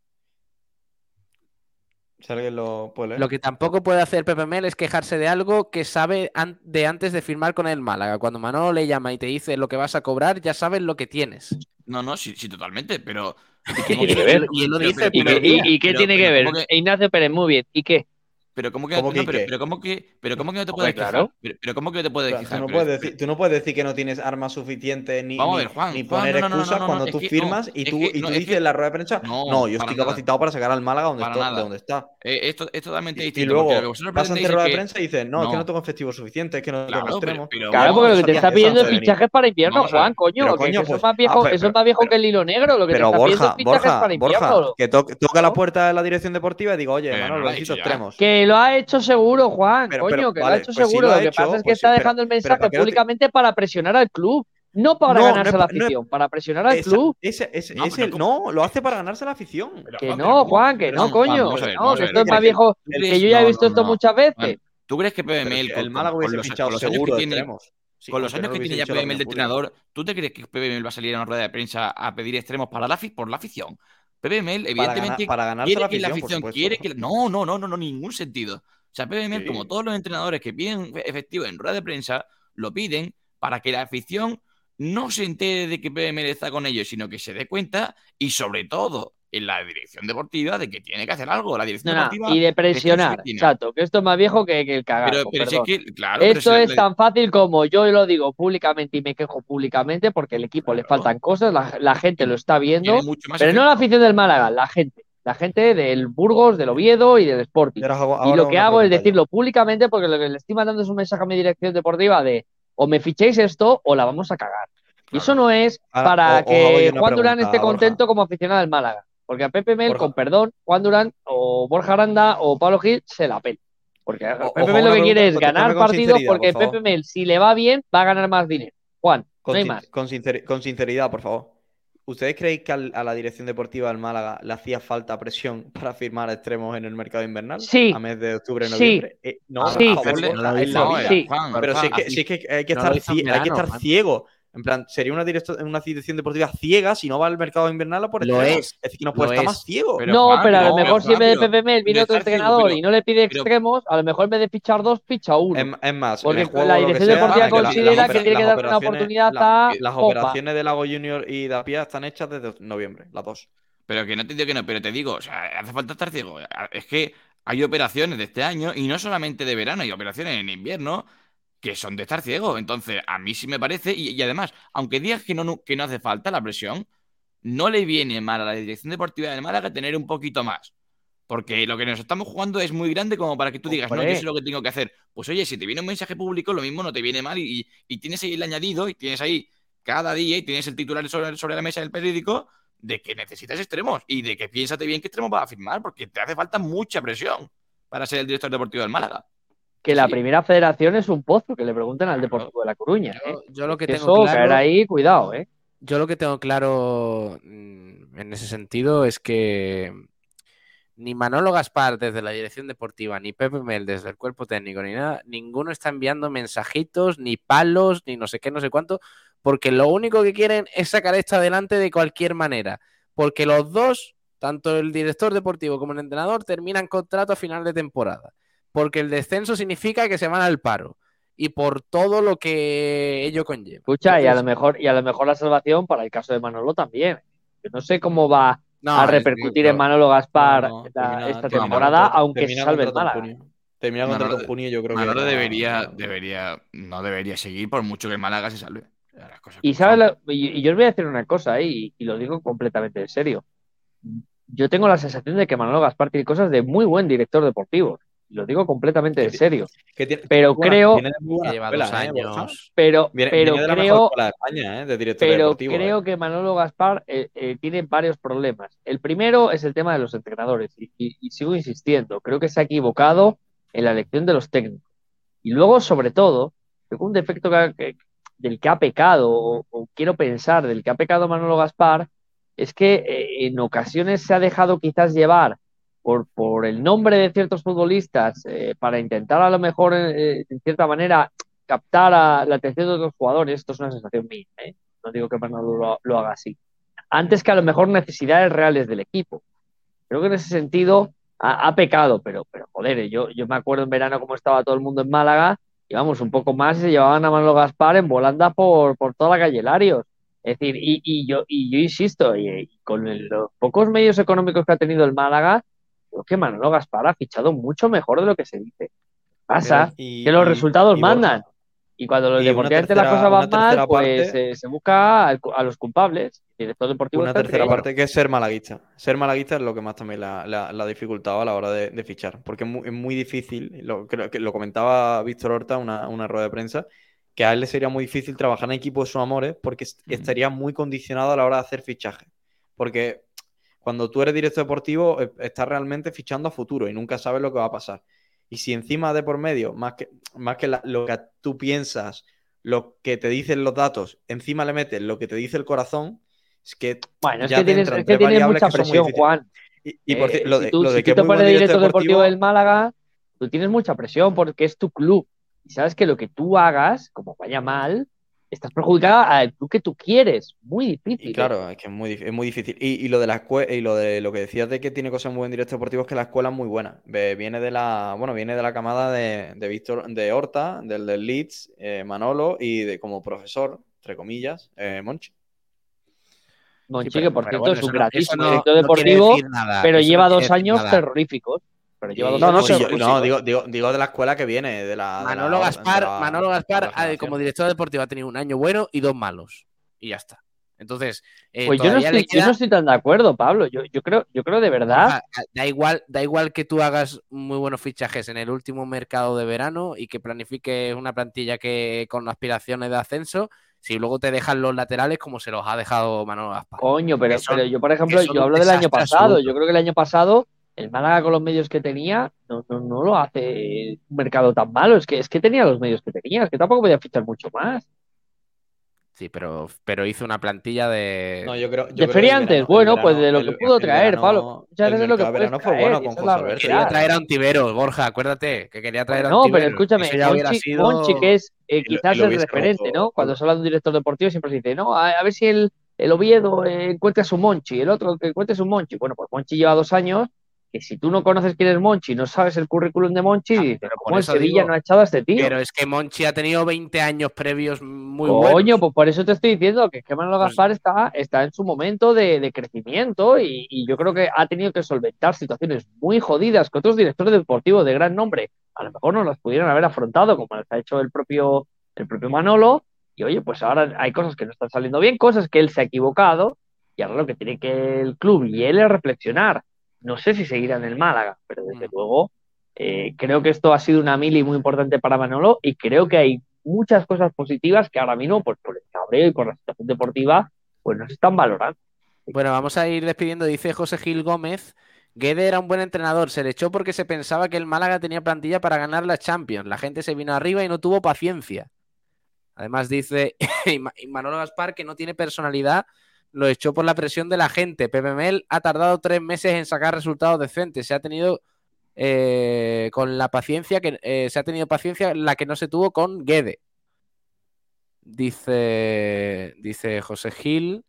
si alguien lo puede leer. Lo que tampoco puede hacer Pepe Mel es quejarse de algo que sabe an- de antes de firmar con el Málaga. Cuando Manolo le llama y te dice lo que vas a cobrar, ya sabes lo que tienes. No, no, sí, sí, totalmente, pero. <laughs> ¿Qué tiene que ver? Y él lo Pero- dice, ¿Y, pero- qué, y- y qué pero- tiene que ver? ¿cómo que- Ignacio Pérez, muy bien. ¿Y qué? Pero cómo que, ¿Cómo no, que pero, pero cómo que, pero cómo que no te puedes quejar. claro. Pero, pero cómo que no te puedes quejar. tú, no puedes decir, tú no puedes decir que no tienes armas suficientes ni, Vamos ni- ver, Juan, ni Juan, poner no, no, no, excusas no, no, cuando tú que- firmas no, y tú, que- y tú es dices que- en la rueda de prensa, no, no, yo estoy nada. capacitado para sacar al Málaga donde, Para esto- nada. de donde está. Eh, esto es totalmente Y, y distinto. que luego vas ante rueda de prensa y dices, no, es que no. tengo efectivo suficiente, es que no tengo Claro, pero, extremo. pero Claro, porque lo que te está pidiendo es fichajes para invierno. Juan, coño. Eso pues- es más viejo, ah, pero- eso es más viejo que el hilo negro. Lo que Pero te está pidiendo es fichajes Borja, para invierno. Borja, que to- toca la puerta de la dirección deportiva y digo, oye, Manolo, necesito extremos. Que lo ha hecho seguro, Juan, Pero- coño, pero, que lo ha hecho pues seguro. lo ha lo que hecho, pasa es que pues sí, está pero- dejando el mensaje ¿para qué no te- públicamente para presionar al club. No para No, ganarse la no afición, para presionar al Esa- club. ese- ese- No, ese- no, lo hace para ganarse la afición. Pero, Que no. Juan, que no, coño. que ver, no, esto es ¿Tú más viejo. ¿Tú Que yo ya he visto no, esto no. muchas veces. ¿Tú crees que con, el Málaga hubiese fichado seguro. Sí, con los años que tiene ya Mel de entrenador, ¿tú te crees que Mel va a salir a una rueda de prensa a pedir extremos para la, afi- por la afición? Pepe Mel, Para, evidentemente, ganar- para ganarse quiere la que la afición, afición quiere que no no no no no ningún sentido o sea Pepe Mel Sí. como todos los entrenadores que piden efectivo en rueda de prensa lo piden para que la afición no se entere de que Pepe Mel está con ellos sino que se dé cuenta y sobre todo en la dirección deportiva de que tiene que hacer algo la dirección No, no, deportiva y de presionar, chato, que esto es más viejo que, que el cagazo. pero, pero si es que claro pero Esto si es la- tan fácil como yo lo digo públicamente y me quejo públicamente porque al equipo le faltan cosas, la, la gente lo está viendo, tiene mucho más pero no la afición del Málaga, la gente. La gente del Burgos, del Oviedo y del Sporting. Y hago- lo que hago es ya. decirlo públicamente porque lo que le estoy mandando es un mensaje a mi dirección deportiva de o me fichéis esto o la vamos a cagar. Y Claro. eso no es para o- que Juan Durán esté Borja. contento como aficionado del Málaga. Porque a Pepe Mel, Borja. con perdón, Juan Durán o Borja Aranda o Pablo Gil se la pela. Porque O- Pepe Mel lo que quiere es ganar partidos porque por favor. Pepe Mel, si le va bien, va a ganar más dinero. Juan, Con, no hay sin- más. con sinceri- con sinceridad, por favor. ¿Ustedes creéis que al- a la dirección deportiva del Málaga le hacía falta presión <laughs> para firmar extremos en el mercado invernal? Sí. A mes de octubre, Sí. noviembre. Eh, no, Sí. favor, Borja, no, es la no, vida. sí. Juan, Pero si Juan, es, que, así- si es que hay que estar, hay que ciego. En plan, sería una, directo- una dirección deportiva ciega si no va al mercado invernal a por Lo extremos. es, Es decir, que no lo puede estar es. más ciego. Pero, no, Juan, pero a lo no, mejor si en vez de Mel viene otro entrenador pero- y no le pide pero- extremos, a lo mejor en vez de fichar dos, ficha uno. Es, es más, Porque el juego, la lo dirección sea, deportiva que la- considera que tiene que dar una oportunidad la- a Las operaciones de Lago Junior y Dapia están hechas desde noviembre, las dos. Pero que no te digo que no, pero te digo, o sea, hace falta estar ciego. Es que hay operaciones de este año y no solamente de verano, hay operaciones en invierno que son de estar ciego. Entonces, a mí sí me parece, y, y además, aunque digas que no, que no hace falta la presión, no le viene mal a la dirección deportiva del Málaga tener un poquito más. Porque lo que nos estamos jugando es muy grande como para que tú digas, no, yo sé lo que tengo que hacer. Pues oye, si te viene un mensaje público, lo mismo no te viene mal y tienes ahí el añadido y tienes ahí cada día y tienes el titular sobre, sobre la mesa del periódico de que necesitas extremos y de que piénsate bien qué extremos vas a firmar porque te hace falta mucha presión para ser el director deportivo del Málaga. Que la Sí. primera federación es un pozo, que le pregunten al Deportivo de La Coruña. ¿eh? Yo, yo lo que tengo Eso, caer claro, ahí, cuidado, ¿eh? yo lo que tengo claro mm, en ese sentido es que ni Manolo Gaspar desde la dirección deportiva, ni Pepe Mel desde el cuerpo técnico, ni nada, ninguno está enviando mensajitos, ni palos, ni no sé qué, no sé cuánto, porque lo único que quieren es sacar esto adelante de cualquier manera. Porque los dos, tanto el director deportivo como el entrenador, terminan contrato a final de temporada. Porque el descenso significa que se van al paro. y por todo lo que ello conlleva. Escucha, y a lo mejor, y a lo mejor la salvación para el caso de Manolo también. Yo no sé cómo va no, a repercutir en Manolo Gaspar No, no, la- termina- esta termina temporada, aunque se termina salve el Málaga. Termina contrato Manolo- en junio, yo creo Manolo que. no- debería, no- debería, no debería seguir por mucho que el Málaga se salve. Las cosas Y sabes, la- y, y yo os voy a decir una cosa, ¿eh? y, y lo digo completamente en serio. Yo tengo la sensación de que Manolo Gaspar tiene cosas de muy buen director deportivo. Y lo digo completamente en serio. que tiene- Pero buena- creo, viene buena lleva dos ¿eh, años. pero, Viene, pero viene de la creo, de España, ¿eh? De director pero deportivo. creo ¿eh? que Manolo Gaspar eh, eh, tiene varios problemas. El primero es el tema de los entrenadores. Y, y- y sigo insistiendo, creo que se ha equivocado en la elección de los técnicos. Y luego, sobre todo, creo que un defecto que ha- que- del que ha pecado, o, o quiero pensar, del que ha pecado Manolo Gaspar, es que eh, en ocasiones se ha dejado quizás llevar por, por el nombre de ciertos futbolistas eh, para intentar a lo mejor, eh, en cierta manera, captar a la atención de otros jugadores. Esto es una sensación mía, ¿eh? no digo que Manolo lo, lo haga así. Antes que a lo mejor necesidades reales del equipo. Creo que en ese sentido ha, ha pecado, pero, pero joder, yo, yo me acuerdo en verano cómo estaba todo el mundo en Málaga, y vamos, un poco más y se llevaban a Manolo Gaspar en volanda por, por toda la calle Larios. Es decir, y, y yo, y yo insisto, y, y con el- los pocos medios económicos que ha tenido el Málaga, creo que Manolo Gaspar ha fichado mucho mejor de lo que se dice. Pasa y- que los y- resultados y Borja, mandan. Y cuando los deportivamente las cosas van mal, pues eh, se busca al- a los culpables. Director deportivo Una tercera parte que es ser malaguista. Ser malaguista es lo que más también la, la, la ha dificultado a la hora de, de fichar. Porque es muy, es muy difícil, lo, creo que lo comentaba Víctor Horta una, una rueda de prensa, que a él le sería muy difícil trabajar en equipo de sus amores porque est- estaría muy condicionado a la hora de hacer fichaje. Porque cuando tú eres director deportivo, eh, estás realmente fichando a futuro y nunca sabes lo que va a pasar. Y si encima de por medio, más que, más que la- lo que tú piensas, lo que te dicen los datos, encima le metes lo que te dice el corazón, es que Bueno, es ya que tienes, es que tienes mucha que presión. Juan. Y, y por Eh, lo si de, tú, lo de si que tú te pones director director deportivo deportivo, del Málaga, tú tienes mucha presión porque es tu club. Y sabes que lo que tú hagas, como vaya mal, estás perjudicada al club que tú quieres. Muy difícil. Y ¿eh? claro, es que es muy, es muy difícil. Y, y lo de la escuela, y lo de lo que decías de que tiene cosas muy buen director deportivo es que la escuela es muy buena. Viene de la, bueno, viene de la camada de, de Víctor, de Horta, del, del Leeds, eh, Manolo, y de como profesor, entre comillas, eh, Monchi. Monchi, Sí, pero- que por cierto bueno, es un eso no- director deportivo, nada, pero no lleva dos años nada. terroríficos. Pero lleva dos No, no, no, digo, digo, digo de la escuela que viene, de la. de la Manolo Gaspar, de la- Manolo Gaspar de la generación. como director deportivo ha tenido un año bueno y dos malos. Y ya está. Entonces, eh, Pues yo no, estoy, yo no estoy tan de acuerdo, Pablo. Yo, yo creo, yo creo de verdad. Da igual, da igual que tú hagas muy buenos fichajes en el último mercado de verano y que planifiques una plantilla que con aspiraciones de ascenso, si luego te dejan los laterales como se los ha dejado Manolo Gaspar. Coño, pero, que son- pero yo, por ejemplo, yo hablo del año pasado. absoluto. Yo creo que el año pasado el Málaga con los medios que tenía no, no, no lo hace un mercado tan malo. Es que, es que tenía los medios que tenía. Es que tampoco podía fichar mucho más. Sí, pero, pero hizo una plantilla de. No, yo creo, yo De feriantes, verano- bueno, pues de lo que el- pudo el traer, verano- Pablo. Muchas veces lo que puedes verano fue traer, bueno con José Alberto. Quería realidad. traer a Ontiveros, Borja, acuérdate, que quería traer a No, pero escúchame, ya Monchi, sido- Monchi, que es eh, quizás el referente, ¿no? Cuando se habla de un director deportivo siempre se dice, no, a, a ver si el, el Oviedo eh, encuentra su Monchi, el otro que encuentre su Monchi. Bueno, pues Monchi lleva dos años, que si tú no conoces quién es Monchi, no sabes el currículum de Monchi, Ah, dices, pero ¿cómo eso Sevilla digo- no ha echado a este tío? Pero es que Monchi ha tenido 20 años previos muy Coño, buenos. pues por eso te estoy diciendo que, que Manolo Pues- Gaspar está, está en su momento de, de crecimiento y, y yo creo que ha tenido que solventar situaciones muy jodidas que otros directores deportivos de gran nombre a lo mejor no las pudieran haber afrontado, como las ha hecho el propio, el propio Manolo. Y oye, pues ahora hay cosas que no están saliendo bien, cosas que él se ha equivocado y ahora lo que tiene que el club y él es reflexionar. No sé si seguirá en el Málaga, pero desde Mm. luego eh, creo que esto ha sido una mili muy importante para Manolo y creo que hay muchas cosas positivas que ahora mismo, pues por el cabreo y por la situación deportiva, pues no se están valorando. Bueno, vamos a ir despidiendo. Dice José Gil Gómez. Guede era un buen entrenador. Se le echó porque se pensaba que el Málaga tenía plantilla para ganar la Champions. La gente se vino arriba y no tuvo paciencia. Además dice <laughs> Manolo Gaspar que no tiene personalidad. Lo echó por la presión de la gente. Pepe ha tardado tres meses en sacar resultados decentes. Se ha tenido eh, con la paciencia que eh, se ha tenido paciencia la que no se tuvo con Guede. Dice, dice José Gil.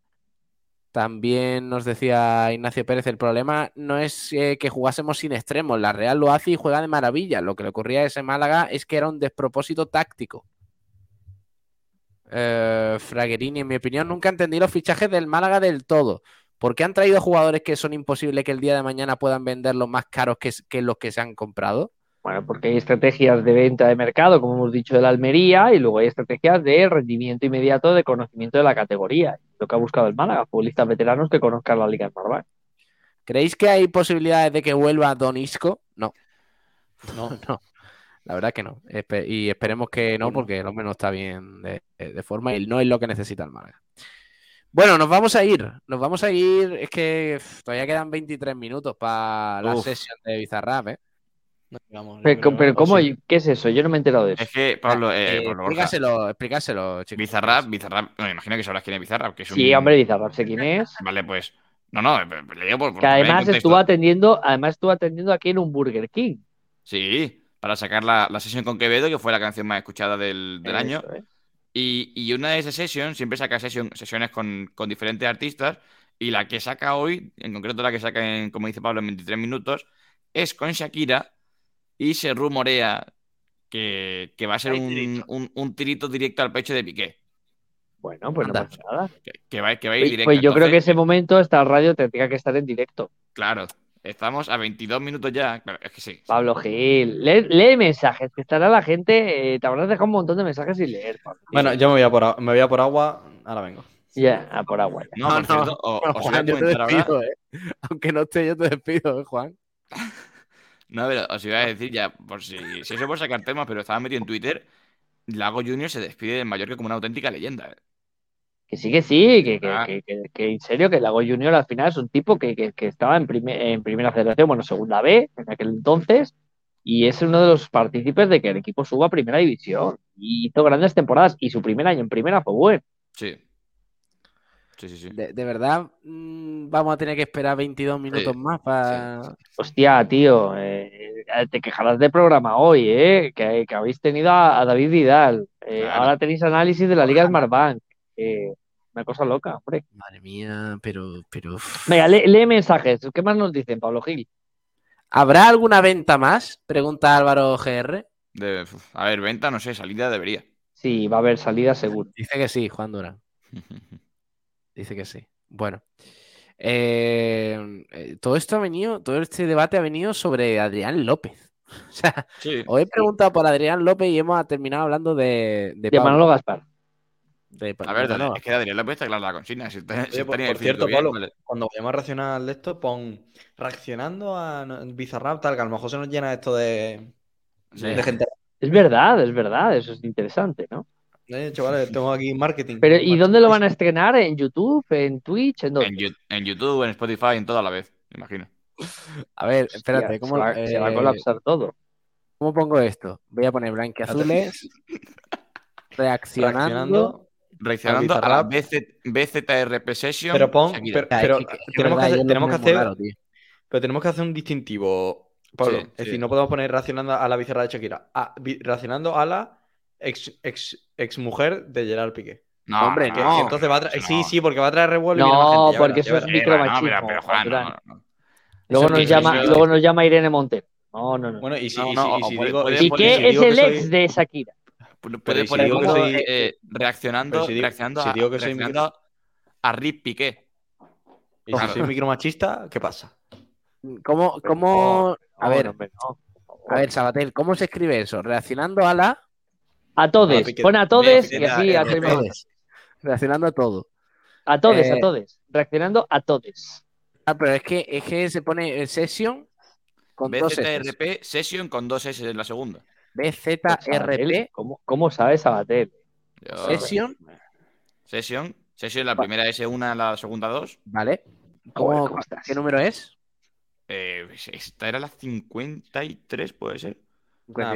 También nos decía Ignacio Pérez, el problema no es eh, que jugásemos sin extremos, la Real lo hace y juega de maravilla. Lo que le ocurría a ese Málaga es que era un despropósito táctico. Eh, Fraguerini, en mi opinión, nunca entendí los fichajes del Málaga del todo. ¿Por qué han traído jugadores que son imposibles que el día de mañana puedan venderlos más caros que, que los que se han comprado? Bueno, porque hay estrategias de venta de mercado, como hemos dicho, de la Almería, y luego hay estrategias de rendimiento inmediato de conocimiento de la categoría. Lo que ha buscado el Málaga, futbolistas veteranos que conozcan la Liga Normal. ¿Creéis que hay posibilidades de que vuelva Don Isco? No. <laughs> No, no. La verdad que no. Espe- y esperemos que no, porque el hombre no está bien de, de forma y no es lo que necesita el Málaga. Bueno, nos vamos a ir. Nos vamos a ir. Es que todavía quedan 23 minutos para la Uf. sesión de Bizarrap, ¿eh? No, digamos, Pero, pero- pero ¿cómo? ¿Qué es eso? Yo no me he enterado de eso. Es que, Pablo, eh, Eh, Pablo Borja, explícaselo, explícaselo, chicos. Bizarrap, Bizarrap, bueno, imagino que sabrás quién es Bizarrap, que es un... Sí, hombre, Bizarrap, sé quién es. Vale, pues... No, no, le digo por... por Que además estuvo atendiendo, además estuvo atendiendo aquí en un Burger King. Sí, para sacar la, la sesión con Quevedo, que fue la canción más escuchada del, del año. Eso, ¿eh? Y, y una de esas sesiones, siempre saca sesión- sesiones con, con diferentes artistas. Y la que saca hoy, en concreto la que saca, en, como dice Pablo, en 23 minutos, es con Shakira. Y se rumorea que, que va a ser un, tirito. un- un tirito directo al pecho de Piqué. Bueno, pues Anda. no pasa nada. Que, que va, que va a ir Pues, directo. pues yo creo que ese momento esta radio tendría que estar en directo. Claro, estamos a 22 minutos ya. Claro, es que sí. Pablo Gil, lee, lee mensajes, que estará la gente, eh, te habrás dejado un montón de mensajes sin leer. Pablo. Bueno, yo me voy, a por, me voy a por agua, ahora vengo. ya, a por agua. ya. No, por cierto, o- os voy a Juan, yo te ahora- despido, ¿eh? Aunque no esté, yo te despido, ¿eh, Juan. <laughs> No, pero os iba a decir ya, por si, si eso por sacar temas, pero estaba metido en Twitter, Lago Junior se despide del Mallorca como una auténtica leyenda. ¿eh? Que sí, que sí, que, que, Ah. que, que- que en serio, que Lago Junior al final es un tipo que, que- que estaba en, prime- en primera federación, bueno, segunda B, en aquel entonces, y es uno de los partícipes de que el equipo suba a primera división. Y hizo grandes temporadas, y su primer año en primera fue bueno. Sí. Sí, sí, sí. De, de verdad, mm, vamos a tener que esperar 22 minutos Sí, más para. Hostia, tío, eh, te quejarás del programa hoy, ¿eh? Que, que habéis tenido a, a David Vidal. Eh, Claro. Ahora tenéis análisis de la Liga Smartbank. Eh, una cosa loca, hombre. Madre mía, pero. pero... Venga, lee, lee mensajes. ¿Qué más nos dicen, Pablo Gil? ¿Habrá alguna venta más? Pregunta Álvaro GR. De- a ver, venta, no sé, salida debería. Sí, va a haber salida seguro. Dice que sí, Juan Durán. <laughs> Dice que sí. Bueno. eh, eh, todo esto ha venido, todo este debate ha venido sobre Adrián López. <laughs> O sea, Sí. os he preguntado por Adrián López y hemos terminado hablando de, de, De. Manolo Gaspar. De A ver, Manolo. es que Adrián López está clara la consigna. Si está, si Oye, está el por cierto, bien, Pablo, vale. cuando vayamos a reaccionar de esto, pon reaccionando a Bizarrap, tal, que a lo mejor se nos llena esto de, Sí. de gente. Es verdad, es verdad, eso es interesante, ¿no? Eh, chavales, tengo aquí marketing. Pero, ¿y dónde lo van a estrenar? ¿En YouTube? ¿En Twitch? ¿En dónde? En, en YouTube, en Spotify, en todo a la vez, me imagino. A ver, Hostia, espérate, ¿cómo, se, va, se va a eh, colapsar todo. ¿cómo pongo esto? Voy a poner blanquiazules <laughs> reaccionando. Reaccionando a la BZRP Session. Pero pon, pero, pero Es que- es que tenemos, verdad, que hacer, tenemos que hacer, raro, pero tenemos que hacer un distintivo, Pablo. Sí, es sí. decir, no podemos poner reaccionando a la bizarra de Shakira, a- vi- reaccionando a la ex, ex, ex mujer de Gerard Piqué. No, Hombre, no, Que- no, que entonces va a traer, eso sí, no. sí, porque va a traer revuelo. y No, más gente, ya porque verás, eso es micromachismo, bueno, pero, Juan, no, no, no. Luego nos, llama, luego nos llama Irene Montero. No, no, no. Bueno, y si, No, y no, si- y o si puede- digo, puede y si- ¿Y poner- qué si es el soy- ex de Shakira? Puede Pero si poner digo que como, soy- eh, reaccionando, pero si digo- reaccionando, si a, digo que soy reaccionando a Rip Piqué. y si soy micromachista, ¿qué pasa? ¿Cómo, cómo... A No, ver, no, hombre, no. a ver, Sabatel, ¿cómo se escribe eso? Reaccionando a la... A todes, Piqué. pon a todes y así eh, a todo- todes. Reaccionando a todo. A todes, a Eh, todes. Reaccionando a todes. Ah, pero es que, es que se pone eh, session con dos S. BZRP Session con dos S en la segunda. BZRP ¿Cómo, cómo sabes Sabatel? Session, Session. Session, la primera S1, la segunda 2. ¿vale? Joder, ¿Cómo, ¿cómo estás? ¿Qué número es? Eh, esta era la 53, puede ser. Pues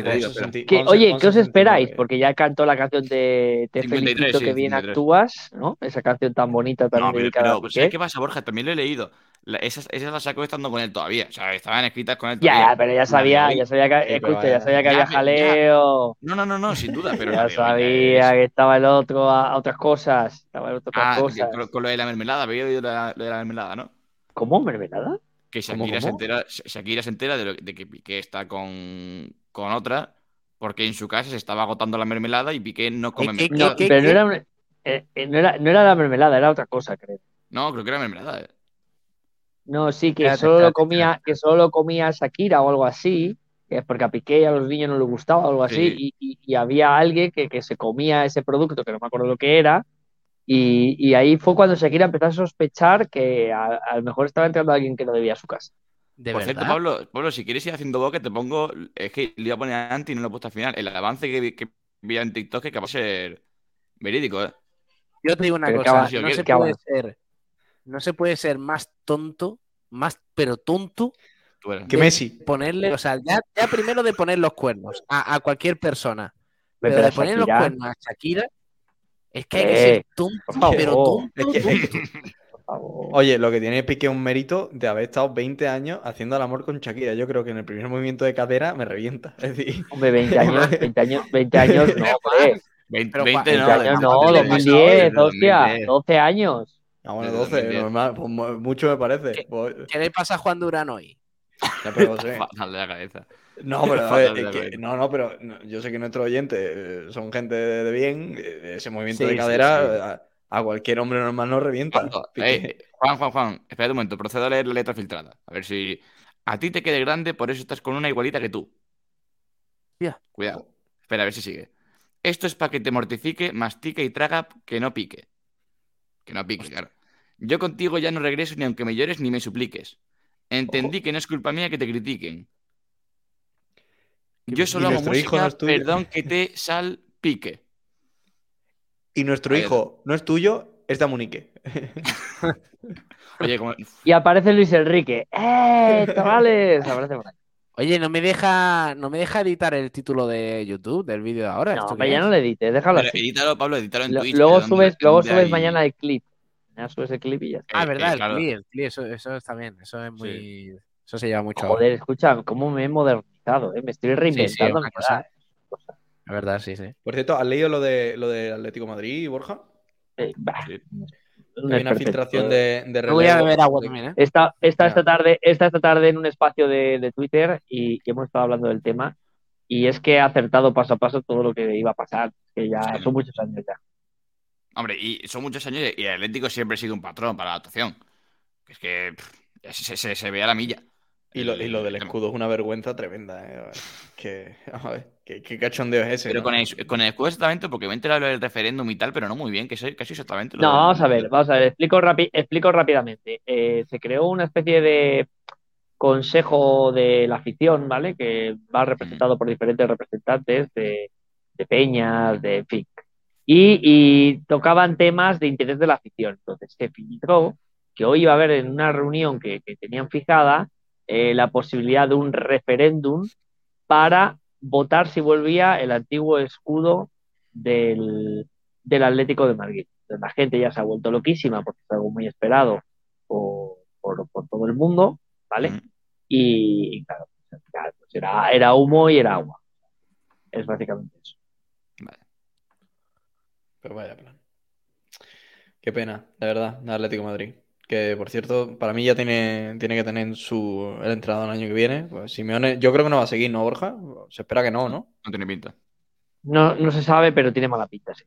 Que, once- oye, ¿qué os esperáis? que- Porque ya cantó la canción de Te 53, felicito sí, que bien 53. actúas, ¿no? Esa canción tan bonita, tan No, pero, pues, Piqué. ¿sabes qué pasa, Borja? También lo he leído. La- esas, esas las sacó estando con él todavía. O sea, estaban escritas con él Ya, todavía. ya, pero ya sabía, ya sabía que, Sí, escucha, ya sabía que Ya, había ya. jaleo, No, no, no, no, sin duda, pero <laughs> ya sabía que estaba el otro a, a otras cosas, estaba el otro a Ah, otras cosas. con, con lo de la mermelada, había oído lo de la mermelada, ¿no? ¿Cómo? ¿Mermelada? Que ¿Cómo, Shakira, Se, cómo? entera, Shakira se entera de, lo- de que Piqué está con, con otra porque en su casa se estaba agotando la mermelada y Piqué no come ¿Qué- qué- mermelada. Qué- pero no era, eh, eh, no, era, no era la mermelada, era otra cosa, creo. No, creo que era mermelada. eh. No, sí, que solo lo comía, que solo lo comía Shakira o algo así, que es porque a Piqué y a los niños no les gustaba o algo así, Sí. y, y- y había alguien que, que se comía ese producto, que no me acuerdo lo que era, y, y ahí fue cuando Shakira empezó a sospechar que a, a lo mejor estaba entrando alguien que no debía a su casa. ¿De Por verdad? cierto, Pablo, Pablo, si quieres ir haciendo boca, te pongo. Es que le iba a poner antes y no lo he puesto al final. El avance que, vi- que vi en TikTok que va a ser verídico, ¿eh? Yo te digo una Pero cosa, no se puede ser, no se puede ser más tonto, más pero tonto. Que de Messi. ponerle, o sea, ya, ya primero de poner los cuernos a, a cualquier persona, pero, Pero de poner los cuernos a Shakira, es que hay que Eh, ser tonto, pero tonto, Es que- tonto. <laughs> Favor. Oye, lo que tiene Piqué es un mérito de haber estado 20 años haciendo el amor con Shakira. Yo creo que en el primer movimiento de cadera me revienta. <laughs> Es decir, Hombre, 20 <laughs> años, 20 años, 20 años, no, <laughs> hombre, 20, Pero, 20 Juan, 20 no, años no, de- de- 2010, de- hostia, 2010. 12 años. ah, bueno, Desde 12, 2010. normal, pues mu- mucho me parece. ¿Qué? Pues, ¿Qué le pasa a Juan Durán hoy? ya, pero, José, Fatal de la cabeza. No, pero ver, es la que- cabeza. no, no, pero no, yo sé que nuestros oyentes eh, son gente de, bien. eh, Ese movimiento Sí, de sí, cadera A, cualquier hombre normal no revienta. Eh, Juan, Juan, Juan, espera un momento, procedo a leer la letra filtrada. A ver si. A ti te quede grande, por eso estás con una igualita que tú. Ya. Cuidado. Espera, a ver si sigue. Esto es para que te mortifique, mastique y traga que no pique. Que no pique, claro. Yo contigo ya no regreso ni aunque me llores ni me supliques. Entendí que no es culpa mía que te critiquen. Yo ¿Y solo hago no música, tuyo? perdón que te salpique. Y nuestro Ahí hijo no es tuyo, es de Amunique. Oye, como... <laughs> Y aparece Luis Enrique. ¡Eh, chavales! Aparece por ahí. Oye, no me deja, no me deja editar el título de YouTube del vídeo de ahora. No, ¿esto hombre, ya no lo edites, déjalo Pero así. edítalo, Pablo, edítalo en Lo- Twitch. luego subes, luego subes mañana el clip. Ya subes el clip y ya está. Ah, Eh, verdad, eh, el claro. clip, el clip, eso, eso está bien, eso es muy... Eso se lleva mucho Joder, escucha, cómo me he modernizado, ¿eh? Me estoy reinventando. una mi cosa. Verdad, sí, sí. Por cierto, ¿has leído lo de lo de Atlético Madrid, Borja? Eh, bah, Sí. Hay una filtración de, de Me voy a beber agua también, ¿eh? Esta, esta, esta tarde, esta, esta tarde en un espacio de, de Twitter y, y hemos estado hablando del tema. Y es que he acertado paso a paso todo lo que iba a pasar. Que ya Sí. son muchos años ya. Hombre, y son muchos años y el Atlético siempre ha sido un patrón para la actuación. Es que pff, se, se- se ve a la milla. Y lo, y lo del El- escudo es una vergüenza tremenda. ¿eh? Que, vamos <laughs> a ver, ¿qué, qué cachondeo es ese? Pero no? con el, con el escudo exactamente, porque me he enterado del referéndum y tal, pero no muy bien, que es casi exactamente lo No, vamos a ver, vamos a ver, explico, rapi- explico rápidamente. Eh, se creó una especie de consejo de la afición, ¿vale? Que va representado por diferentes representantes de, de peñas, de en fin. Y, y tocaban temas de interés de la afición. Entonces se filtró que hoy iba a haber en una reunión que, que tenían fijada eh, la posibilidad de un referéndum para votar si volvía el antiguo escudo del, del Atlético de Madrid. Entonces, la gente ya se ha vuelto loquísima porque es algo muy esperado por, por- por todo el mundo, ¿vale? Mm. Y, y claro, pues, pues era, era humo y era agua. Es básicamente eso. Pero vaya plan. Qué pena, de verdad, de Atlético de Madrid. Que por cierto, para mí ya tiene, tiene que tener su, el entrenador el año que viene. Pues Simeone, yo creo que no va a seguir, ¿no, Borja? Se espera que no, ¿no? No tiene pinta. No, no se sabe, pero tiene mala pinta, sí.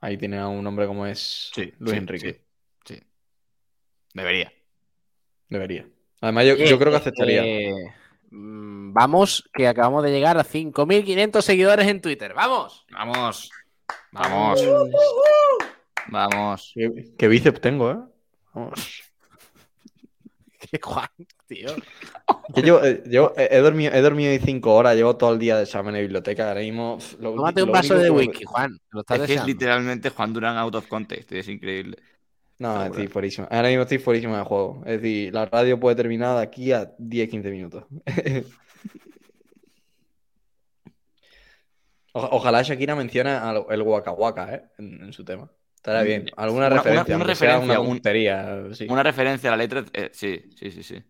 Ahí tiene a un hombre como es Sí, Luis sí, Enrique. Sí, sí. Debería. Debería. Además, yo creo que aceptaría. eh, mm, vamos, que acabamos de llegar a 5.500 seguidores en Twitter. ¡Vamos! Vamos. Vamos. Vamos. Qué, qué bíceps tengo, ¿eh? Vamos. <laughs> ¡Qué Juan, tío! Yo, eh, yo he, he dormido, he dormido ahí cinco horas, llevo todo el día de examen de biblioteca. Ahora mismo. pf, lo Tómate un lo vaso único de que me- whisky, Juan. Lo estás Es que es deseando. literalmente Juan Durán out of context. Es increíble. No, Está estoy fuerísimo. Ahora mismo estoy fuerísimo de juego. Es decir, la radio puede terminar de aquí a 10-15 minutos. <laughs> O- ojalá Shakira mencione al- el Waka Waka, ¿eh? En, en su tema. Estará bien. Alguna Una- una- referencia, una sea referencia, una un- tontería, sí. Una referencia a la letra, eh, sí, sí, sí, sí.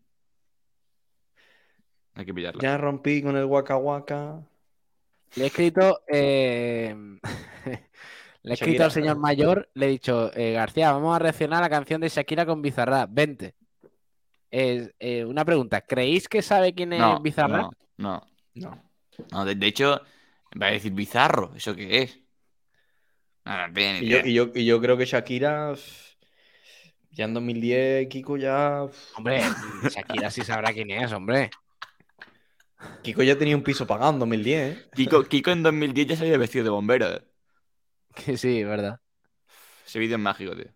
Hay que pillarla. Ya rompí con el Waka Waka. Le he escrito. eh, <laughs> le he escrito Shakira. al señor mayor, le he dicho, eh, García, vamos a reaccionar a la canción de Shakira con Bizarrap. Vente. Eh, eh, una pregunta, ¿creéis que sabe quién es No, no, no. No. No, de, de hecho, va a decir bizarro. ¿Eso qué es? Ni Y yo, y, yo, y yo creo que Shakira. Ya en 2010, Kiko ya. Hombre, Shakira sí sabrá quién es, hombre. Kiko ya tenía un piso pagado en 2010, ¿eh? Kiko, Kiko en 2010 ya salía vestido de bombero. eh. Que <laughs> sí, verdad. Ese vídeo es mágico, tío.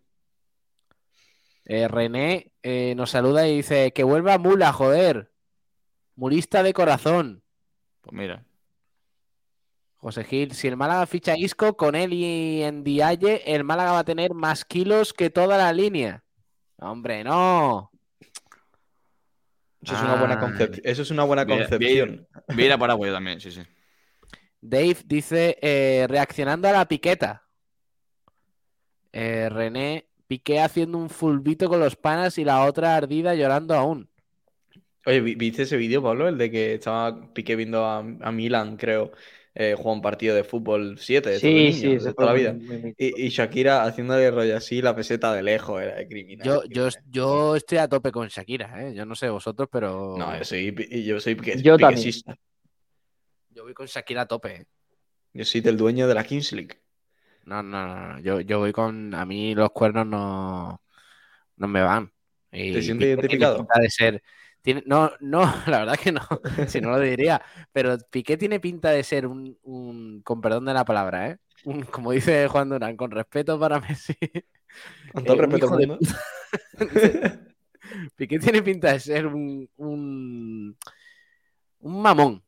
Eh, René eh, nos saluda y dice que vuelva Mula, joder. Mulista de corazón. Pues mira. José Gil, si el Málaga ficha a Isco, con él y en Dialle, el Málaga va a tener más kilos que toda la línea. Hombre, no. Eso es una buena Ah. concepción. Eso es una buena concepción. Voy a ir a Paraguay también, sí, sí. Dave dice, eh, reaccionando a la piqueta. Eh, René, Piqué haciendo un fulbito con los panas y la otra ardida llorando aún. Oye, ¿vi- ¿viste ese vídeo, Pablo? El de que estaba Piqué viendo a, a Milan, creo, eh, jugar un partido de fútbol 7 de, Sí, sí, de toda la vida. muy- muy mítico. Y, y Shakira haciéndole rollo así la peseta de lejos, era de criminal. Yo, yo, yo estoy a tope con Shakira, ¿eh? Yo no sé vosotros, pero No, yo soy, yo soy pique- Yo también. piquesista. yo voy con Shakira a tope. Yo soy del dueño de la Kings League. No, no, no, no, Yo, yo voy con. A mí los cuernos no, no me van. Y ¿Te sientes identificado? de ser. Tiene- no, no, <laughs> la verdad que no. Si no lo <laughs> diría. Pero Piqué tiene pinta de ser un, un- con perdón de la palabra, ¿eh? Un- como dice Juan Durán, con respeto para Messi. <laughs> Con todo Eh, el un respeto de. Piqué tiene pinta de ser un, un, un mamón.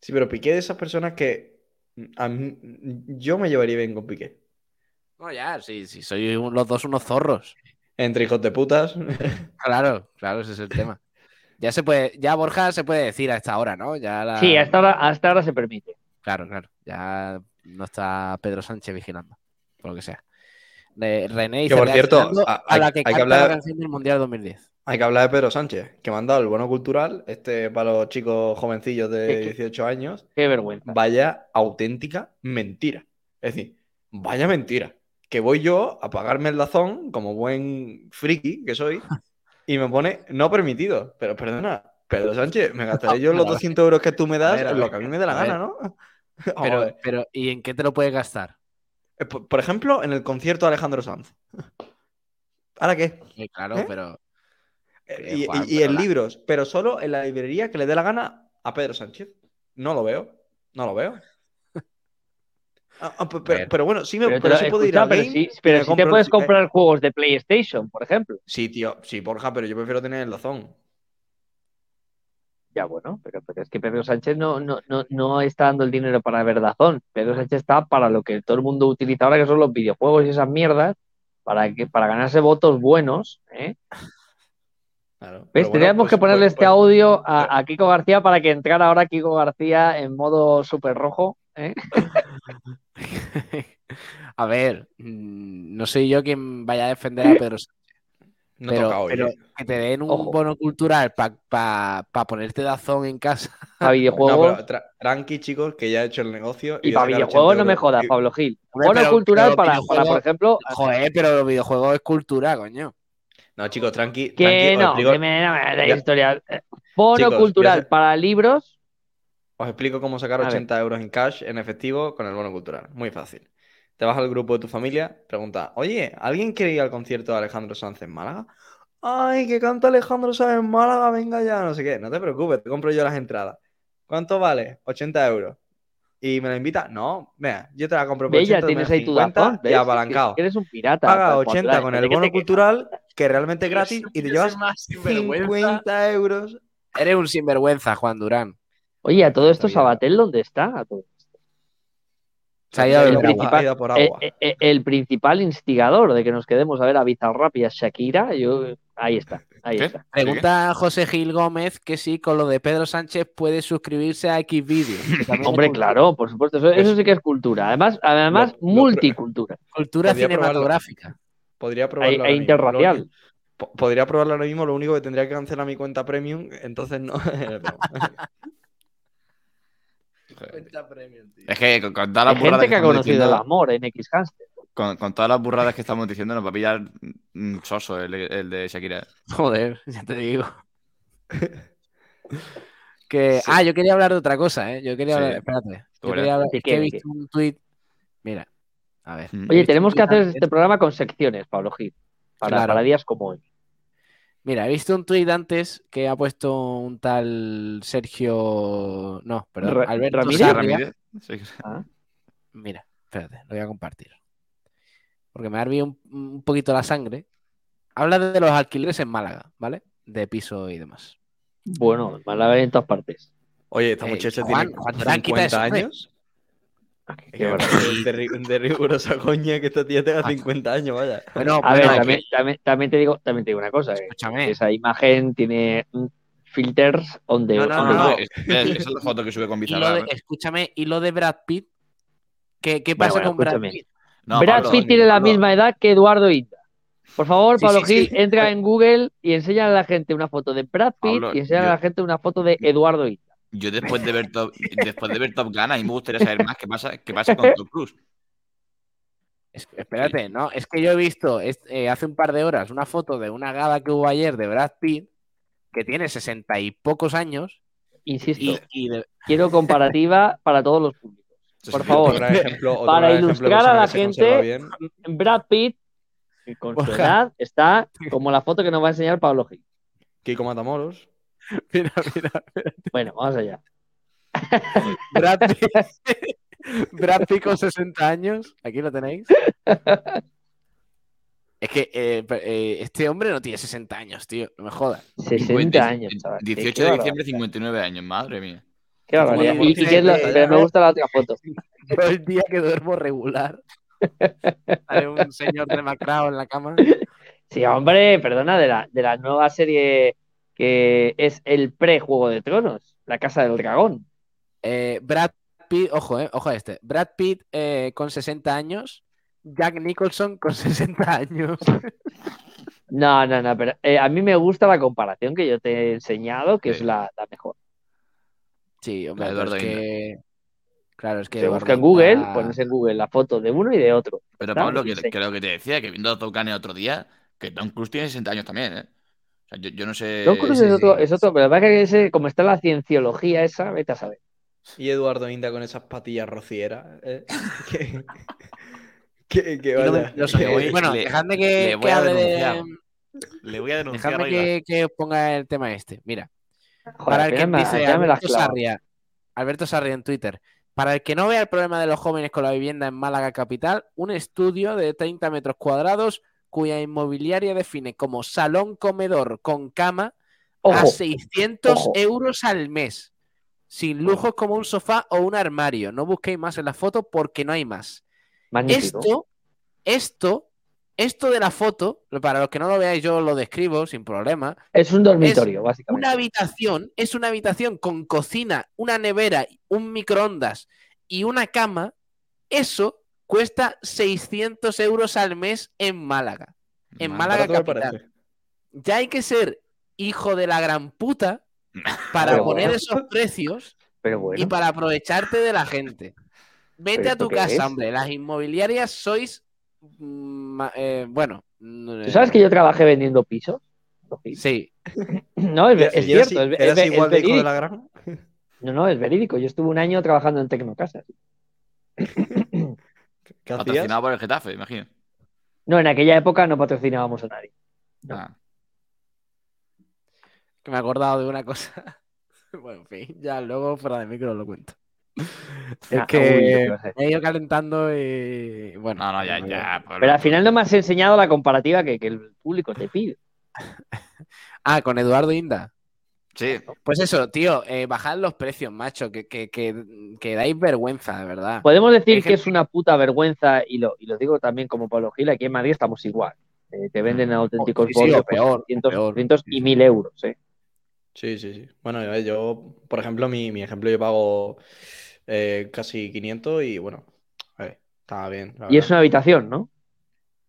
Sí, pero Piqué de esas personas que a mí- yo me llevaría bien con Piqué. No, ya, sí, sí, soy un- los dos unos zorros. Entre hijos de putas. <laughs> Claro, claro, ese es el tema. Ya se puede, ya Borja se puede decir a esta hora, ¿no? Ya la- Sí, hasta ahora, hasta ahora se permite. Claro, claro. Ya no está Pedro Sánchez vigilando, por lo que sea. De René dice, Que, por cierto, a, hay- la que hay que canta hablar- la canción del Mundial 2010. Hay que hablar de Pedro Sánchez, que me han dado el bono cultural, este para los chicos jovencillos de ¿Qué- qué? 18 años. Qué vergüenza. Vaya auténtica mentira. Es decir, vaya mentira. Que voy yo a pagarme el dazón, como buen friki que soy, y me pone no permitido. Pero perdona, Pedro Sánchez, me gastaré yo <laughs> los 200 euros que tú me das A ver, a en lo que a mí me dé la gana, ¿no? <laughs> Pero, ¿y en qué te lo puedes gastar? Eh, Por, por ejemplo, en el concierto de Alejandro Sanz. <laughs> ¿Ahora qué? Sí, claro, ¿Eh? pero Eh, Y, Juan, y- y pero en la- libros, pero solo en la librería que le dé la gana a Pedro Sánchez. No lo veo. No lo veo. Ah, ah, pe- pero, ver. pero bueno, sí, me, Pero, sí puedo ir a Game sí, pero sí te puedes eh, comprar juegos de PlayStation, por ejemplo. Sí, tío, sí, Borja, pero yo prefiero tener el dazón. Ya bueno, pero, pero es que Pedro Sánchez no, no, no, no está dando el dinero para Verdazón. Pedro Sánchez está para lo que todo el mundo utiliza ahora, que son los videojuegos y esas mierdas, para que para ganarse votos buenos. ¿eh? Claro. ¿Ves? Bueno, pues- que ponerle pues- este pues- audio a, a Kiko García para que entrara ahora Kiko García en modo súper rojo. ¿eh? <laughs> <laughs> a ver, mm, no soy yo quien vaya a defender a Pedro Sánchez, No pero, toca hoy. pero eh. que te den un Ojo. bono cultural para ponerte dazón en casa. A <laughs> videojuegos. tra- tranqui, chicos, que ya he hecho el negocio. y para videojuegos 80 no me jodas, Pablo Gil. Hombre, Bono pero- cultural pero para, por ejemplo. Joder, pero los videojuegos es cultura, coño. No, chicos, tranqui. Que tranqui, no, explico- que me no me da Ya. historia. Eh, Bono Chicos, cultural para libros. Os explico cómo sacar A ver. 80 euros en cash, en efectivo, con el bono cultural. Muy fácil. Te vas al grupo de tu familia, pregunta, oye, ¿alguien quiere ir al concierto de Alejandro Sanz en Málaga? Ay, que canta Alejandro Sanz en Málaga, venga ya, no sé qué. No te preocupes, te compro yo las entradas. ¿Cuánto vale? 80 euros. ¿Y me la invita? No, vea, yo te la compro por ya 80, tienes ahí tu 50 dazón. y apalancado. Eres un pirata. Paga tal, 80 cual, con ¿de el bono cultural, que realmente es gratis, y te llevas el más sinvergüenza. 50 euros. Eres un sinvergüenza, Juan Durán. Oye, a todo esto. Sabatel, ¿dónde está? A todo esto. Se ha ido a El principal- ido por agua. eh, eh, el principal instigador de que nos quedemos a ver a Bizarrap y a Shakira, yo, ahí está. Ahí ¿Qué? está. Pregunta José Gil Gómez que si con lo de Pedro Sánchez puede suscribirse a Xvideos. <laughs> Hombre, claro, por supuesto. Eso, eso sí que es cultura. Además, además Lo- lo- multicultura. Cultura Podría probarlo. cinematográfica. Podría probarlo. e ahora mismo. interracial. Podría probarlo ahora mismo, lo único que tendría que cancelar mi cuenta premium, entonces no. <laughs> Es que con, con todas Hay las burradas gente que ha estamos conocido el diciendo- amor en X Hamster. con, con todas las burradas que estamos diciendo, nos va a pillar mm, soso el, el de Shakira. Joder, ya te digo. <laughs> que, Ah, yo quería hablar de otra cosa, ¿eh? Yo quería Sí. hablar, espérate. Yo quería hablar, ¿De es qué, que he visto un tuit. Mira, a ver. Mm. Oye, tenemos un que hacer este programa con secciones, Pablo Gil. Para, Claro. para días como hoy. Mira, he visto un tuit antes que ha puesto un tal Sergio. No, perdón, Ra- Alberto ¿Ramírez? Sarria. Ramírez. Sí. Ah, Mira, espérate, lo voy a compartir. Porque me ha hervido un, un poquito la sangre. Habla de los alquileres en Málaga, ¿vale? De piso y demás. Bueno, Málaga en todas partes. Oye, esta Eh, muchacha Juan, tiene Juan Durán, quita 50 eso, hombre. años. Qué Que barbaridad. es de, de rigurosa coña que esta tía tenga 50 años, vaya. Bueno, A ver, también, también, también te digo, también te digo una cosa. eh. escúchame. Esa imagen tiene filters donde. No, no, No, esa es la foto que sube con de- ¿eh? escúchame, y lo de Brad Pitt. ¿Qué, pasa bueno, con Brad. Pitt? No, Brad Pablo, Pitt tiene la misma edad que Eduardo Inda. Por favor, Sí, Pablo sí, Gil, sí. entra en Google y enseña a la gente una foto de Brad Pitt Pablo, y enseña yo- a la gente una foto de Eduardo Inda. Yo después de ver Top, <laughs> después de ver Top Gun, a mí me gustaría saber más qué pasa, qué pasa con Tom Cruise. Es- espérate, no, es que yo he visto es- eh, hace un par de horas una foto de una gala que hubo ayer de Brad Pitt, que tiene sesenta y pocos años, Insisto, y, y de- quiero comparativa para todos los públicos. Por favor, Otro ejemplo- otro para ilustrar a la gente, bien. Brad Pitt, que con su edad, está como la foto que nos va a enseñar Pablo Gil. Kiko Matamoros. <laughs> mira, mira, Bueno, vamos allá. <laughs> Brad Pitt, <laughs> Brad Pitt con 60 años, aquí lo tenéis. Es que eh, eh, este hombre no tiene 60 años, tío, no me jodas. 60 años, chaval. 18 Qué de diciembre, barbaridad. 59 años, madre mía. Qué barbaridad. Y, y lo- eh, pero me gusta la otra foto. Todo el día que duermo regular. Sale un señor demacrado en la cama. Sí, hombre, perdona, de la, de la nueva serie que es el pre-Juego de Tronos, La Casa del Dragón. Eh, Brad Pitt, ojo, eh, ojo a este. Brad Pitt eh, con 60 años, Jack Nicholson con <laughs> 60 años. No, no, no, pero eh, a mí me gusta la comparación que yo te he enseñado, que es la, la mejor. Sí, hombre, pero es Eduardo que. Claro, es que. Eduardo buscas en Google, está- pones en Google la foto de uno y de otro. Pero Está, Pablo, que, sí. que lo que te decía, que viendo Gun el otro día, que Tom Cruise tiene 60 años también, ¿eh? O sea, yo, yo no sé. Tom Cruise sí, es otro, es otro, pero la verdad que ese, como está la cienciología esa, vete a saber. Y Eduardo Inda con esas patillas rocieras. ¿eh? <laughs> que, que, no sé, Le voy- bueno, le- dejadme le que, voy que a hable de. denunciar. Le voy a denunciar. Dejadme que, ponga el tema este. Mira, Joder, para el que me- dice Alberto. Sarria, Alberto Sarria en Twitter. Para el que no vea el problema de los jóvenes con la vivienda en Málaga capital, un estudio de 30 metros cuadrados cuya inmobiliaria define como salón comedor con cama a Ojo, 600 ojo. euros al mes. Sin lujos como un sofá o un armario. No busquéis más en la foto porque no hay más. magnífico. Esto, esto, esto de la foto, para los que no lo veáis, yo lo describo sin problema. Es un dormitorio, básicamente. Una habitación es una habitación con cocina, una nevera, un microondas y una cama. Eso cuesta 600 euros al mes en Málaga. En Málaga capital. Ya hay que ser hijo de la gran puta <laughs> para Pero poner bueno. esos precios Pero y para aprovecharte de la gente. Vete ¿Pero a tu casa, es? hombre. Las inmobiliarias sois. mm, eh, bueno. mm, ¿tú sabes que yo trabajé vendiendo pisos? Sí. <laughs> No, es, es ¿Y eras, cierto, es, eras es- es igual de hijo de verídico. la gran? No, no, es verídico. Yo estuve un año trabajando en Tecnocasas. <laughs> ¿Qué hacías? Patrocinado por el Getafe, imagino. No, en aquella época no patrocinábamos a nadie. No. Ah. Que me he acordado de una cosa. <laughs> Bueno, en fin, ya luego fuera de micro lo cuento. <laughs> Es uy, que me he ido calentando y. Bueno. No, no, ya, bueno, ya. Pablo. Pero al final no me has enseñado la comparativa que, que el público te pide. <laughs> Ah, con Eduardo Inda. Sí. Pues eso, tío, eh, bajad los precios, macho, que, que, que, que dais vergüenza, de verdad. Podemos decir que gente- es una puta vergüenza, y lo, y lo digo también como Pablo Gil, aquí en Madrid estamos igual. Eh, te venden auténticos sí, peor, por 300, peor. 400 y 1000 euros. ¿eh? Sí, sí, sí. Bueno, yo, yo, por ejemplo, mi, mi ejemplo, yo pago eh, casi 500 y bueno, está bien. la Y es una habitación, ¿no?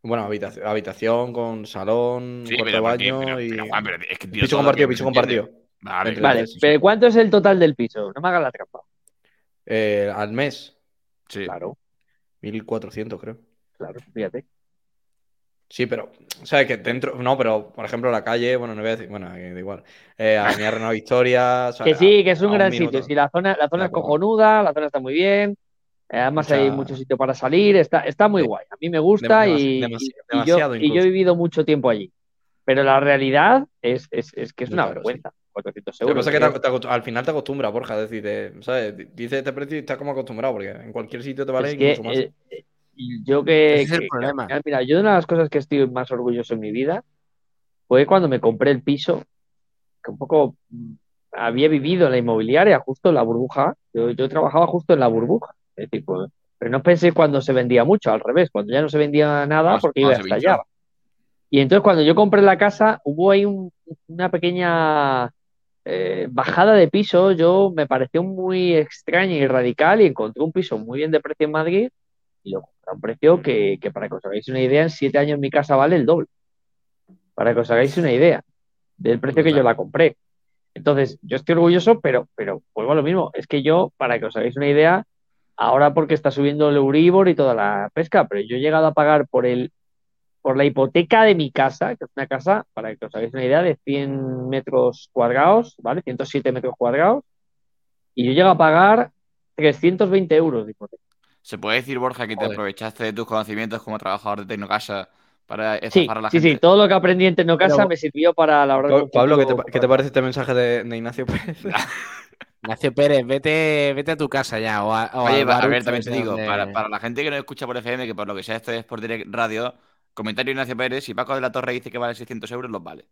Bueno, habitación, habitación con salón, Sí, cuarto pero, baño Pero- y. pero, Juan, pero es que, tío, piso compartido, piso compartido. Vale, sí. pero ¿cuánto es el total del piso? No me hagas la trampa. Eh, al mes, sí. Claro, 1400, creo. claro, fíjate. Sí, pero, o sea, que dentro, no, pero por ejemplo la calle, bueno, no voy a decir, bueno, que da igual. Eh, Avenida Renault Victoria, o sea, Que sí, que es un gran minuto. sitio. Si la zona, la zona es cojonuda, la zona está muy bien. eh, Además Mucha- hay mucho sitio para salir, está, está muy Sí. guay. A mí me gusta y, y- y demasiado yo, y yo he vivido mucho tiempo allí. Pero la realidad es, es, es que es una vergüenza. 400 Lo que euros. pasa es que te- te al final te acostumbras, Borja, es decir, te- ¿sabes? Dice este precio y estás como acostumbrado, porque en cualquier sitio te vale Es que incluso más. eh, y yo que, Ese es el que- que- problema. mira, yo de una de las cosas que estoy más orgulloso en mi vida fue cuando me compré el piso, que un poco mm, había vivido en la inmobiliaria, justo en la burbuja. Yo, yo trabajaba justo en la burbuja. Es decir, pues, pero no pensé cuando se vendía mucho, al revés, cuando ya no se vendía nada porque iba a cuando se estallar. Y entonces cuando yo compré la casa, hubo ahí un- una pequeña eh, bajada de piso. Yo me pareció muy extraña y radical y encontré un piso muy bien de precio en Madrid y lo compré a un precio que, que para que os hagáis una idea, en siete años mi casa vale el doble. Para que os hagáis una idea del precio que yo la compré. Entonces, yo estoy orgulloso, pero, pero vuelvo a lo mismo. Es que yo, para que os hagáis una idea, ahora porque está subiendo el Euribor y toda la pesca, pero yo he llegado a pagar por el por la hipoteca de mi casa, que es una casa, para que os hagáis una idea, de 100 metros cuadrados, ¿vale? 107 metros cuadrados, y yo llego a pagar 320 euros de hipoteca. ¿Se puede decir, Borja, que te aprovechaste de tus conocimientos como trabajador de Tecnocasa para Sí, a la sí, gente? sí, todo lo que aprendí en Tecnocasa Pero- me sirvió para la hora de Pa- un Pablo, ¿qué te, qué te parece este mensaje de, de Ignacio Pérez? <laughs> Ignacio Pérez, vete, vete a tu casa ya. O a, o Oye, a ver, también te digo, para, para la gente que no escucha por FM, que por lo que sea esto es por Direct Radio, comentario Ignacio Pérez, si Paco de la Torre dice que vale 600 euros, los vale.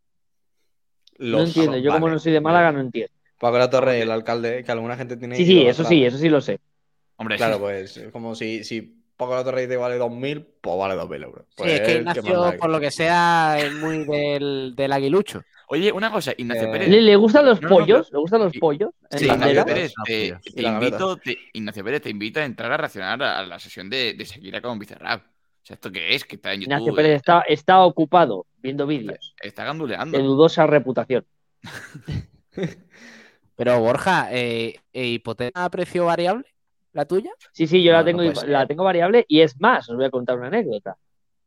No entiendo, yo como no soy de Málaga no entiendo. Paco de la Torre, el alcalde, que alguna gente tiene. Sí, sí, eso sí, eso sí lo sé. Hombre, Claro, pues es como si, si Paco de la Torre dice que vale 2.000, pues vale 2.000 euros. Sí, Pues es que ¿qué Ignacio, por lo que sea, es muy del, del aguilucho. Oye, una cosa, Ignacio Eh, Pérez. ¿Le, le gustan los No, no, no, pollos? ¿Le gustan los pollos? Sí, Ignacio? Pérez, te, te invito, te- Ignacio Pérez, te invito a entrar a reaccionar a, a la sesión de, de Shakira con Bizarrap. O sea, ¿esto qué es? Que está en YouTube. Ignacio Pérez está, está ocupado viendo vídeos Está ganduleando. de dudosa reputación. <laughs> Pero Borja, eh, eh, ¿hipoteca a precio variable? ¿La tuya? Sí, sí, yo No, la tengo, la tengo variable y es más, os voy a contar una anécdota.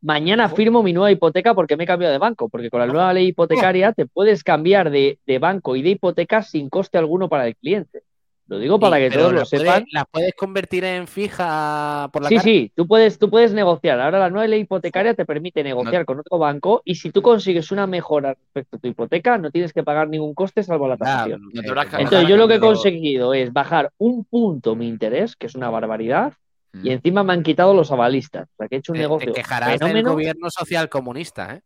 Mañana firmo mi nueva hipoteca porque me he cambiado de banco, porque con la nueva ley hipotecaria te puedes cambiar de, de banco y de hipoteca sin coste alguno para el cliente. Lo digo para que todos lo puedes- sepan. ¿La puedes convertir en fija por la Sí, cara? sí, tú puedes, tú puedes negociar. Ahora la nueva ley hipotecaria te permite negociar con otro banco y si tú consigues una mejora respecto a tu hipoteca, no tienes que pagar ningún coste salvo la tasación. No. Entonces yo lo que he conseguido es bajar un punto mi interés, que es una barbaridad, Mm. y encima me han quitado los avalistas. O sea, que he hecho un Te, te negocio quejarás del fenómeno. gobierno social comunista, ¿eh?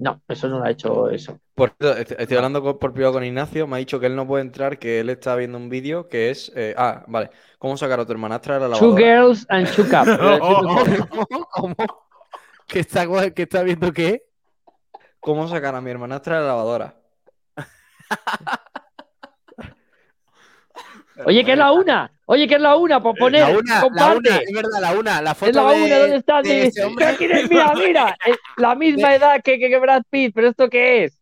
No, eso no lo ha hecho eso. Por estoy hablando con- por privado con Ignacio, me ha dicho que él no puede entrar, que él está viendo un vídeo que es. eh, ah, vale. ¿Cómo sacar a tu hermanastra de la Two lavadora? girls and two cups. <laughs> <laughs> ¿Cómo? ¿Cómo? ¿Qué está, qué está viendo qué? ¿Cómo sacar a mi hermanastra de la lavadora? <laughs> Oye, que es la una. Oye, que es la una. Por poner, La una, la comparte. una, es verdad, la una. La foto Es la de- una, ¿dónde está? de ese hombre. Pero quién es? Mira, mira, es <laughs> la misma edad que, que, que Brad Pitt, pero ¿esto qué es?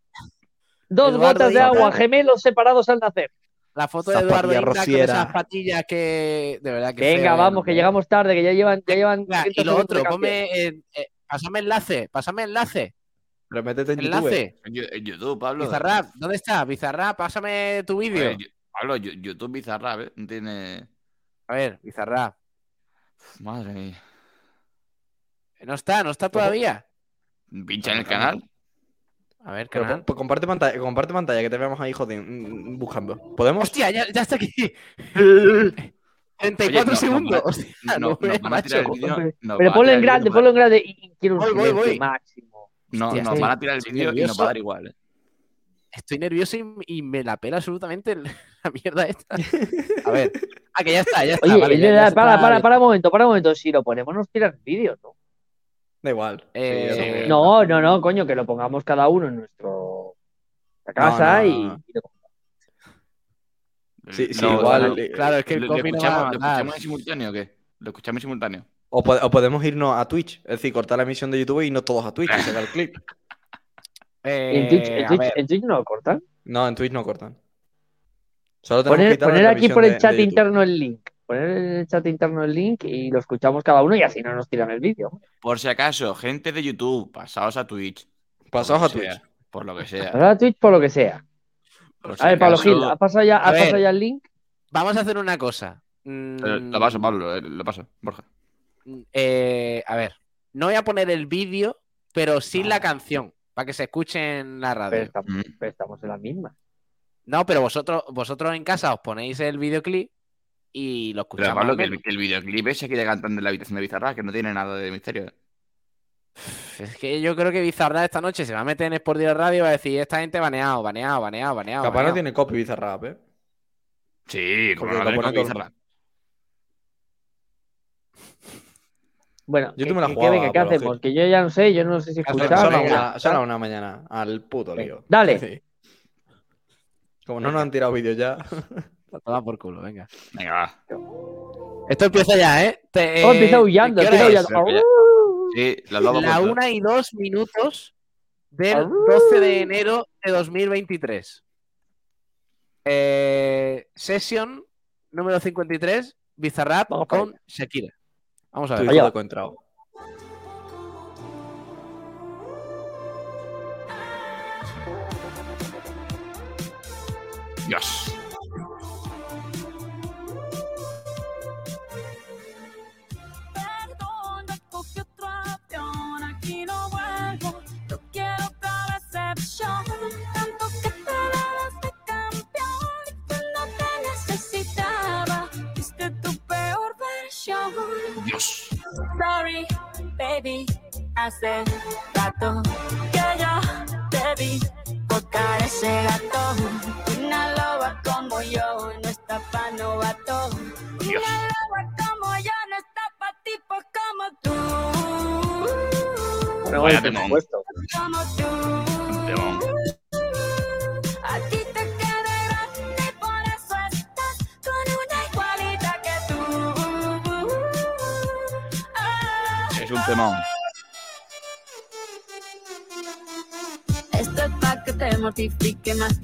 Dos Eduardo gotas de agua, gemelos separados al nacer. La foto de Eduardo Inda con esas patillas que... De verdad que Venga, feo, vamos, ¿eh? que llegamos tarde, que ya llevan, ya llevan Venga, 30 y lo otro, ponme... eh, eh, pásame enlace, pásame enlace. Pero métete en YouTube. Enlace. En Yu- en YouTube, Pablo. Bizarrap, ¿dónde está? Bizarrap, pásame tu vídeo. Pablo, YouTube Bizarrap, ¿eh? No tiene. A ver, Bizarrap. Madre mía. No está, no está todavía. Pincha en el canal. A ver, Pero canal. pon- pues comparte pantalla, comparte pantalla, que te veamos ahí, joder, mm, buscando. ¿Podemos? Hostia, ya, ya está aquí. <laughs> Oye, 34 no- segundos. van- Hostia, No, no vídeo. nos Pero ponlo en grande, ponlo en grande y quiero un Voy, voy, voy. máximo. No, Hostia, nos van a tirar el vídeo y nos va a dar igual. ¿eh? Estoy nervioso y, y me la pela absolutamente <laughs> la mierda esta. <laughs> A ver. Ah, que ya está, ya está. Oye, vale, es ya- ya verdad, se para, está para, para un momento, para un momento. Si lo ponemos, nos tiran vídeos, ¿no? Da igual. Eh, Sí, No, no, no, coño, que lo pongamos cada uno en nuestro la casa no, y, no. y lo- Sí, sí, igual, eh, claro, es que el ¿Lo, copy no va a escuchamos, ¿Lo escuchamos en simultáneo o qué? ¿Lo escuchamos en simultáneo? O, po- o podemos irnos a Twitch, es decir, cortar la emisión de YouTube y no todos a Twitch y sacar el clip. <laughs> eh, en, Twitch, en, a Twitch- ver, en Twitch no lo cortan. No, en Twitch no cortan. Solo Poner, poner aquí por el de- chat de interno el link. Poner en el chat interno el link y lo escuchamos cada uno y así no nos tiran el vídeo. Por si acaso, gente de YouTube, pasaos a Twitch. Pasaos a Twitch. sea, Por lo que sea. Ahora a Twitch por lo que sea. Por si A ver, Pablo Gil, ¿ha pasado ya, ha ver. pasado ya el link? vamos a hacer una cosa. Mm, Eh, Lo paso, Pablo, eh, lo paso, Borja. eh, a ver, no voy a poner el vídeo, pero sin la canción, para que se escuche en la radio. Pero estamos, Mm. pero estamos en la misma. No, pero vosotros, vosotros en casa os ponéis el videoclip y lo Pero escuchamos. Pablo, al que el, que el videoclip ese que le cantando en la habitación de Bizarra, que no tiene nada de misterio. Es que yo creo que Bizarra esta noche se va a meter en Sport Direct Radio y va a decir, esta gente baneado, baneado, baneado, baneado. Capaz no baneado". tiene copy Bizarrap, ¿eh? Sí, como no lo tiene pone copy todo. Bueno, Yo ¿qué, tú me la qué- jugaba, ¿qué, qué Pablo hacemos? Gil. Que yo ya no sé, yo no sé si Son- Son, escuchar. son las o- una, una mañana, al puto Venga, lío. dale. <laughs> Sí. Como no nos han tirado vídeos ya. <laughs> Toma por culo, venga. Venga, va. Esto empieza ya, ¿eh? Te- Oh, empieza ¿qué hora empieza es? aullando. Sí, las dos La dos, una y dos minutos del Arru. 12 de enero de 2023. Eh, session número 53, Bizarrap con Shakira. Vamos a ver. hijo Allá. de Coentrao. Hace rato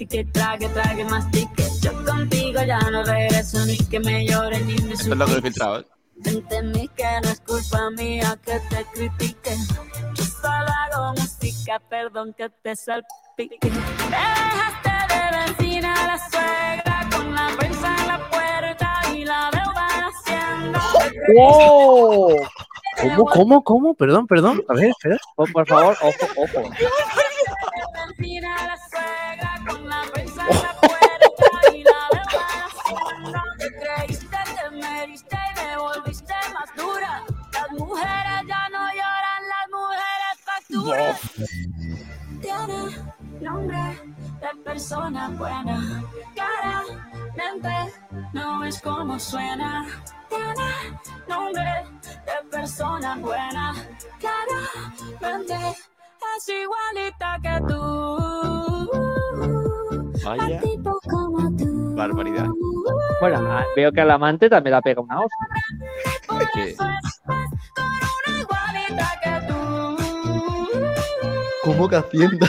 mastique, trague, trague, mastique. Yo contigo ya no regreso ni que me llore ni me Esto es lo que he filtrado, ¿eh? Entendí que no es culpa mía que te critique. Yo solo hago música, perdón que te salpique. Me dejaste de vecina a la suegra con la prensa en la puerta y la deuda en hacienda. ¡Wow! ¿Cómo, cómo, cómo? Perdón, perdón. A ver, espera. Oh, por favor, ojo, ojo. Persona buena. Claramente no es como suena. Tiene nombre de persona buena. Claramente es igualita que tú. Vaya. Barbaridad. Bueno, ah, veo que al amante también la pega una hostia. ¿Cómo que hacienda?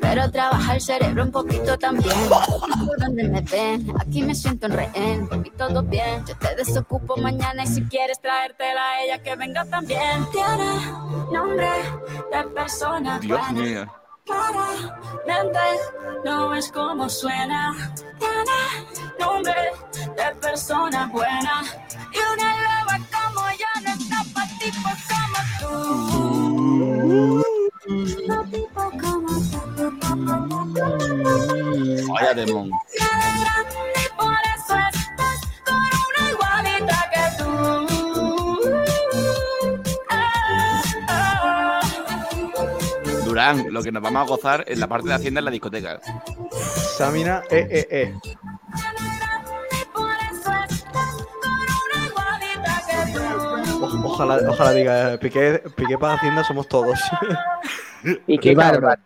Pero trabaja el cerebro un poquito también. Por donde me ven, aquí me siento en rehén. Por mí todo bien, yo te desocupo mañana y si quieres traértela a ella que venga también. Tiene nombre de persona Dios buena. mío. Claramente no es como suena. Tiene nombre de persona buena. Y una loba como yo no está pa' tipos como tú. Vaya demon. Durán, lo que nos vamos a gozar en la parte de Hacienda en la discoteca. Samina, eh, eh, eh. O- ojalá, ojalá diga, eh, Piqué, Piqué para Hacienda somos todos. Y Qué barbaridad.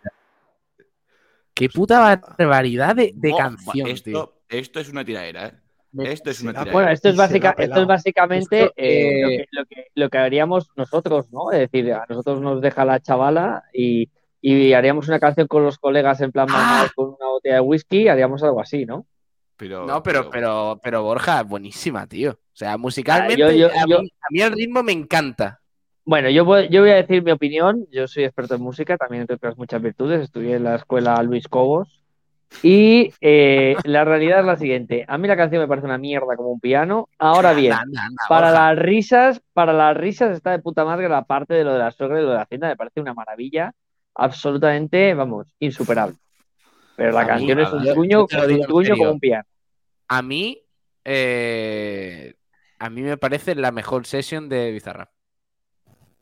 Qué puta barbaridad de, de Oh, canción, esto, tío. esto es una tiradera, ¿eh? Esto es una será tiradera. Bueno, esto es, básica, esto básicamente Esto, eh, lo, eh, que, lo, que, lo que haríamos nosotros, ¿no? Es decir, a nosotros nos deja la chavala y, y haríamos una canción con los colegas en plan mamados con una botella de whisky, haríamos algo así, ¿no? Pero, No, pero, pero, pero Borja, buenísima, tío. O sea, musicalmente, yo- yo- a, yo- mí, a mí el ritmo me encanta. Bueno, yo voy, yo voy a decir mi opinión. Yo soy experto en música, también entre otras muchas virtudes. Estudié en la escuela Luis Cobos. Y eh, <laughs> la realidad es la siguiente. A mí la canción me parece una mierda como un piano. Ahora bien, Anda, anda, anda, para las risas, para las risas está de puta madre la parte de lo de la suegra y lo de la hacienda. Me parece una maravilla. Absolutamente, vamos, insuperable. Pero la A mí, canción es un yo- un como un piano. A mí, eh, a mí me parece la mejor sesión de Bizarra.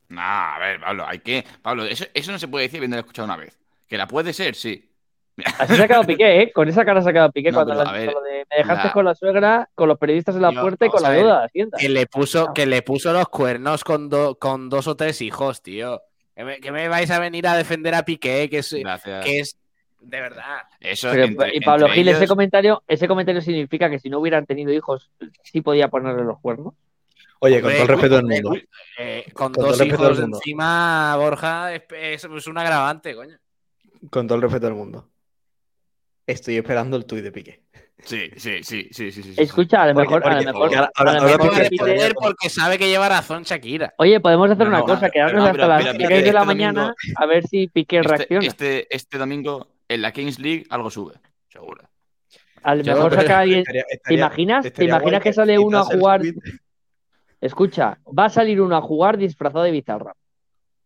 No, a ver, Pablo, hay que. Pablo, eso, eso no se puede decir viendo escuchado una vez. Que la puede ser, sí. Así se ha quedado Piqué, ¿eh? Con esa cara se ha quedado Piqué No, cuando pero, le a han dicho ver, lo de me dejaste la- con la suegra, con los periodistas en la Yo- puerta y con la ver, deuda de Hacienda. Que le puso, que le puso los cuernos con, do- con dos o tres hijos, tío. Que me, que me vais a venir a defender a Piqué, que es, Gracias. que es de verdad. Eso Pero, entre- y Pablo Gil, ese comentario, ese comentario significa que si no hubieran tenido hijos, sí podía ponerle los cuernos. Oye, con todo el respeto del mundo. eh, con, Con todo dos el respeto del hijos mundo. encima, Borja, es, es- es un agravante, coño. Con todo el respeto del mundo. Estoy esperando el tuit de Piqué. Sí, sí, sí, sí, sí, sí. Escucha, a lo Porque- mejor, a lo porque- mejor, porque ahora- a lo mejor a Piqué porque sabe que lleva razón Shakira. Oye, podemos hacer No, una no, cosa, quedarnos no, hasta pero las mira, 6 mira, de este la domingo- mañana a ver si Piqué Este, reacciona. este, este domingo en la Kings League algo sube, seguro. A lo mejor saca alguien. Estaría- ¿Te estaría- imaginas? ¿Te estaría imaginas que sale uno a jugar? Escucha, va a salir uno a jugar disfrazado de bizarra.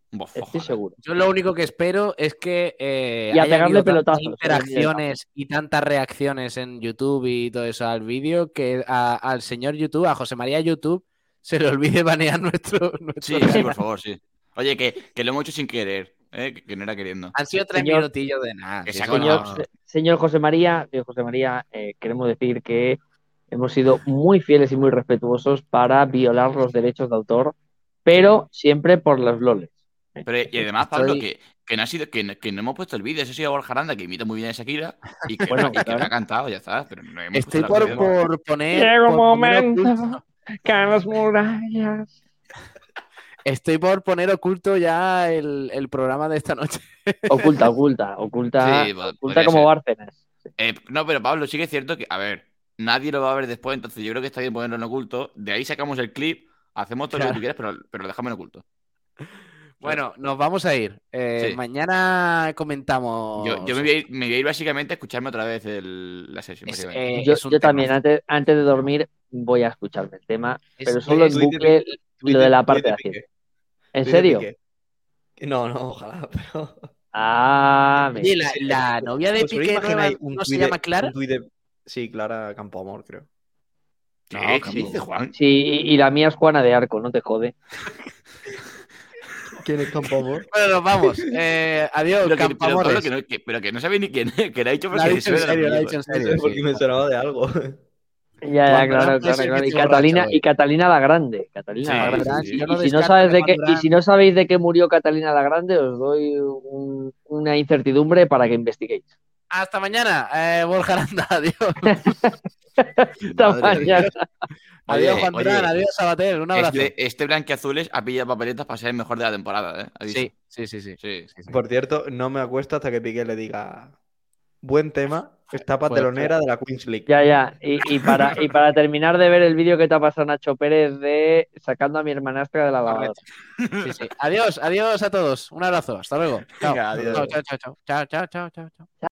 Bof, Estoy ojalá. seguro. Yo lo único que espero es que eh, Y a haya habido tantas interacciones y tantas reacciones en YouTube y todo eso al vídeo que a- al señor YouTube, a José María YouTube, se le olvide banear nuestro, nuestro Sí, sí, por favor, sí. Oye, que, que lo hemos hecho sin querer, ¿eh? que, no era queriendo. Han sido tres Señor- minutillos de nada. Que no- Señor, se- señor José María, señor José María, eh, queremos decir que hemos sido muy fieles y muy respetuosos para violar los derechos de autor, pero siempre por los loles. Pero, y además, Pablo, Estoy- que, que no ha sido, que, no- que no hemos puesto el vídeo. Eso ha sido Borja Aranda, que imita muy bien a Shakira y que, Bueno, y que claro. me ha cantado, ya está. Pero no hemos Estoy por, poner. Llega un momento que las murallas. Estoy por poner oculto ya el, el programa de esta noche. <laughs> Oculta, oculta, oculta, Sí, oculta como ser. Bárcenas. Eh, no, pero Pablo, sí que es cierto que, a ver, nadie lo va a ver después, entonces yo creo que está bien ponerlo en oculto. De ahí sacamos el clip, hacemos todo lo que tú quieras, pero, pero lo dejamos en oculto. Bueno, nos vamos a ir. Eh, Sí. Mañana comentamos. Yo, yo me, voy a ir, me voy a ir básicamente a escucharme otra vez el- la sesión. Es, eh, Yo, también, antes, antes de dormir, voy a escucharme el tema, Es pero solo en de bucle lo de la parte de Hacienda. ¿En serio? Piqué. No, no, ojalá, <laughs> pero. Ah, me- Oye, la, la novia de ¿Os Piqué nueva, un no se de- llama Clara? un tuit de- Sí, Clara Campoamor, creo. No, ¿Qué Campo. dice Juan? Sí, y, la mía es Juana de Arco, no te jode. <laughs> ¿Quién es Campoamor? Bueno, nos vamos. Eh, adiós, Pero que, pero, Pablo, que no, que- pero que no sabe ni quién es, <laughs> que lo ha dicho Lo ha porque dicho en serio, lo ha dicho en No serio. sé por sí. me sonaba de algo. Ya, ya, claro, claro, claro. Y Catalina, borracho y Catalina la Grande. Catalina Sí, la Grande. Y- no si no sabes de qué, y si no sabéis de qué murió Catalina la Grande, os doy un- una incertidumbre para que investiguéis. Hasta mañana, eh, Borja Aranda. <laughs> Adiós. Hasta mañana. Adiós, Oye, Juan oye, Durán. Adiós, Sabater. Un abrazo. Este, este Blanquiazules ha pillado papeletas para ser el mejor de la temporada, ¿eh? Aviso. Sí, sí, sí, sí. Sí. sí, sí. Por cierto, no me acuesto hasta que Piqué le diga. Buen tema, etapa Pues, telonera de la Queens League. Ya, ya. Y, y para, y para terminar de ver el vídeo que te ha pasado Nacho Pérez de sacando a mi hermanastra de la lavadora. Correcto. Sí, sí. Adiós, adiós a todos. Un abrazo. Hasta luego. Chao. Venga, adiós. Chao, chao, chao, chao. Chao, chao, chao, chao.